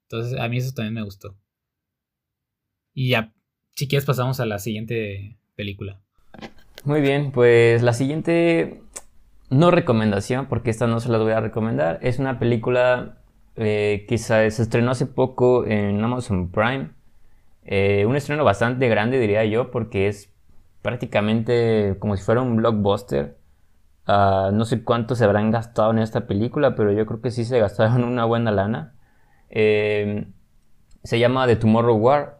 Entonces a mí eso también me gustó. Y ya, si quieres pasamos a la siguiente película. Muy bien, pues la siguiente no recomendación, porque esta no se la voy a recomendar, es una película eh, que se estrenó hace poco en Amazon Prime. Eh, un estreno bastante grande, diría yo, porque es prácticamente como si fuera un blockbuster. Ah, no sé cuánto se habrán gastado en esta película, pero yo creo que sí se gastaron una buena lana. Eh, se llama The Tomorrow War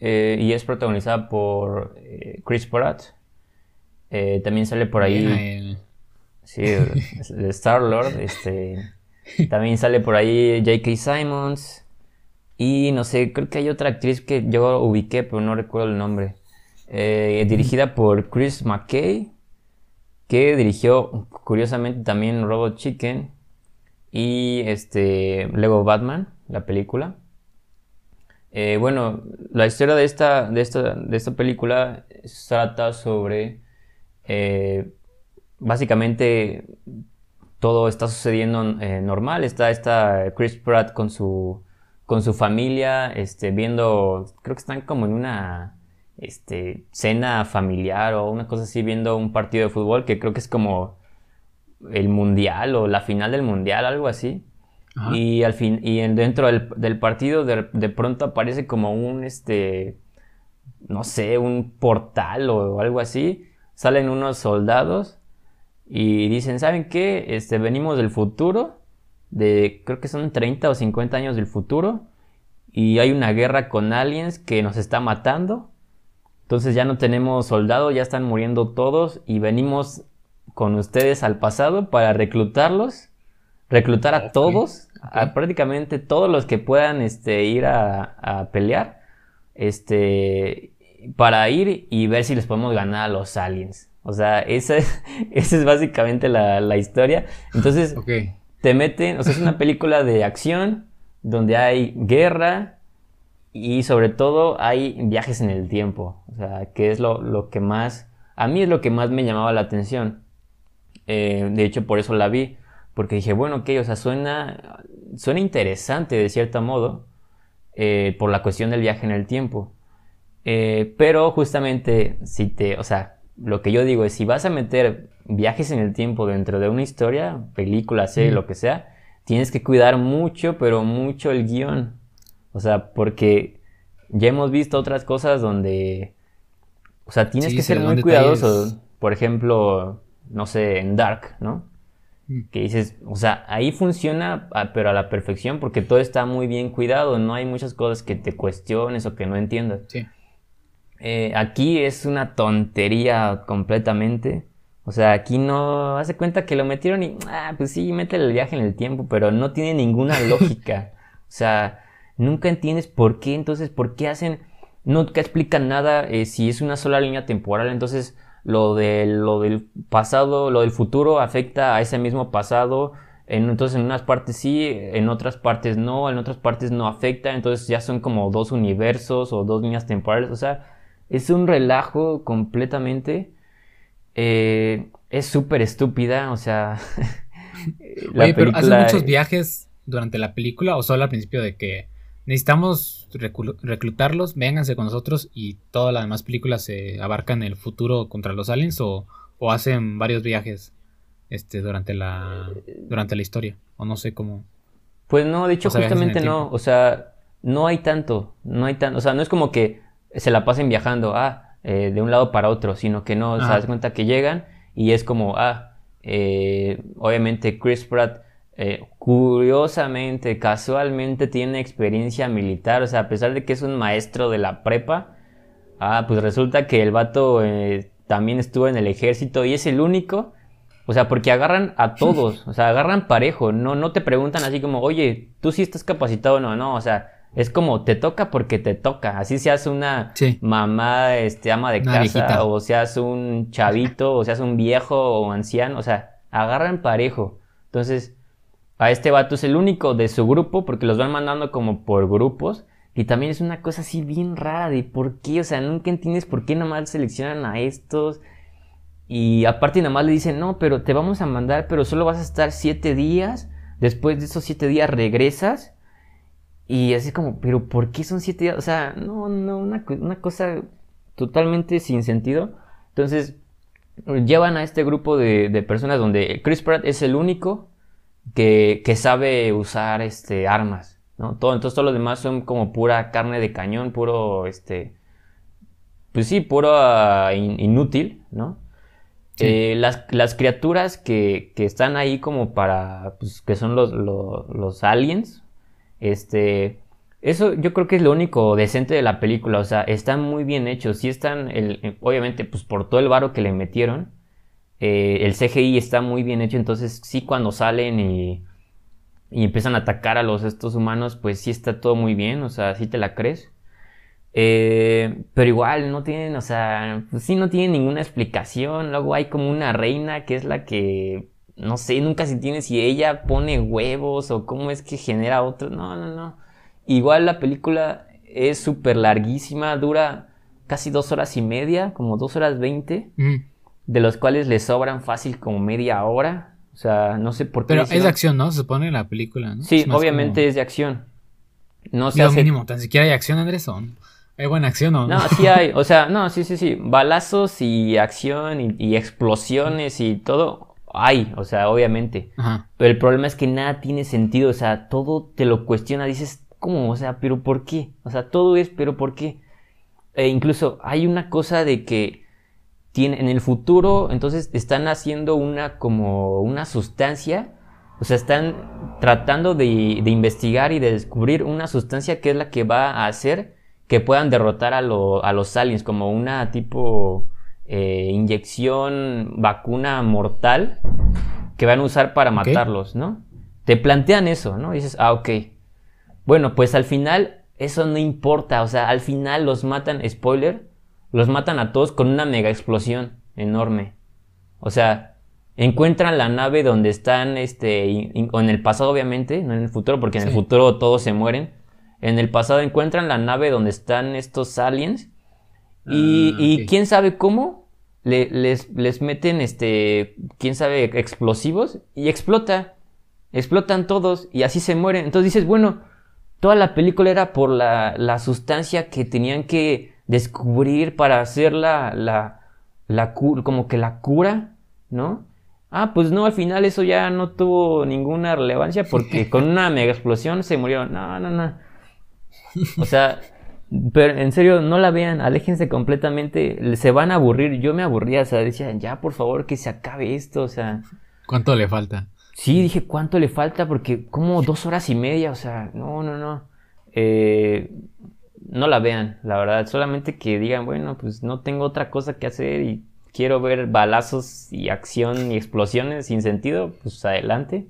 eh, y es protagonizada por eh, Chris Pratt. también sale por ahí. Sí, Star Lord. Este, también sale por ahí J.K. Simons. Y no sé, creo que hay otra actriz que yo ubiqué, pero no recuerdo el nombre. Eh, dirigida por Chris McKay, que dirigió curiosamente también Robot Chicken y este Lego Batman, la película. Eh, bueno, la historia de esta, de esta, de esta película trata sobre eh, básicamente todo está sucediendo normal. Está, Chris Pratt con su, con su familia, este, viendo, creo que están como en una este, cena familiar o una cosa así viendo un partido de fútbol que creo que es como el mundial o la final del mundial, algo así. Y al fin, y dentro del, partido de, de, pronto aparece como un, este, no sé, un portal o algo así. Salen unos soldados y dicen, ¿saben qué? Este, venimos del futuro, de creo que son 30 o 50 años del futuro, y hay una guerra con aliens que nos está matando. Entonces ya no tenemos soldados, ya están muriendo todos y venimos con ustedes al pasado para reclutarlos, reclutar a todos, a prácticamente todos los que puedan este, ir a, a pelear, este, para ir y ver si les podemos ganar a los aliens. O sea, esa es, esa es básicamente la, historia. Entonces, te meten, o sea, es una película de acción donde hay guerra y sobre todo hay viajes en el tiempo. O sea, que es lo, que más, a mí es lo que más me llamaba la atención. Eh, de hecho, por eso la vi. Porque dije, bueno, ok, o sea, suena, suena interesante de cierto modo eh, por la cuestión del viaje en el tiempo. Eh, pero justamente, si te, o sea, lo que yo digo es, si vas a meter viajes en el tiempo dentro de una historia, película, serie, lo que sea, tienes que cuidar mucho, pero mucho el guion. O sea, porque ya hemos visto otras cosas donde, o sea, tienes que ser muy cuidadoso. Por ejemplo, no sé, en Dark, ¿no? Que dices, o sea, ahí funciona, ah, pero a la perfección, porque todo está muy bien cuidado, no hay muchas cosas que te cuestiones o que no entiendas. Sí. Eh, aquí es una tontería completamente. O sea, aquí no hace cuenta que lo metieron y, ah, pues sí, mete el viaje en el tiempo, pero no tiene ninguna lógica. o sea, nunca entiendes por qué, entonces, por qué hacen, nunca explican nada eh, si es una sola línea temporal, entonces lo, de, lo del pasado, lo del futuro afecta a ese mismo pasado, en, entonces en unas partes sí, en otras partes no, en otras partes no afecta, entonces ya son como dos universos o dos líneas temporales, o sea, es un relajo completamente. Eh, es súper estúpida, o sea. Oye, pero ¿hacen muchos viajes durante la película o solo al principio de que necesitamos reclutarlos, vénganse con nosotros y todas las demás películas se abarcan el futuro contra los aliens o, hacen varios viajes este durante la durante la historia o no sé cómo. Pues no de hecho justamente no o sea no hay tanto no hay tanto o sea no es como que se la pasen viajando, ah, eh, de un lado para otro, sino que no, se das cuenta que llegan y es como, ah, eh, obviamente Chris Pratt, eh, curiosamente, casualmente tiene experiencia militar, o sea, a pesar de que es un maestro de la prepa, ah, pues resulta que el vato también estuvo en el ejército y es el único. O sea, porque agarran a todos, o sea, agarran parejo, no, no te preguntan así como, oye, tú sí estás capacitado o no, no, o sea, es como te toca porque te toca. Así seas una mamá, este, ama de casa, o seas un chavito, o seas un viejo o anciano. O sea, agarran parejo. Entonces, a este vato es el único de su grupo, porque los van mandando como por grupos. Y también es una cosa así bien rara de por qué, o sea, nunca entiendes por qué nomás seleccionan a estos. Y aparte nada más le dicen, no, pero te vamos a mandar, pero solo vas a estar siete días. Después de esos siete días regresas y así como, pero ¿por qué son siete días? O sea, no, no, una, cosa totalmente sin sentido. Entonces, llevan a este grupo de, personas donde Chris Pratt es el único que, sabe usar este, armas, ¿no? Todo, entonces todos los demás son como pura carne de cañón, puro, este, pues sí, puro ah, inútil, ¿no? Eh, las, criaturas que, están ahí como para, pues, que son los, los aliens, este, eso yo creo que es lo único decente de la película, o sea, están muy bien hechos, sí están, el, obviamente, pues por todo el varo que le metieron, eh, el CGI está muy bien hecho, entonces sí cuando salen y, y, empiezan a atacar a los estos humanos, pues sí está todo muy bien, o sea, sí te la crees. Eh, pero igual no tienen, o sea, pues sí no tienen ninguna explicación. Luego hay como una reina que es la que no sé, nunca se tiene si ella pone huevos o cómo es que genera otro. No, no, no. Igual la película es súper larguísima, dura casi dos horas y media, como dos horas veinte, de los cuales le sobran fácil como media hora. O sea, no sé por qué. Pero es de acción, ¿no? Se supone la película, ¿no? Sí, obviamente es de acción. No sé. mínimo, tan siquiera hay acción, Andrés. ¿Hay buena acción o no? No, sí hay. O sea, no, sí, sí, sí. Balazos y acción y explosiones y todo hay, o sea, obviamente. Pero el problema es que nada tiene sentido, o sea, todo te lo cuestiona, dices, ¿cómo? O sea, pero ¿por qué? O sea, todo es, pero ¿por qué? E incluso hay una cosa de que en el futuro, entonces están haciendo una como una sustancia, o sea, están tratando de, investigar y de descubrir una sustancia que es la que va a hacer que puedan derrotar a, a los aliens, como una tipo eh, inyección, vacuna mortal que van a usar para matarlos, ¿no? Te plantean eso, ¿no? Y dices, ah, ok. Bueno, pues al final eso no importa, o sea, al final los matan, spoiler, los matan a todos con una mega explosión enorme. O sea, encuentran la nave donde están, este, en el pasado obviamente, no en el futuro, porque en el futuro todos se mueren. En el pasado encuentran la nave donde están estos aliens y, ah, quién sabe cómo les, les, meten, este, quién sabe, explosivos y explota. Explotan todos y así se mueren. Entonces dices, bueno, toda la película era por la, la sustancia que tenían que descubrir para hacer la, la, la como que la cura, ¿no? Ah, pues no, al final eso ya no tuvo ninguna relevancia porque con una mega explosión se murieron. No, no, no. O sea, pero en serio, no la vean, aléjense completamente, se van a aburrir. Yo me aburría, o sea, decía, ya por favor que se acabe esto, o sea. ¿Cuánto le falta? Sí, dije, ¿cuánto le falta? Porque como dos horas y media, o sea, no, no, no. Eh, no la vean, la verdad, solamente que digan, bueno, pues no tengo otra cosa que hacer y quiero ver balazos y acción y explosiones sin sentido, pues adelante.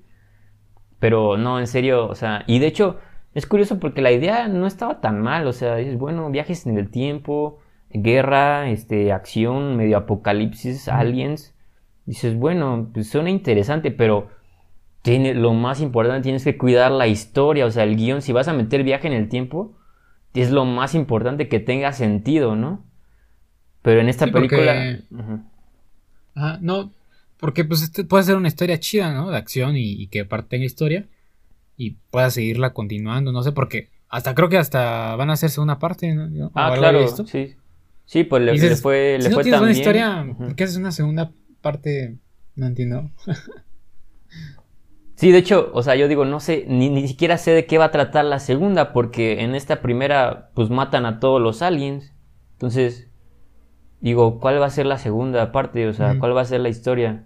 Pero no, en serio, o sea, y de hecho, es curioso porque la idea no estaba tan mal, o sea, dices, bueno, viajes en el tiempo, guerra, este, acción, medio apocalipsis, aliens. Dices, bueno, pues suena interesante, pero tiene, lo más importante tienes que cuidar la historia, o sea, el guion, si vas a meter viaje en el tiempo, es lo más importante que tenga sentido, ¿no? Pero en esta película... Ajá, no, porque pues este puede ser una historia chida, ¿no? De acción y, y que aparte tenga historia y pueda seguirla continuando, no sé, porque hasta creo que hasta van a hacerse una parte, ¿no? Ah, claro, sí. Sí, pues le, fue, le si no tienes una historia, ¿por qué haces una segunda parte? No entiendo. sí, de hecho, o sea, yo digo, no sé, ni, ni siquiera sé de qué va a tratar la segunda, porque en esta primera, pues matan a todos los aliens. Entonces, digo, ¿cuál va a ser la segunda parte? O sea, ¿cuál va a ser la historia?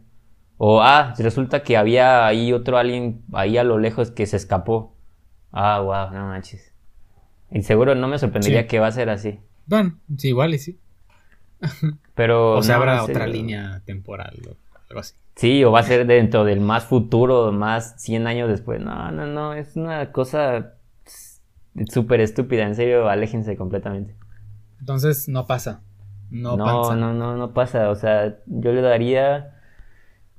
O, ah, resulta que había ahí otro alguien ahí a lo lejos que se escapó. Ah, wow, no manches. Y seguro no me sorprendería que va a ser así. Bueno, sí, igual y sí. Pero. o sea, habrá otra línea temporal o algo así. Sí, o va a ser dentro del más futuro, más 100 años después. No, no, no, es una cosa súper estúpida, en serio, aléjense completamente. Entonces, no pasa. No, no pasa. No, no, no pasa. O sea, yo le daría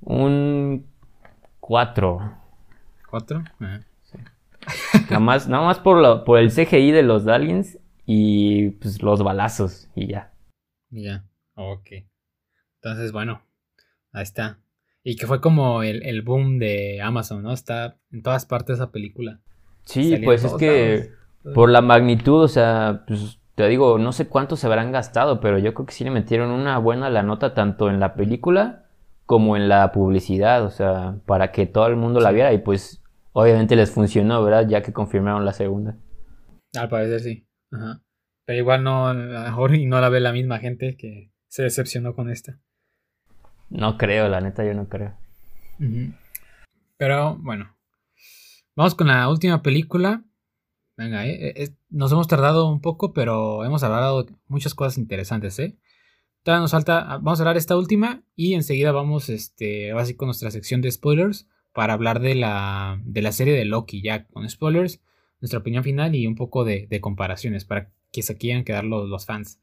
un 4. ¿4? nada, más, nada más por, por el CGI de los Dalians y pues, los balazos y ya. Ya, ok. Entonces, bueno, ahí está. Y que fue como el, boom de Amazon, ¿no? Está en todas partes esa película. Sí, pues es que por la magnitud, o sea, pues te digo, no sé cuánto se habrán gastado, pero yo creo que sí le metieron una buena la nota tanto en la película como en la publicidad, o sea, para que todo el mundo la viera y pues obviamente les funcionó, ¿verdad? Ya que confirmaron la segunda. Al parecer sí. Ajá. Pero igual no, a lo mejor y no la ve la misma gente que se decepcionó con esta. No creo, la neta yo no creo. Pero bueno, vamos con la última película. Venga, eh, eh, nos hemos tardado un poco, pero hemos hablado muchas cosas interesantes, ¿eh? Todavía nos falta, ah, vamos a hablar esta última y enseguida vamos, este, así con nuestra sección de spoilers para hablar de la, de la serie de Loki, ya con spoilers, nuestra opinión final y un poco de, comparaciones para que se quieran quedar los, fans.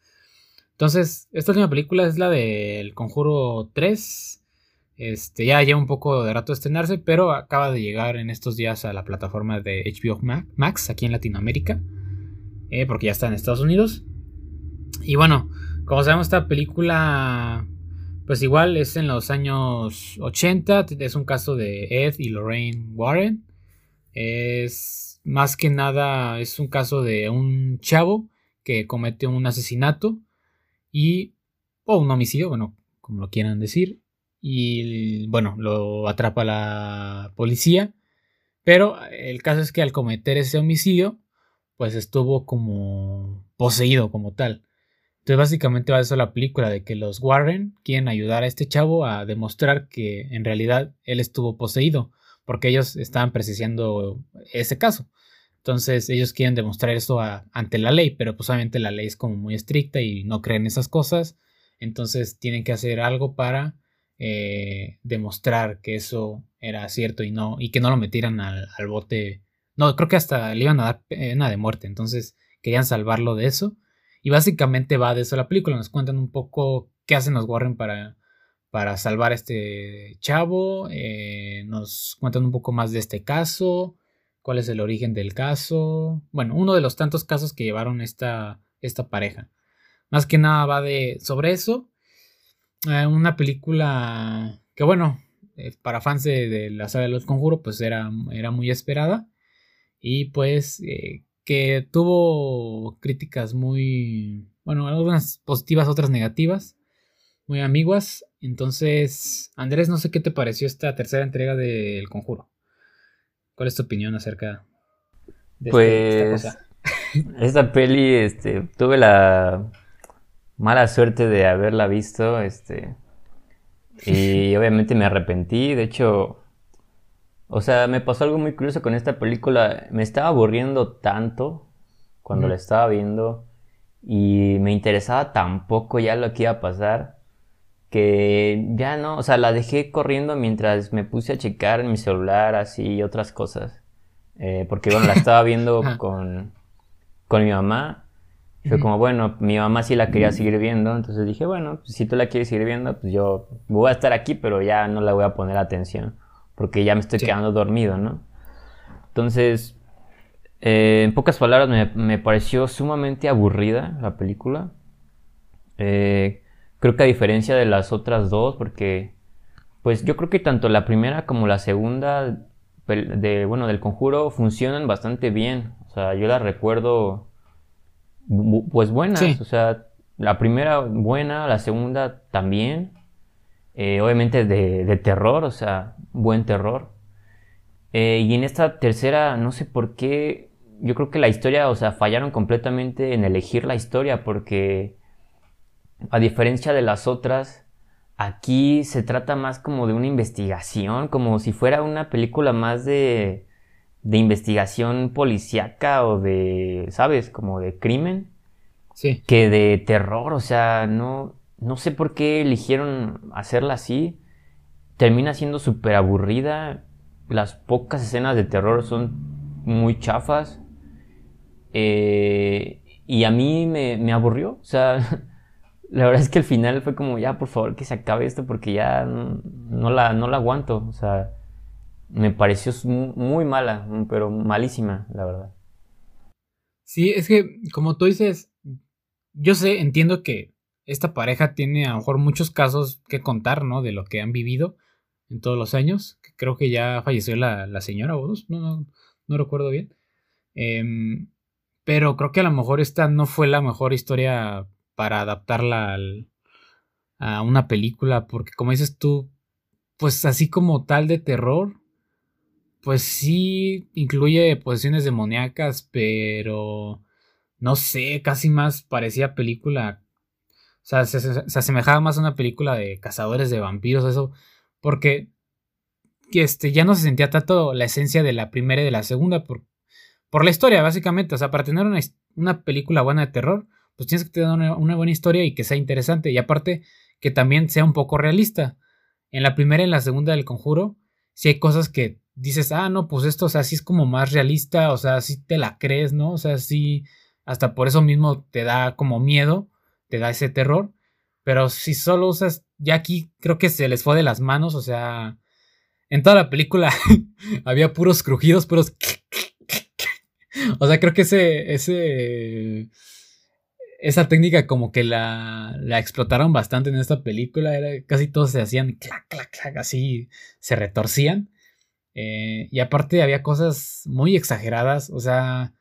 Entonces, esta última película es la del Conjuro 3. Este, ya lleva un poco de rato de estrenarse, pero acaba de llegar en estos días a la plataforma de HBO Max aquí en Latinoamérica, eh, porque ya está en Estados Unidos. Y bueno, como sabemos, esta película, pues igual es en los años 80. Es un caso de Ed y Lorraine Warren. Es más que nada, es un caso de un chavo que comete un asesinato y, o un homicidio, bueno, como lo quieran decir. y bueno, lo atrapa la policía. Pero el caso es que al cometer ese homicidio, pues estuvo como poseído como tal. Entonces básicamente va eso la película de que los Warren quieren ayudar a este chavo a demostrar que en realidad él estuvo poseído, porque ellos estaban precisando ese caso. Entonces ellos quieren demostrar eso ante la ley, pero pues obviamente la ley es como muy estricta y no creen esas cosas. Entonces tienen que hacer algo para eh, demostrar que eso era cierto y no y que no lo metieran al, bote. No, creo que hasta le iban a dar pena de muerte. Entonces querían salvarlo de eso. Y básicamente va de eso la película. Nos cuentan un poco qué hacen los Warren para, para salvar a este chavo. Eh, nos cuentan un poco más de este caso cuál es el origen del caso. Bueno, uno de los tantos casos que llevaron esta, esta pareja. Más que nada va de sobre eso. Eh, una película que bueno, eh, para fans de, la saga de los conjuros, pues era, era muy esperada. Y pues eh, que tuvo críticas muy, bueno, algunas positivas, otras negativas, muy ambiguas. Entonces, Andrés, no sé qué te pareció esta tercera entrega del conjuro. ¿Cuál es tu opinión acerca de este, esta cosa? Esta peli, este, tuve la mala suerte de haberla visto, este, y obviamente me arrepentí. De hecho, o sea, me pasó algo muy curioso con esta película. Me estaba aburriendo tanto cuando la estaba viendo y me interesaba tan poco ya lo que iba a pasar que ya no, o sea, la dejé corriendo mientras me puse a checar en mi celular así otras cosas. Eh, porque bueno, la estaba viendo con, con mi mamá. Fue como, bueno, mi mamá sí la quería seguir viendo, entonces dije, bueno, pues, si tú la quieres seguir viendo, pues yo voy a estar aquí, pero ya no la voy a poner atención, porque ya me estoy quedando dormido, ¿no? Entonces, eh, en pocas palabras, me, me, pareció sumamente aburrida la película. Eh, Creo que a diferencia de las otras dos, porque pues yo creo que tanto la primera como la segunda de, bueno, del conjuro funcionan bastante bien. O sea, yo las recuerdo pues buenas. O sea, la primera buena, la segunda también. Eh, obviamente de, terror, o sea, buen terror. Eh, y en esta tercera, no sé por qué, yo creo que la historia, o sea, fallaron completamente en elegir la historia porque a diferencia de las otras, aquí se trata más como de una investigación, como si fuera una película más de, de investigación policíaca o de, ¿sabes? Como de crimen. Sí. Que de terror, o sea, no, no sé por qué eligieron hacerla así. Termina siendo súper aburrida. Las pocas escenas de terror son muy chafas. Eh, y a mí me, me aburrió. O sea, la verdad es que al final fue como, ya, por favor, que se acabe esto porque ya no, la, no la aguanto. O sea, me pareció muy mala, pero malísima, la verdad. Sí, es que, como tú dices, yo sé, entiendo que esta pareja tiene a lo mejor muchos casos que contar, ¿no? De lo que han vivido en todos los años. Creo que ya falleció la, la señora o no, no, no recuerdo bien. Em, pero creo que a lo mejor esta no fue la mejor historia para adaptarla a una película, porque como dices tú, pues así como tal de terror, pues sí incluye posiciones demoníacas, pero no sé, casi más parecía película, o sea, se, asemejaba más a una película de cazadores de vampiros, eso, porque este, ya no se sentía tanto la esencia de la primera y de la segunda por, por la historia, básicamente, o sea, para tener una, una película buena de terror, pues tienes que tener una, buena historia y que sea interesante. Y aparte, que también sea un poco realista. En la primera y en la segunda del conjuro, si hay cosas que dices, ah, no, pues esto, o sea, sí es como más realista, o sea, sí te la crees, ¿no? O sea, sí, hasta por eso mismo te da como miedo, te da ese terror. Pero si solo usas, ya aquí creo que se les fue de las manos, o sea, en toda la película había puros crujidos, puros... o sea, creo que ese, ese esa técnica como que la, la, explotaron bastante en esta película. Era, casi todos se hacían clac, clac, clac, así se retorcían. Eh, y aparte había cosas muy exageradas, o sea,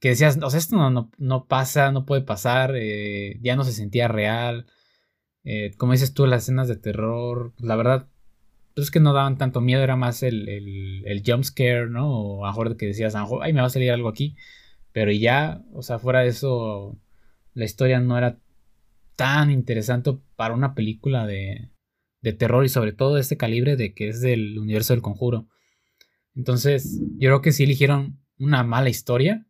que decías, o sea, esto no, no, pasa, no puede pasar, eh, ya no se sentía real. Eh, como dices tú, las escenas de terror, la verdad, pues es que no daban tanto miedo, era más el, el, el jump scare, ¿no? O a mejor que decías, ay, me va a salir algo aquí. Pero ya, o sea, fuera de eso, la historia no era tan interesante para una película de, de terror y sobre todo de este calibre de que es del universo del conjuro. Entonces, yo creo que sí eligieron una mala historia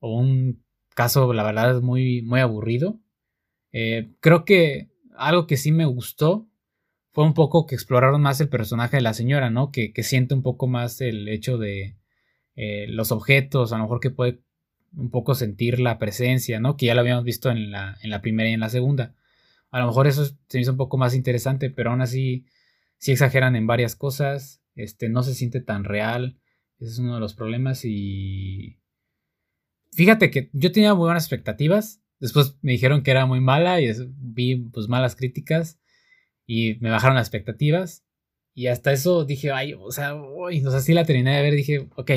o un caso, la verdad, muy, muy aburrido. Eh, creo que algo que sí me gustó fue un poco que exploraron más el personaje de la señora, ¿no? Que, siente un poco más el hecho de eh, los objetos, a lo mejor que puede un poco sentir la presencia, ¿no? Que ya lo habíamos visto en la, en la primera y en la segunda. A lo mejor eso se me hizo un poco más interesante, pero aún así sí exageran en varias cosas. Este, no se siente tan real. Ese es uno de los problemas. Y. Fíjate que yo tenía muy buenas expectativas. Después me dijeron que era muy mala y vi pues malas críticas. Y me bajaron las expectativas. Y hasta eso dije, ay, o sea, uy, o sea, sí la terminé de ver. Dije, ok,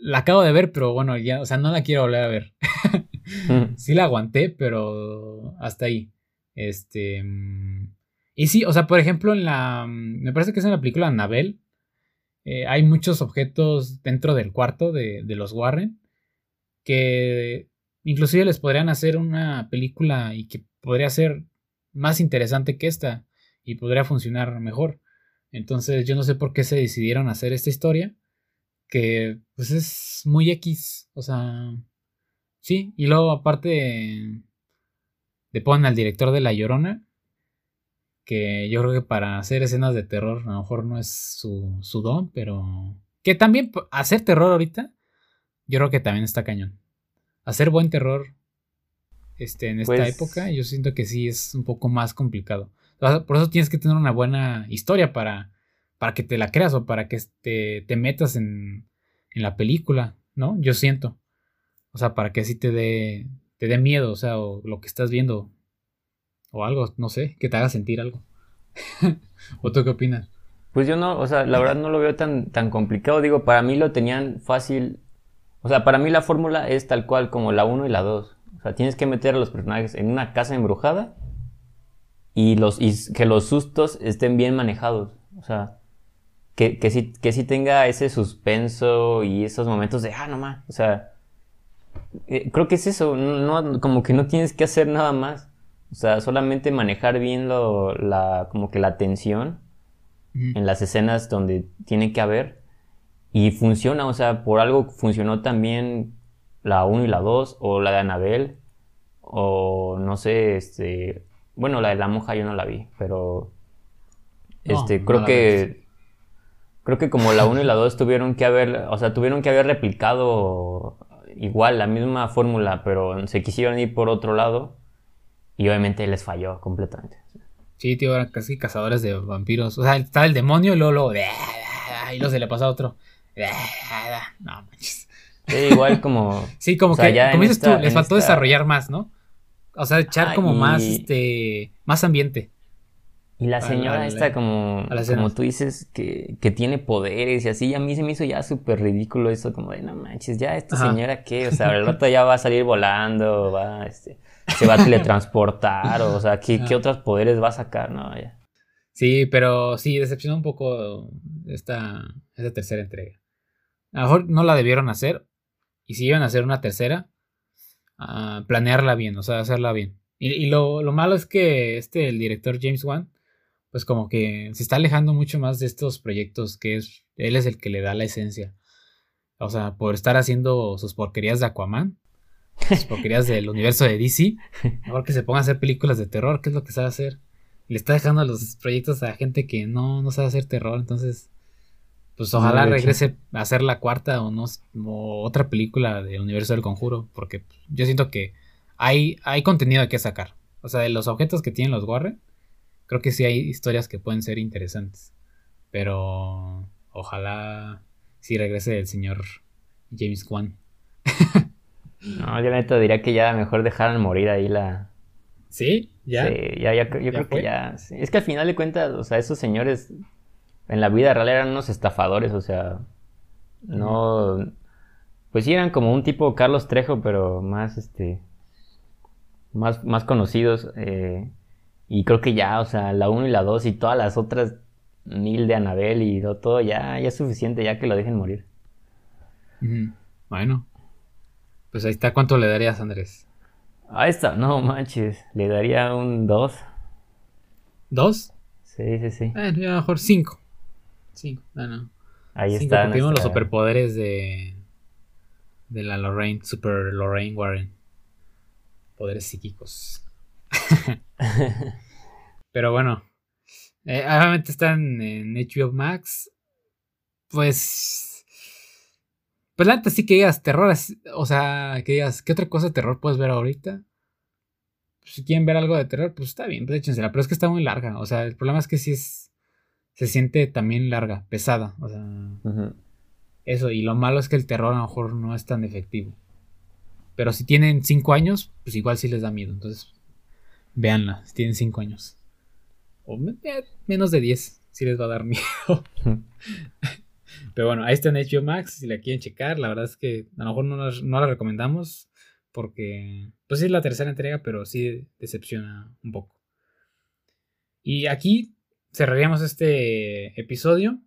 la acabo de ver, pero bueno, ya, o sea, no la quiero volver a ver. sí la aguanté, pero hasta ahí. Este. Mm, y sí, o sea, por ejemplo, en la. Mm, me parece que es en la película Annabelle. Eh, hay muchos objetos dentro del cuarto de, de, los Warren. Que inclusive les podrían hacer una película y que podría ser más interesante que esta. Y podría funcionar mejor. Entonces yo no sé por qué se decidieron hacer esta historia. Que pues es muy X. O sea. Sí. Y luego aparte le ponen al director de La Llorona, que yo creo que para hacer escenas de terror a lo mejor no es su, su don, pero que también hacer terror ahorita, yo creo que también está cañón. Hacer buen terror este, en esta pues época, yo siento que sí es un poco más complicado. Por eso tienes que tener una buena historia para, para que te la creas o para que te, te metas en, en la película, ¿no? Yo siento. O sea, para que así te dé te dé miedo, o sea, o lo que estás viendo, o algo, no sé, que te haga sentir algo. ¿O tú qué opinas? Pues yo no, o sea, la verdad no lo veo tan, tan complicado. Digo, para mí lo tenían fácil. O sea, para mí la fórmula es tal cual como la 1 y la 2. O sea, tienes que meter a los personajes en una casa embrujada y, los, y que los sustos estén bien manejados. O sea, que, que, sí, que sí tenga ese suspenso y esos momentos de, ah, no más. O sea, eh, creo que es eso, no, como que no tienes que hacer nada más. O sea, solamente manejar bien lo, la, como que la tensión en las escenas donde tiene que haber. Y funciona, o sea, por algo funcionó también la 1 y la 2, o la de Anabel, o no sé, este, bueno, la de la monja yo no la vi, pero este, creo que creo que como la 1 y la 2 tuvieron que haber, o sea, tuvieron que haber replicado igual la misma fórmula, pero se quisieron ir por otro lado y obviamente les falló completamente. Sí, tío, eran casi cazadores de vampiros. O sea, estaba el demonio y luego, luego y luego se le pasa a otro. No manches. Sí, igual como. sí, como que, como dices tú, les faltó desarrollar más, ¿no? O sea, echar como más, este, más ambiente. Y la señora esta, como, como tú dices, que, que, tiene poderes y así, a mí se me hizo ya súper ridículo eso, como de, no manches, ya esta señora qué, o sea, el rato ya va a salir volando, va, este, se va a teletransportar, o, sea, ¿qué, ¿qué, otros poderes va a sacar? No, ya. Sí, pero sí, decepcionó un poco esta, esta tercera entrega. A lo mejor no la debieron hacer, y si iban a hacer una tercera, uh, planearla bien, o sea, hacerla bien. Y, y lo, lo, malo es que este, el director James Wan, pues como que se está alejando mucho más de estos proyectos que es, él es el que le da la esencia. O sea, por estar haciendo sus porquerías de Aquaman, sus porquerías del universo de DC, mejor que se ponga a hacer películas de terror, que es lo que sabe hacer. Le está dejando los proyectos a gente que no, no sabe hacer terror, entonces, pues ojalá regrese a hacer la cuarta o no o otra película del universo del conjuro, porque yo siento que hay, hay contenido que sacar. O sea, de los objetos que tienen los Warren, creo que sí hay historias que pueden ser interesantes. Pero ojalá si regrese el señor James Wan. no, yo neta diría que ya mejor dejaran morir ahí la. ¿Sí? ¿Ya? Sí, ya, ya yo creo que ya. Es que al final de cuentas, o sea, esos señores en la vida real eran unos estafadores, o sea. No. Pues sí, eran como un tipo Carlos Trejo, pero más este. Más, más conocidos. Eh, Y creo que ya, o sea, la 1 y la 2 y todas las otras mil de Anabel y todo, ya, ya es suficiente, ya que lo dejen morir. Bueno, pues ahí está. ¿Cuánto le darías, Andrés? Ahí está, no manches, le daría un 2. ¿Dos? Sí, sí, sí. Eh, a lo mejor 5. 5, no, no. Ahí está. Porque los superpoderes de. De la Lorraine, Super Lorraine Warren. Poderes psíquicos. Pero bueno. Eh, obviamente están en HBO Max. Pues. Pues antes sí que digas terror. O sea, que digas, ¿qué otra cosa de terror puedes ver ahorita? si quieren ver algo de terror, pues está bien, pues échensela. Pero es que está muy larga. O sea, el problema es que sí es. Se siente también larga, pesada. O sea. Eso. Y lo malo es que el terror a lo mejor no es tan efectivo. Pero si tienen 5 años, pues igual sí les da miedo. Entonces, véanla, si tienen 5 años. O menos de 10, si les va a dar miedo. Pero bueno, ahí está en HBO Max, si la quieren checar. La verdad es que a lo mejor no no la recomendamos porque, pues sí es la tercera entrega, pero sí decepciona un poco. Y aquí cerraríamos este episodio.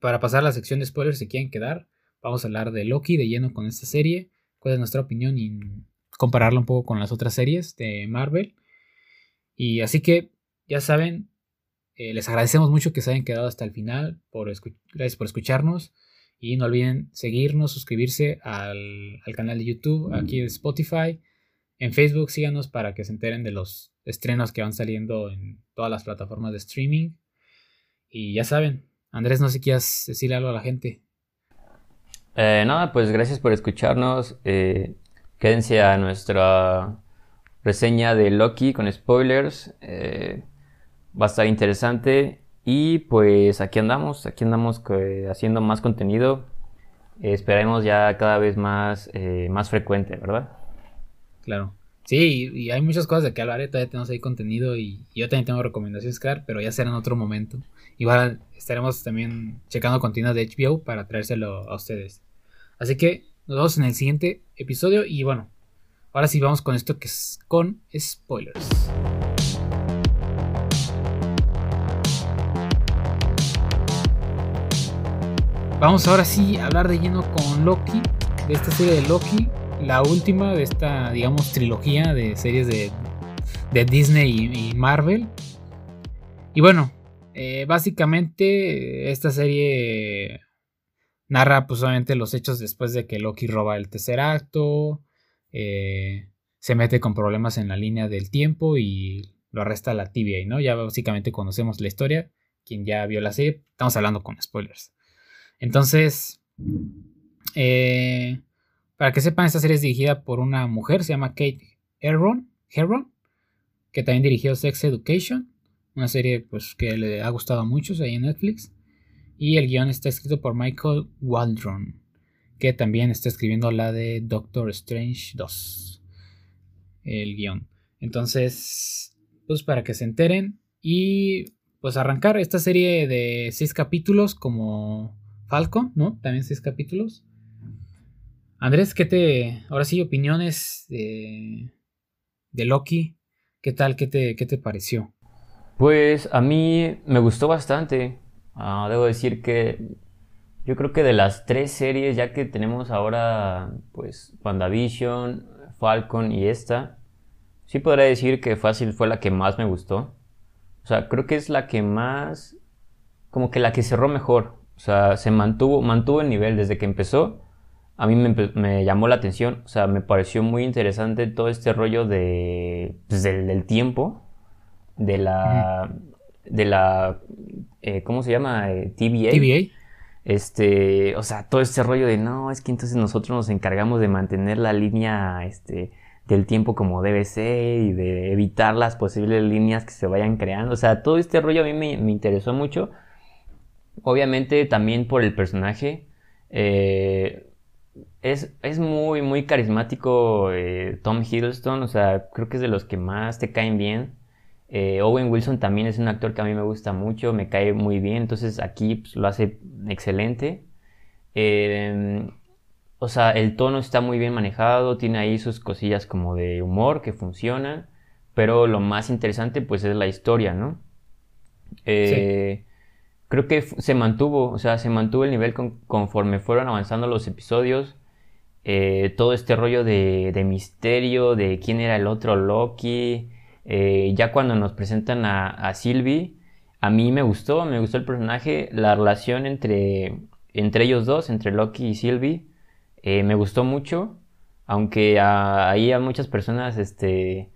Para pasar a la sección de spoilers, si quieren quedar, vamos a hablar de Loki de lleno con esta serie, cuál es nuestra opinión y compararla un poco con las otras series de Marvel. Y así que, ya saben, eh, les agradecemos mucho que se hayan quedado hasta el final. Por gracias por escucharnos. Y no olviden seguirnos, suscribirse al, canal de YouTube, aquí en Spotify. En Facebook síganos para que se enteren de los estrenos que van saliendo en todas las plataformas de streaming. Y ya saben, Andrés, no sé si quieras decirle algo a la gente. Eh, nada, pues gracias por escucharnos. Eh, quédense a nuestra reseña de Loki con spoilers. Eh, va a estar interesante. Y pues aquí andamos, aquí andamos haciendo más contenido. esperemos ya cada vez más, eh, más frecuente, ¿verdad? Claro. Sí, y, hay muchas cosas de que hablar, ¿eh? todavía tenemos ahí contenido y, yo también tengo recomendaciones dar, pero ya será en otro momento. Igual estaremos también checando contenido de HBO para traérselo a ustedes. Así que nos vemos en el siguiente episodio y bueno, ahora sí vamos con esto que es con spoilers. Vamos ahora sí a hablar de lleno con Loki, de esta serie de Loki, la última de esta, digamos, trilogía de series de, Disney y, Marvel. Y bueno, eh, básicamente esta serie narra pues los hechos después de que Loki roba el tercer acto, eh, se mete con problemas en la línea del tiempo y lo arresta la tibia, ¿no? Ya básicamente conocemos la historia, quien ya vio la serie, estamos hablando con spoilers. Entonces, eh, para que sepan, esta serie es dirigida por una mujer, se llama Kate Herron, Herron que también dirigió Sex Education, una serie pues, que le ha gustado a muchos ahí en Netflix. Y el guion está escrito por Michael Waldron, que también está escribiendo la de Doctor Strange 2. El guion. Entonces, pues para que se enteren. Y pues arrancar esta serie de seis capítulos como Falcon, ¿no? También seis capítulos. Andrés, ¿qué te. Ahora sí, opiniones de, de Loki. ¿Qué tal? ¿Qué te, qué te pareció? Pues a mí me gustó bastante. Ah, debo decir que yo creo que de las tres series ya que tenemos ahora, pues WandaVision, Falcon y esta, sí podría decir que Fácil fue la que más me gustó. O sea, creo que es la que más, como que la que cerró mejor. O sea, se mantuvo, mantuvo el nivel desde que empezó. A mí me, llamó la atención, o sea, me pareció muy interesante todo este rollo de, pues, del, tiempo, de la, de la, eh, ¿cómo se llama? Eh, TVA. TVA. Este, o sea, todo este rollo de, no, es que entonces nosotros nos encargamos de mantener la línea, este, del tiempo como debe ser y de evitar las posibles líneas que se vayan creando. O sea, todo este rollo a mí me, me interesó mucho Obviamente también por el personaje. Eh, es, muy, muy carismático eh, Tom Hiddleston. O sea, creo que es de los que más te caen bien. Eh, Owen Wilson también es un actor que a mí me gusta mucho, me cae muy bien. Entonces aquí pues, lo hace excelente. o sea, el tono está muy bien manejado, tiene ahí sus cosillas como de humor que funcionan. pero lo más interesante pues es la historia, ¿no? Eh, creo que se mantuvo, o sea, se mantuvo el nivel conforme fueron avanzando los episodios. Eh, todo este rollo de, misterio, de quién era el otro Loki. Eh, ya cuando nos presentan a, a, Sylvie, a mí me gustó, me gustó el personaje, la relación entre, entre ellos dos, entre Loki y Sylvie, me gustó mucho, aunque ahí a muchas personas, este,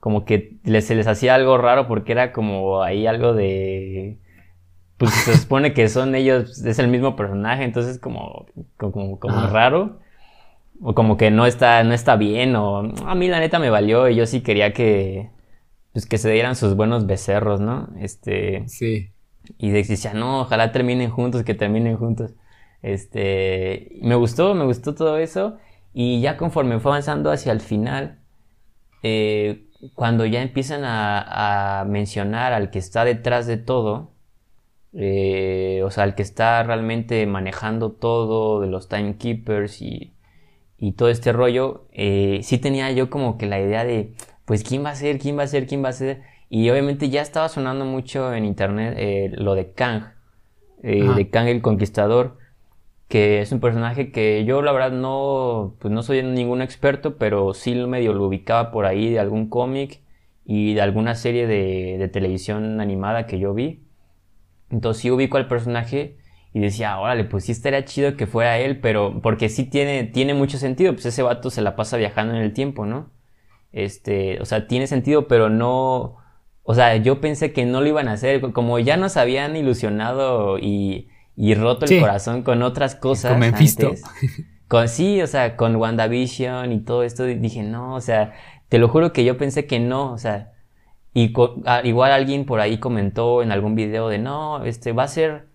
como que se les hacía algo raro porque era como ahí algo de pues se supone que son ellos, es el mismo personaje, entonces como, como, como raro. O como que no está, no está bien, o a mí la neta me valió y yo sí quería que, pues que se dieran sus buenos becerros, ¿no? Este. Sí. Y decía, no, ojalá terminen juntos, que terminen juntos. Este. Me gustó, me gustó todo eso. Y ya conforme fue avanzando hacia el final, eh, cuando ya empiezan a, a mencionar al que está detrás de todo, eh, o sea, el que está realmente manejando todo de los timekeepers y, y todo este rollo, eh, sí tenía yo como que la idea de, pues, ¿quién va a ser? ¿Quién va a ser? ¿Quién va a ser? Y obviamente ya estaba sonando mucho en internet eh, lo de Kang, de Kang el Conquistador, que es un personaje que yo la verdad no, pues no soy ningún experto, pero sí medio lo ubicaba por ahí de algún cómic y de alguna serie de, de televisión animada que yo vi. Entonces sí ubico al personaje y decía, órale, pues sí estaría chido que fuera él, pero porque sí tiene, tiene mucho sentido, pues ese vato se la pasa viajando en el tiempo, ¿no? Este, o sea, tiene sentido, pero no, o sea, yo pensé que no lo iban a hacer, como ya nos habían ilusionado y, y roto el corazón con otras cosas. Con Antes, con, sí, o sea, con WandaVision y todo esto, dije, no, o sea, te lo juro que yo pensé que no, o sea, y igual alguien por ahí comentó en algún video de no, este va a ser.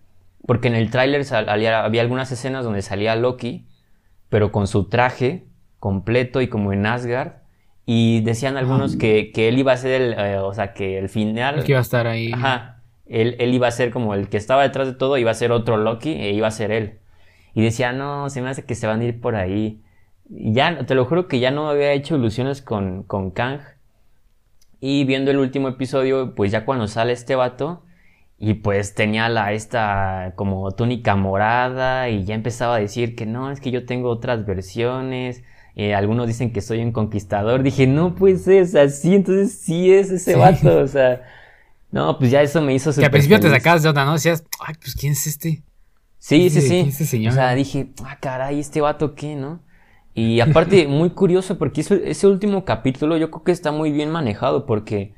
Porque en el tráiler había, algunas escenas donde salía Loki, pero con su traje completo y como en Asgard. Y decían algunos que, que, él iba a ser el. Eh, o sea, que el final. que iba a estar ahí. Ajá. Él, él, iba a ser como el que estaba detrás de todo, iba a ser otro Loki e iba a ser él. Y decía, no, se me hace que se van a ir por ahí. Y ya, te lo juro que ya no había hecho ilusiones con, con Kang. Y viendo el último episodio, pues ya cuando sale este vato, y pues tenía la esta como túnica morada y ya empezaba a decir que no, es que yo tengo otras versiones. Eh, algunos dicen que soy un conquistador. Dije, no pues es así, entonces sí es ese vato. O sea, no, pues ya eso me hizo Que al principio te sacabas de otra, ¿no? Decías, ay, pues ¿quién es este? Sí, sí, sí. Este señor? O sea, dije, ah, caray, ¿este vato qué, no? Y aparte, muy curioso porque ese último capítulo yo creo que está muy bien manejado porque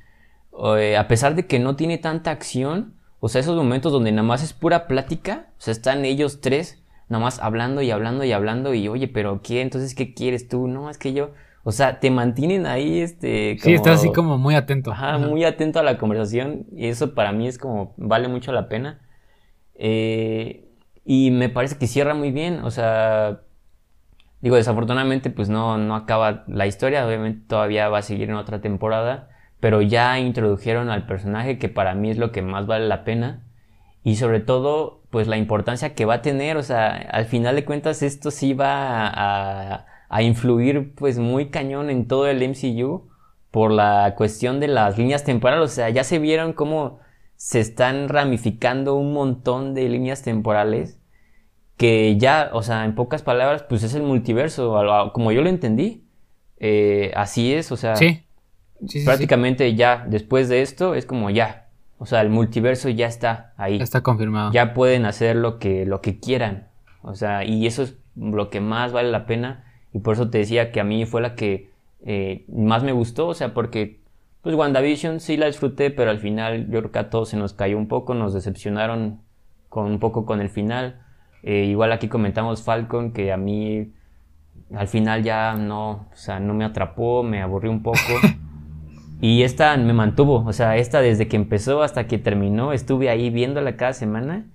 eh, a pesar de que no tiene tanta acción, o sea, esos momentos donde nada más es pura plática, o sea, están ellos tres nada más hablando y hablando y hablando y oye, pero ¿qué? Entonces, ¿qué quieres tú? No, es que yo, o sea, te mantienen ahí, este... sí, estás así como muy atento. Ajá, muy atento a la conversación y eso para mí es como, vale mucho la pena. Eh, y me parece que cierra muy bien, o sea, Digo, desafortunadamente pues no, no acaba la historia, obviamente todavía va a seguir en otra temporada, pero ya introdujeron al personaje que para mí es lo que más vale la pena y sobre todo pues la importancia que va a tener, o sea, al final de cuentas esto sí va a, a influir pues muy cañón en todo el MCU por la cuestión de las líneas temporales, o sea, ya se vieron cómo se están ramificando un montón de líneas temporales que ya, o sea, en pocas palabras, pues es el multiverso, como yo lo entendí. Eh, así es, o sea, sí. prácticamente ya después de esto es como ya, o sea, el multiverso ya está ahí. está confirmado. Ya pueden hacer lo que, lo que quieran, o sea, y eso es lo que más vale la pena y por eso te decía que a mí fue la que eh, más me gustó, o sea, porque pues WandaVision sí la disfruté, pero al final yo creo que a todos se nos cayó un poco, nos decepcionaron con un poco con el final. Eh, igual aquí comentamos Falcon, que a mí al final ya no, o sea, no me atrapó, me aburrió un poco. y esta me mantuvo, o sea, esta desde que empezó hasta que terminó, estuve ahí viéndola cada semana.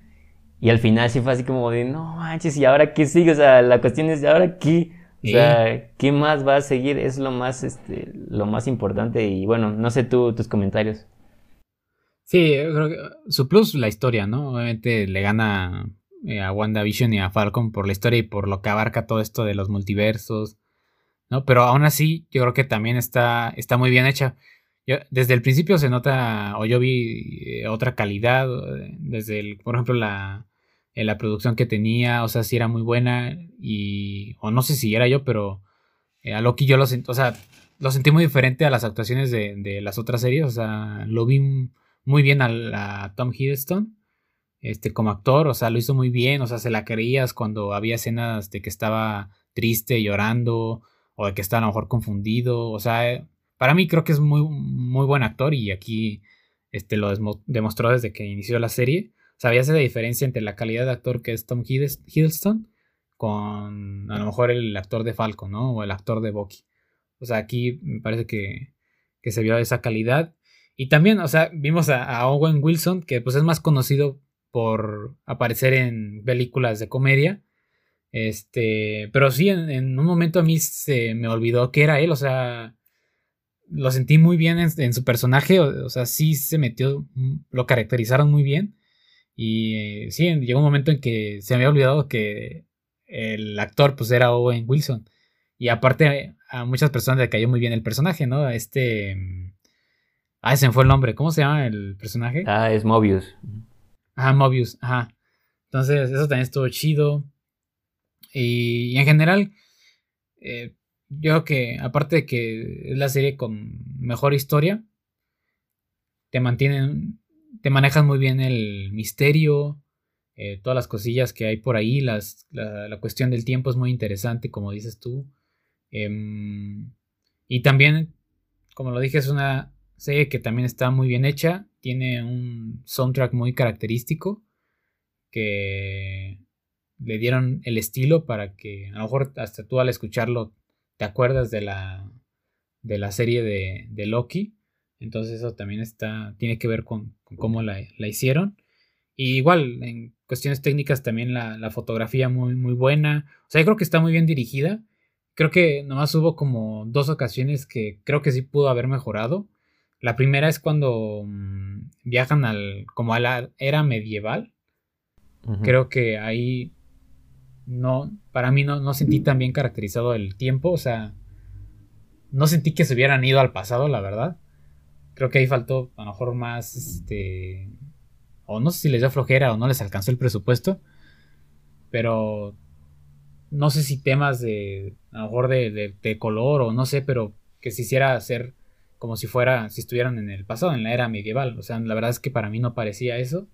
Y al final sí fue así como de, no manches, ¿y ahora qué sigue? O sea, la cuestión es, ¿y ahora qué? O sea, ¿qué más va a seguir? Es lo más, este, lo más importante. Y bueno, no sé tú, tus comentarios. Sí, creo que su plus, la historia, ¿no? Obviamente le gana eh, a WandaVision y a Falcon por la historia y por lo que abarca todo esto de los multiversos, ¿no? Pero aún así, yo creo que también está, está muy bien hecha. desde el principio se nota, o yo vi eh, otra calidad, eh, desde, el, por ejemplo, la, la producción que tenía, o sea, si era muy buena, y, o no sé si era yo, pero a Loki yo lo sentí, o sea, lo sentí muy diferente a las actuaciones de, las otras series, o sea, lo vi muy bien a, Tom Hiddleston, este, como actor, o sea, lo hizo muy bien, o sea, se la creías cuando había escenas de que estaba triste, llorando, o de que estaba a lo mejor confundido, o sea, para mí creo que es muy, muy buen actor y aquí este, lo demostró desde que inició la serie. Sabías esa diferencia entre la calidad de actor que es Tom Hiddleston con a lo mejor el actor de Falcon, ¿no? O el actor de Bucky. O sea, aquí me parece que, que se vio esa calidad. Y también, o sea, vimos a, Owen Wilson, que pues es más conocido por aparecer en películas de comedia. Este, pero sí, en, en, un momento a mí se me olvidó que era él, o sea, lo sentí muy bien en, su personaje, o, sea, sí se metió, mm, lo caracterizaron muy bien. Y eh, sí, llegó un momento en que se me había olvidado que el actor pues era Owen Wilson. Y aparte a muchas personas le cayó muy bien el personaje, ¿no? Este... Mm, ah, ese fue el nombre. ¿Cómo se llama el personaje? Ah, es Mobius. Ajá, Mobius, ajá. Entonces, eso también estuvo chido. Y, en general, eh, yo creo que, aparte de que es la serie con mejor historia, te mantienen, te manejan muy bien el misterio, eh, todas las cosillas que hay por ahí, las, la, cuestión del tiempo es muy interesante, como dices tú. Em, y también, como lo dije, es una serie que también está muy bien hecha, tiene un soundtrack muy característico que le dieron el estilo para que a lo mejor hasta tú al escucharlo te acuerdas de la, de la serie de, de Loki. Entonces eso también está, tiene que ver con, cómo la, hicieron. Y igual, en cuestiones técnicas también la, fotografía muy, muy buena. O sea, yo creo que está muy bien dirigida. Creo que nomás hubo como dos ocasiones que creo que sí pudo haber mejorado. La primera es cuando mm, viajan al, como a la era medieval. Creo que ahí no, para mí no, no sentí tan bien caracterizado el tiempo, o sea, no sentí que se hubieran ido al pasado, la verdad. Creo que ahí faltó a lo mejor más, este, o no sé si les dio flojera o no les alcanzó el presupuesto, pero no sé si temas de, a lo mejor de, de, color o no sé, pero que se hiciera hacer como si fuera, si estuvieran en el pasado, en la era medieval. O sea, la verdad es que para mí no parecía eso.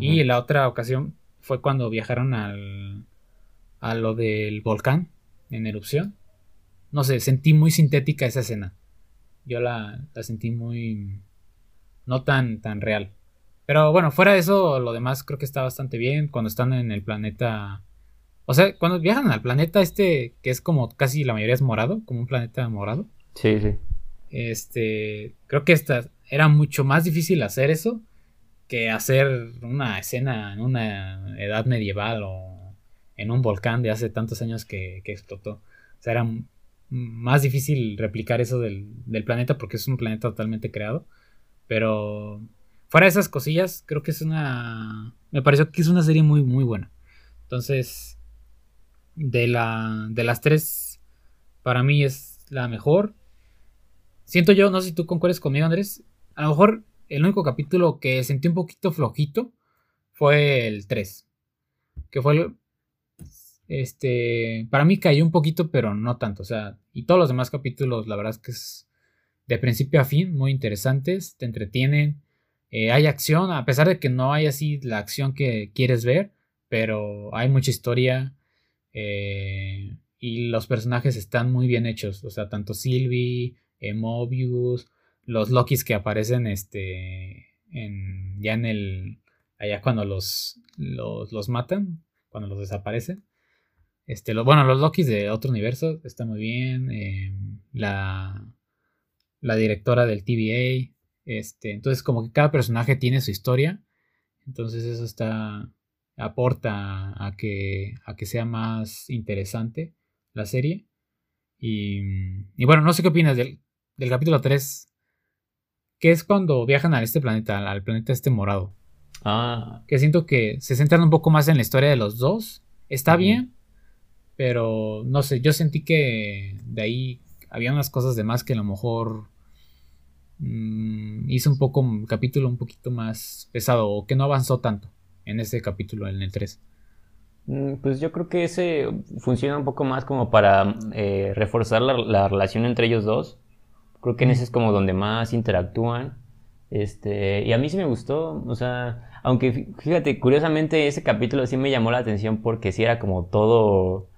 Y la otra ocasión fue cuando viajaron al, a lo del volcán en erupción. No sé, sentí muy sintética esa escena. Yo la, la sentí muy... no tan, tan real. Pero bueno, fuera de eso, lo demás creo que está bastante bien. Cuando están en el planeta... O sea, cuando viajan al planeta este, que es como casi la mayoría es morado, como un planeta morado. Sí, sí. Este, creo que esta, era mucho más difícil hacer eso que hacer una escena en una edad medieval o en un volcán de hace tantos años que, explotó. O sea, era más difícil replicar eso del, planeta porque es un planeta totalmente creado. Pero fuera de esas cosillas, creo que es una... Me pareció que es una serie muy, muy buena. Entonces, de, la, de las tres, para mí es la mejor. Siento yo, no sé si tú concuerdes conmigo, Andrés. A lo mejor el único capítulo que sentí un poquito flojito fue el 3. Que fue el, este, para mí cayó un poquito, pero no tanto. O sea, y todos los demás capítulos, la verdad es que es de principio a fin muy interesantes, te entretienen. Eh, hay acción, a pesar de que no hay así la acción que quieres ver, pero hay mucha historia. Eh, y los personajes están muy bien hechos. O sea, tanto Sylvie, eh, Mobius, los Lokis que aparecen este, en, ya en el. Allá cuando los, los, los matan, cuando los desaparecen. Este, bueno, los Lokis de otro universo está muy bien. Em, la, la directora del TVA. Este, entonces, como que cada personaje tiene su historia. Entonces, eso está. aporta a que, a que sea más interesante la serie. Y, y bueno, no sé qué opinas del, del capítulo 3. Que es cuando viajan a este planeta, al planeta este morado. Ah. Que siento que se centran un poco más en la historia de los dos. Está bien, pero no sé, yo sentí que de ahí había unas cosas de más que a lo mejor mm, hizo un poco un capítulo un poquito más pesado o que no avanzó tanto en ese capítulo, en el 3. Mm, pues yo creo que ese funciona un poco más como para eh, reforzar la, relación entre ellos dos. Creo que en ese es como donde más interactúan. Este, y a mí sí me gustó, o sea, aunque fíjate, curiosamente ese capítulo sí me llamó la atención porque sí era como todo,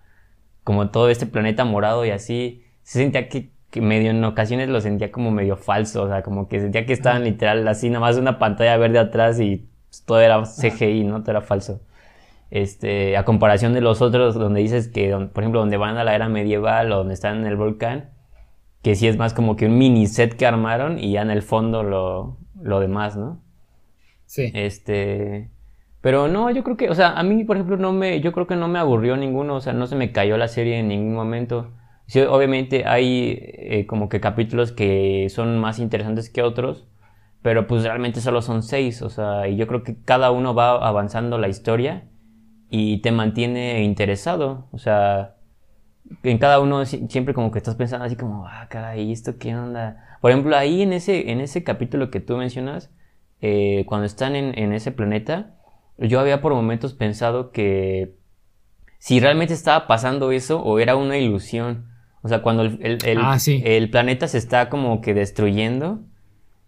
como todo este planeta morado y así, se sentía que, medio en ocasiones lo sentía como medio falso, o sea, como que sentía que estaban literal así, nada más una pantalla verde atrás y todo era CGI, ¿no? Todo era falso. Este, a comparación de los otros donde dices que, por ejemplo, donde van a la era medieval o donde están en el volcán, que sí es más como que un mini set que armaron y ya en el fondo lo, lo demás, ¿no? Sí. Este, pero no, yo creo que, o sea, a mí, por ejemplo, no me, yo creo que no me aburrió ninguno, o sea, no se me cayó la serie en ningún momento. Sí, obviamente hay eh, como que capítulos que son más interesantes que otros, pero pues realmente solo son seis, o sea, y yo creo que cada uno va avanzando la historia y te mantiene interesado, o sea, en cada uno siempre como que estás pensando así como, ah, caray, ¿esto qué onda? Por ejemplo, ahí en ese, en ese capítulo que tú mencionas, eh, cuando están en, en, ese planeta, yo había por momentos pensado que si realmente estaba pasando eso o era una ilusión. O sea, cuando el, el, ah, el planeta se está como que destruyendo,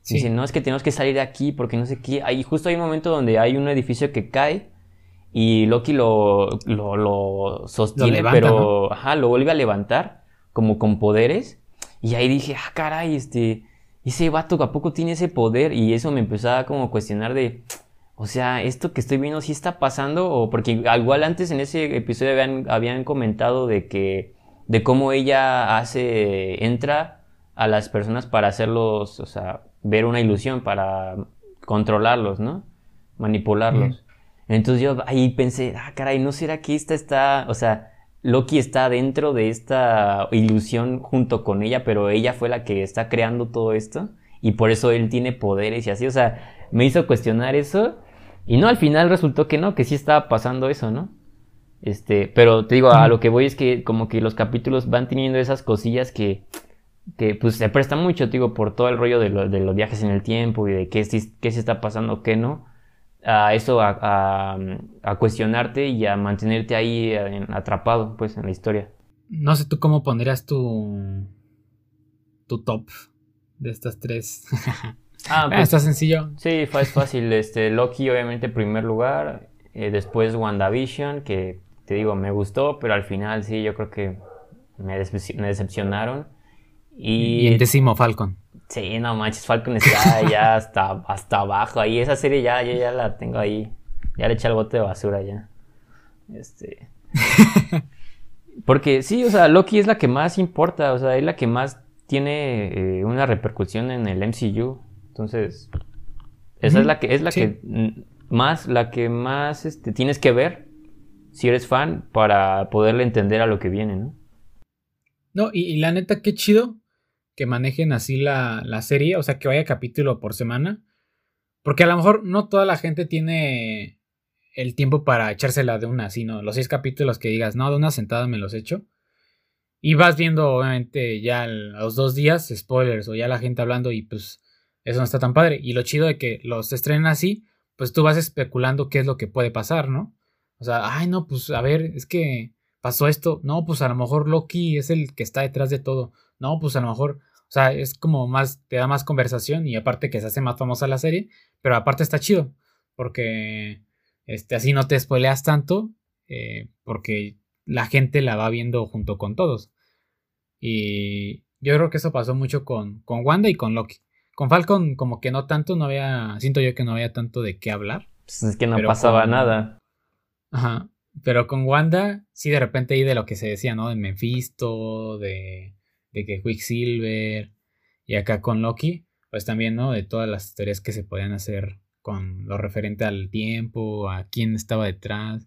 dicen, no, es que tenemos que salir de aquí porque no sé qué. Ahí justo hay un momento donde hay un edificio que cae y Loki lo, lo, lo sostiene, pero ajá, lo vuelve a levantar como con poderes. Y ahí dije, ah, caray, este, ese vato a poco tiene ese poder y eso me empezaba como a cuestionar de, o sea, esto que estoy viendo sí está pasando o porque igual antes en ese episodio habían, habían comentado de que, de cómo ella hace, entra a las personas para hacerlos, o sea, ver una ilusión, para controlarlos, ¿no? Manipularlos. Entonces yo ahí pensé, ah, caray, ¿no será que esta está, o sea, Loki está dentro de esta ilusión junto con ella, pero ella fue la que está creando todo esto y por eso él tiene poderes y así, o sea, me hizo cuestionar eso y no, al final resultó que no, que sí estaba pasando eso, ¿no? Este, pero te digo, a lo que voy es que como que los capítulos van teniendo esas cosillas que, que pues se prestan mucho, digo, por todo el rollo de, de, los viajes en el tiempo y de qué, qué se está pasando, qué no a eso, a, a, cuestionarte y a mantenerte ahí atrapado, pues, en la historia. No sé tú cómo pondrías tu, tu top de estas tres. ah, pues, está sencillo. Sí, fue fácil. Este, Loki, obviamente, en primer lugar. Eh, después WandaVision, que te digo, me gustó, pero al final sí, yo creo que me, me decepcionaron. Y, y el décimo Falcon. Sí, no manches, Falcon está ya hasta, hasta abajo. Ahí esa serie ya, yo ya la tengo ahí. Ya le eché el bote de basura ya. Este. Porque sí, o sea, Loki es la que más importa, o sea, es la que más tiene eh, una repercusión en el MCU. Entonces, esa es la que es la que más la que más este, tienes que ver si eres fan para poderle entender a lo que viene, ¿no? No, y, y la neta qué chido que manejen así la, la, serie, o sea, que vaya capítulo por semana. Porque a lo mejor no toda la gente tiene el tiempo para echársela de una, sino los seis capítulos que digas, no, de una sentada me los echo. Y vas viendo, obviamente, ya a los dos días, spoilers, o ya la gente hablando, y pues eso no está tan padre. Y lo chido de que los estrenen así, pues tú vas especulando qué es lo que puede pasar, ¿no? O sea, ay, no, pues a ver, es que pasó esto. No, pues a lo mejor Loki es el que está detrás de todo. No, pues a lo mejor, o sea, es como más, te da más conversación y aparte que se hace más famosa la serie, pero aparte está chido, porque este, así no te spoileas tanto, eh, porque la gente la va viendo junto con todos. Y yo creo que eso pasó mucho con, con Wanda y con Loki. Con Falcon como que no tanto, no había, siento yo que no había tanto de qué hablar. Pues es que no pasaba nada. Ajá. Pero con Wanda, sí, de repente ahí de lo que se decía, ¿no? De Mephisto, de de que Quicksilver y acá con Loki, pues también, ¿no? De todas las historias que se podían hacer con lo referente al tiempo, a quién estaba detrás.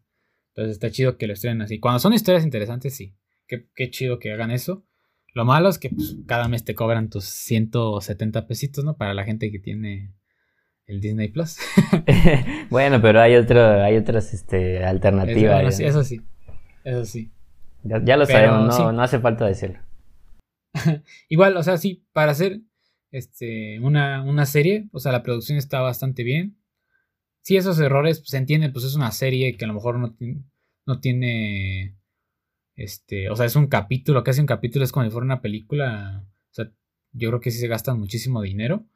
Entonces está chido que lo estrenen así. Cuando son historias interesantes, sí. Qué, chido que hagan eso. Lo malo es que pues, cada mes te cobran tus 170 pesitos, ¿no? Para la gente que tiene el Disney Plus. bueno, pero hay otro, hay otras este, alternativas. Eso, sí, eso sí. Ya, lo sabemos, no, no hace falta decirlo. Igual, o sea, sí, para hacer este, una, una serie, o sea, la producción está bastante bien. Sí, esos errores pues, se entienden, pues es una serie que a lo mejor no, no tiene, este, o sea, es un capítulo, casi un capítulo, es como si fuera una película, o sea, yo creo que sí se gastan muchísimo dinero,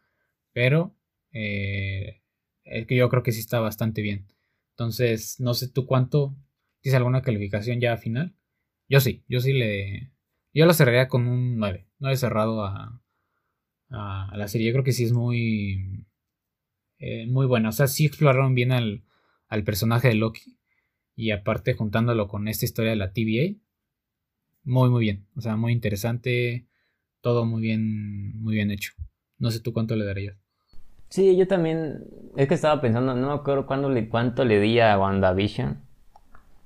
pero eh, que yo creo que sí está bastante bien. Entonces, no sé tú cuánto, ¿tienes alguna calificación ya final? Yo sí, yo sí le, yo lo cerraría con un 9, 9 cerrado a, a, la serie, yo creo que sí es muy, eh, muy buena, o sea, sí exploraron bien al, al personaje de Loki y aparte juntándolo con esta historia de la TVA, muy muy bien, o sea, muy interesante, todo muy bien, muy bien hecho. No sé tú cuánto le darías. Sí, yo también, es que estaba pensando, no me acuerdo cuándo le, cuánto le di a WandaVision,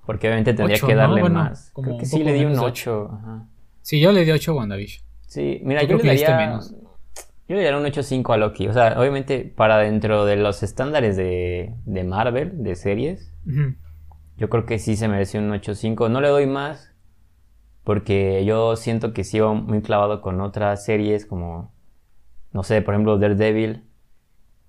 porque obviamente tendría que darle más. Creo que sí le di un 8. Sí, yo le di 8 a WandaVision. Sí, mira, yo, le daría... Menos. Yo le daría un 8.5 a Loki. O sea, obviamente para dentro de los estándares de, de Marvel, de series, yo creo que sí se merece un 8.5. No le doy más porque yo siento que sigo muy clavado con otras series como, no sé, por ejemplo Daredevil,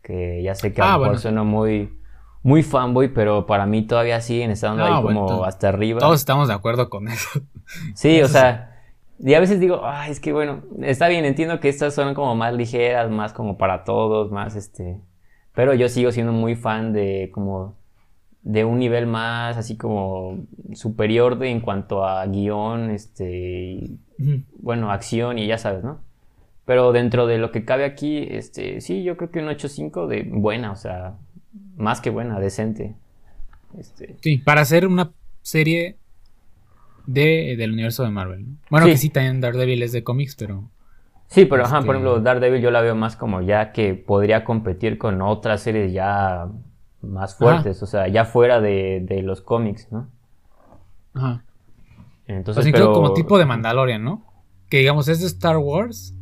que ya sé que a lo ah, mejor suena muy, muy fanboy, pero para mí todavía siguen estando ahí como hasta arriba. Todos estamos de acuerdo con eso. Sí, o sea, y a veces digo, ay, es que bueno, está bien, entiendo que estas son como más ligeras, más como para todos, más este, pero yo sigo siendo muy fan de como de un nivel más así como superior de, en cuanto a guion, este, bueno, acción y ya sabes, ¿no? Pero dentro de lo que cabe aquí, este, sí, yo creo que un 8.5 de buena, o sea, más que buena, decente. Este. Sí, para hacer una serie de, del universo de Marvel. Bueno, que sí, también Daredevil es de cómics, pero... Sí, pero ajá, por este ejemplo, Daredevil yo la veo más como ya que podría competir con otras series ya más fuertes, o sea, ya fuera de, de los cómics, ¿no? Ajá. Entonces, pues pero... como tipo de Mandalorian, ¿no? Que digamos es de Star Wars,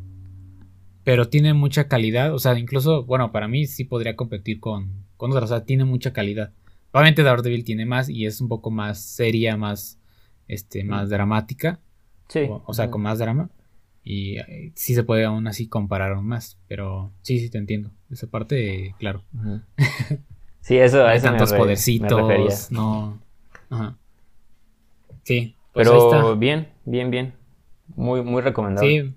pero tiene mucha calidad, o sea, incluso, bueno, para mí sí podría competir con, con otras, o sea, tiene mucha calidad. Obviamente Daredevil tiene más y es un poco más seria, más, este, más dramática. Sí. O, sea, con más drama. Y eh, sí se puede aún así comparar aún más, pero sí, sí te entiendo. Esa parte, claro. Sí, eso, Hay tantos podercitos, no. Ajá. Sí. Pues Pero bien, bien, bien. Muy, muy recomendado. Sí.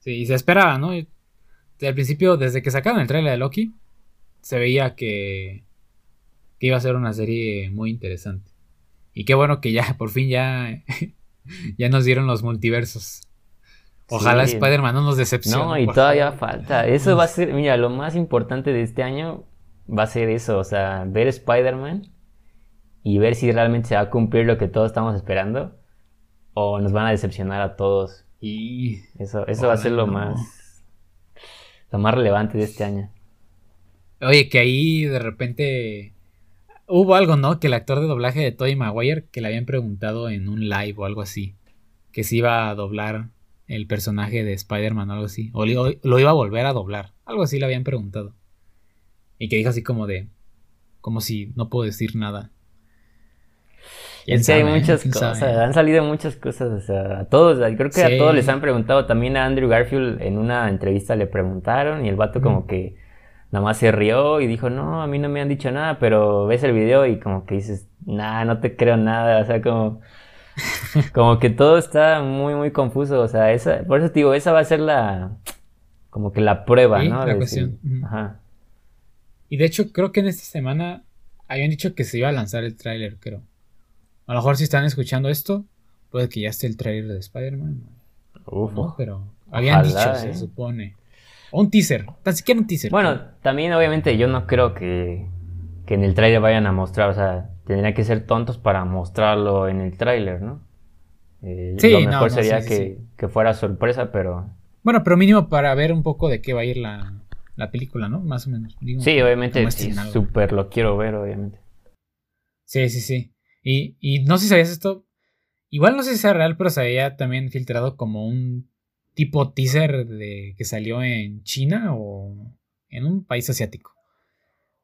Sí, y se esperaba, ¿no? al principio, desde que sacaron el trailer de Loki, se veía que, que iba a ser una serie muy interesante. Y qué bueno que ya, por fin ya, ya nos dieron los multiversos. Ojalá Spider-Man no nos decepcione. No, y todavía falta. Eso va a ser, mira, lo más importante de este año va a ser eso, o sea, ver Spider-Man y ver si realmente se va a cumplir lo que todos estamos esperando o nos van a decepcionar a todos. Y eso, eso va a ser lo más lo más relevante de este año. Oye, que ahí de repente hubo algo, ¿no? Que el actor de doblaje de Tobey Maguire que le habían preguntado en un live o algo así, que si iba a doblar el personaje de Spider-Man o algo así, o lo iba a volver a doblar, algo así le habían preguntado. Y que dijo así como de. Como si no puedo decir nada. Es que hay muchas cosas, han salido muchas cosas, o sea, a todos, creo que a todos les han preguntado, también a Andrew Garfield en una entrevista le preguntaron y el vato como que nada más se rió y dijo, no, a mí no me han dicho nada, pero ves el video y como que dices, nah, no te creo nada, o sea, como, como que todo está muy, muy confuso, o sea, esa, por eso te digo, esa va a ser la, como que la prueba, ¿no? La cuestión. Ajá. Y de hecho, creo que en esta semana habían dicho que se iba a lanzar el tráiler, creo. A lo mejor si están escuchando esto, puede que ya esté el tráiler de Spider-Man. Uf, no, pero habían dicho, se ¿eh? supone. O un teaser, tan siquiera un teaser. Bueno, también obviamente yo no creo que, que en el tráiler vayan a mostrar, o sea, tendría que ser tontos para mostrarlo en el tráiler, ¿no? Eh, sí, lo mejor sería que, que fuera sorpresa, pero... Bueno, pero mínimo para ver un poco de qué va a ir la, la película, ¿no? Más o menos. sí, obviamente, sí, súper lo quiero ver, obviamente. Sí, sí, sí. Y, y no sé si sabías esto, igual no sé si sea real, pero se había también filtrado como un tipo teaser de que salió en China o en un país asiático.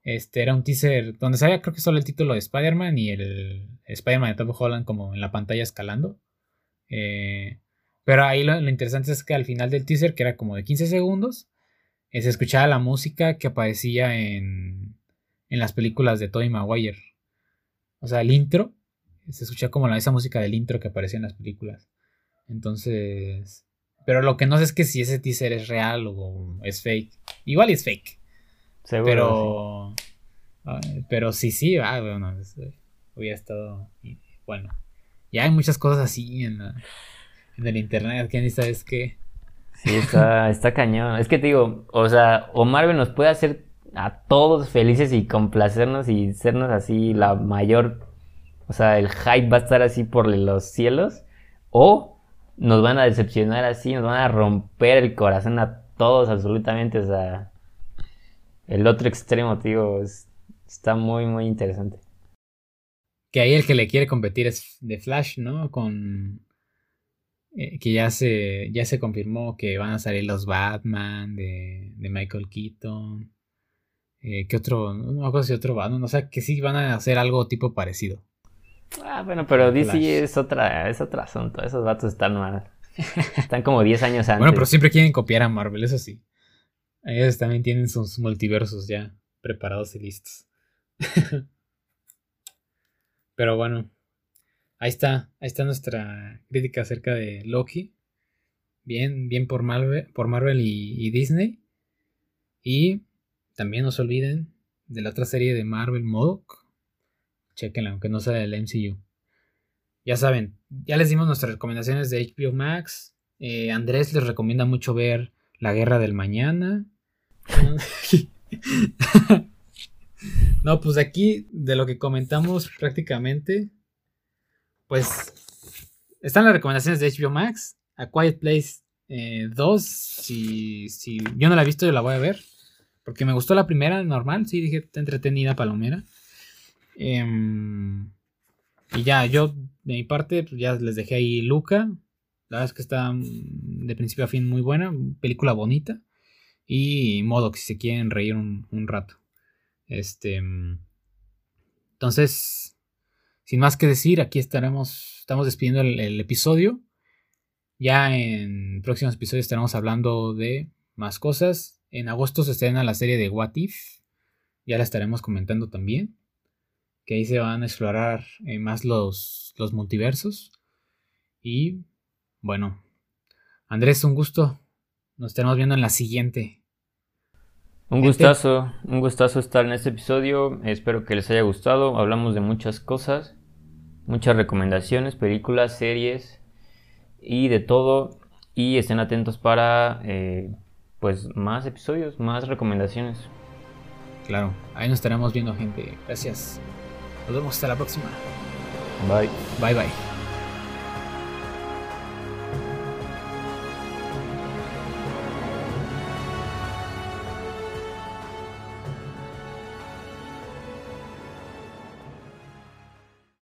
Este era un teaser donde salía creo que solo el título de Spider-Man y el Spider-Man de Tom Holland como en la pantalla escalando. Eh, Pero ahí lo, interesante es que al final del teaser, que era como de 15 segundos, se escuchaba la música que aparecía en, en las películas de Tobey Maguire. O sea, el intro, se escucha como la, esa música del intro que aparecía en las películas. Entonces, pero lo que no sé es que si ese teaser es real o es fake. Igual es fake. Seguro. Pero, pero sí, sí, ah, bueno, hubiera estado bueno. Ya hay muchas cosas así en, en el internet que ni sabes qué. Sí, está, está cañón. Es que te digo, o sea, o Marvel nos puede hacer a todos felices y complacernos y sernos así la mayor, o sea, el hype va a estar así por los cielos, o nos van a decepcionar así, nos van a romper el corazón a todos absolutamente, o sea, el otro extremo, tío, está muy, muy interesante. Que ahí el que le quiere competir es de Flash, ¿no? Con eh, que ya se, ya se confirmó que van a salir los Batman de, de Michael Keaton. Eh, ¿Qué otro? No acuerdo si otro Batman. O sea, que sí van a hacer algo tipo parecido. Ah, bueno, pero DC es otra, es otro asunto. Esos vatos están mal. Están como 10 años antes. Bueno, pero siempre quieren copiar a Marvel, eso sí. Ellos también tienen sus multiversos ya preparados y listos. pero bueno, ahí está, ahí está nuestra crítica acerca de Loki. Bien, bien por Marvel, y, Disney. Y también no se olviden de la otra serie de Marvel, Modoc. Chequenla, aunque no sea del MCU. Ya saben, ya les dimos nuestras recomendaciones de HBO Max. Eh, Andrés les recomienda mucho ver La Guerra del Mañana. no, pues aquí, de lo que comentamos prácticamente, pues están las recomendaciones de HBO Max. A Quiet Place 2, eh, si, si yo no la he visto, yo la voy a ver. Porque me gustó la primera, normal, sí, dije, entretenida, palomera. Em, y ya, yo de mi parte, pues ya les dejé ahí Luca. La verdad es que está mm, de principio a fin muy buena, película bonita. Y modo que si se quieren reír un, un rato. Este. Mm, entonces, sin más que decir, aquí estaremos, estamos despidiendo el, episodio. Ya en próximos episodios estaremos hablando de más cosas. En agosto se estrena la serie de What If. Ya la estaremos comentando también. Que ahí se van a explorar eh, más los, los multiversos. Y bueno, Andrés, un gusto. Nos estaremos viendo en la siguiente. Un gustazo, un gustazo estar en este episodio. Espero que les haya gustado. Hablamos de muchas cosas muchas recomendaciones, películas, series y de todo. Y estén atentos para eh, pues más episodios, más recomendaciones. Claro, ahí nos estaremos viendo gente. Gracias. Nos vemos hasta la próxima. Bye. Bye bye.